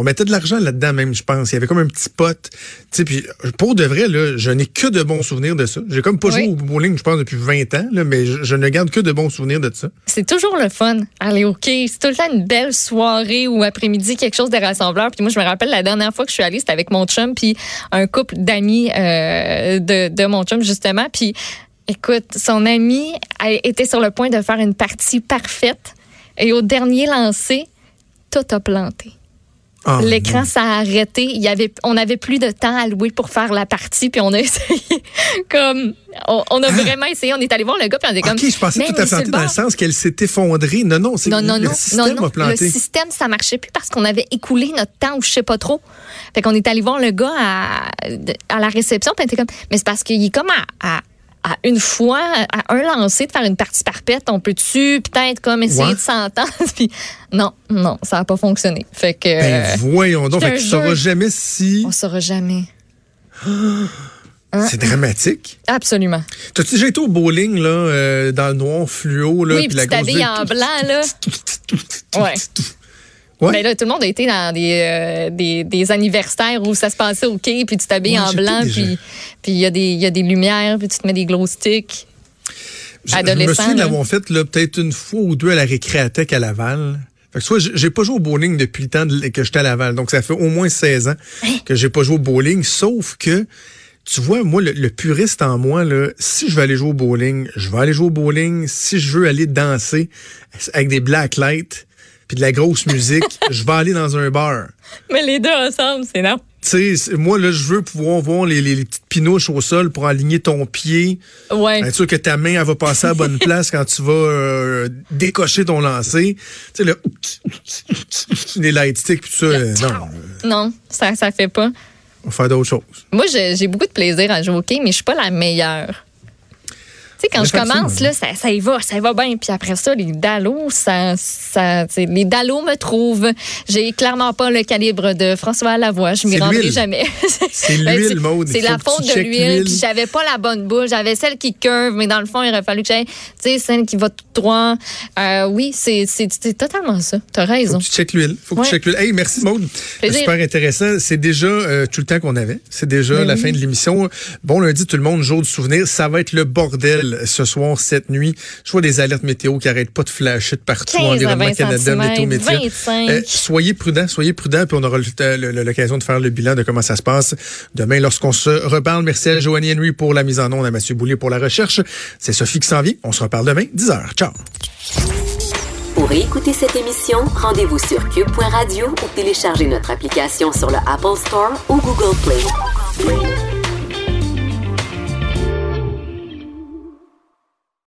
On mettait de l'argent là-dedans, même, je pense. Il y avait comme un petit pot. Tu sais, puis pour de vrai, là, je n'ai que de bons souvenirs de ça. J'ai comme pas joué au bowling, je pense, depuis 20 ans, là, mais je, je ne garde que de bons souvenirs de ça. C'est toujours le fun, aller au quai. C'est tout le temps une belle soirée ou après-midi, quelque chose de rassembleur. Puis moi, je me rappelle la dernière fois que je suis allée, c'était avec mon chum puis un couple d'amis euh, de, de mon chum, justement. Puis, écoute, son ami a- était sur le point de faire une partie parfaite. Et au dernier lancer, tout a planté. Ah, L'écran s'est arrêté. Il y avait, on avait plus de temps à louer pour faire la partie, puis on a [LAUGHS] essayé comme, on, on a vraiment essayé. On est allé voir le gars, puis on était comme. Ah. OK, je pensais tout à fait dans le sens qu'elle s'est effondrée. Non, non, c'est Non, non, le non, système non. a planté. Le système, ça marchait plus parce qu'on avait écoulé notre temps ou je sais pas trop. Fait qu'on est allé voir le gars à, à la réception, puis on était comme, mais c'est parce qu'il est comme à, à, à une fois, à un lancer de faire une partie parfaite, on peut-tu peut-être comme essayer Ouais. de s'entendre? Puis non, non, ça a pas fonctionné. Fait que. Ben, euh, voyons donc. Fait que tu sauras jamais si. on saura jamais. Hein? C'est dramatique. Absolument. T'as-tu déjà été au bowling, là, euh, dans le noir fluo, là, oui, puis la grosse en blanc, là. Ouais. Mais là, tout le monde a été dans des, euh, des, des anniversaires où ça se passait au quai, puis tu t'habilles en blanc, puis puis il y, a des- y a des lumières, puis tu te mets des glow sticks. Je, je me souviens d'avoir fait peut-être une fois ou deux à la récréathèque à Laval. Fait que soit j'ai pas joué au bowling depuis le temps de- que j'étais à Laval. Donc ça fait au moins 16 ans que j'ai pas joué au bowling. Sauf que, tu vois, moi, le, le puriste en moi, là, si je veux aller jouer au bowling, je vais aller jouer au bowling. Si je veux aller danser avec des black lights puis de la grosse musique, [LAUGHS] je vais aller dans un bar. Mais les deux ensemble, c'est non. Tu sais, moi, là, je veux pouvoir voir les, les- les petites pinouches au sol pour aligner ton pied. Ouais. Être sûr que ta main, elle va passer à la bonne [LAUGHS] place quand tu vas euh, décocher ton lancer. Tu sais, le, [LAUGHS] les light sticks, puis tout ça, euh, non, Non, ça, ça fait pas. on va faire d'autres choses. Moi, j'ai beaucoup de plaisir à jouer au quai, mais je suis pas la meilleure. Tu sais, quand je commence, là, ça, ça y va, ça y va bien. Puis après ça, les dallos, ça, ça, les dallos me trouvent. J'ai clairement pas le calibre de François Lavoie. Je m'y rendrai jamais. C'est [LAUGHS] Ben, l'huile, Maude. C'est la faute de l'huile. Puis j'avais pas la bonne bouche. J'avais celle qui curve, mais dans le fond, il aurait fallu que j'aille, tu sais, celle qui va tout droit. Euh, oui, c'est, totalement ça. T'as Faut raison. que tu checkes l'huile. Faut que Ouais. tu checkes l'huile. Hey, merci Maude. Plaisir. Super intéressant. C'est déjà euh, tout le temps qu'on avait. C'est déjà Ben la oui. fin de l'émission. Bon lundi tout le monde, jour du souvenir. Ça va être le bordel ce soir, cette nuit. Je vois des alertes météo qui arrêtent pas de flasher de partout. 15 à Environnement 20 Canada, Météo Média. 25. Euh, soyez prudents, soyez prudents, puis on aura l'occasion de faire le bilan de comment ça se passe demain lorsqu'on se reparle. Merci à Joanie Henry pour la mise en onde, à Mathieu Boulier pour la recherche. C'est Sophie qui s'en vient. On se reparle demain, 10h. Ciao. Pour écouter cette émission, rendez-vous sur cube.radio ou téléchargez notre application sur le Apple Store ou Google Play.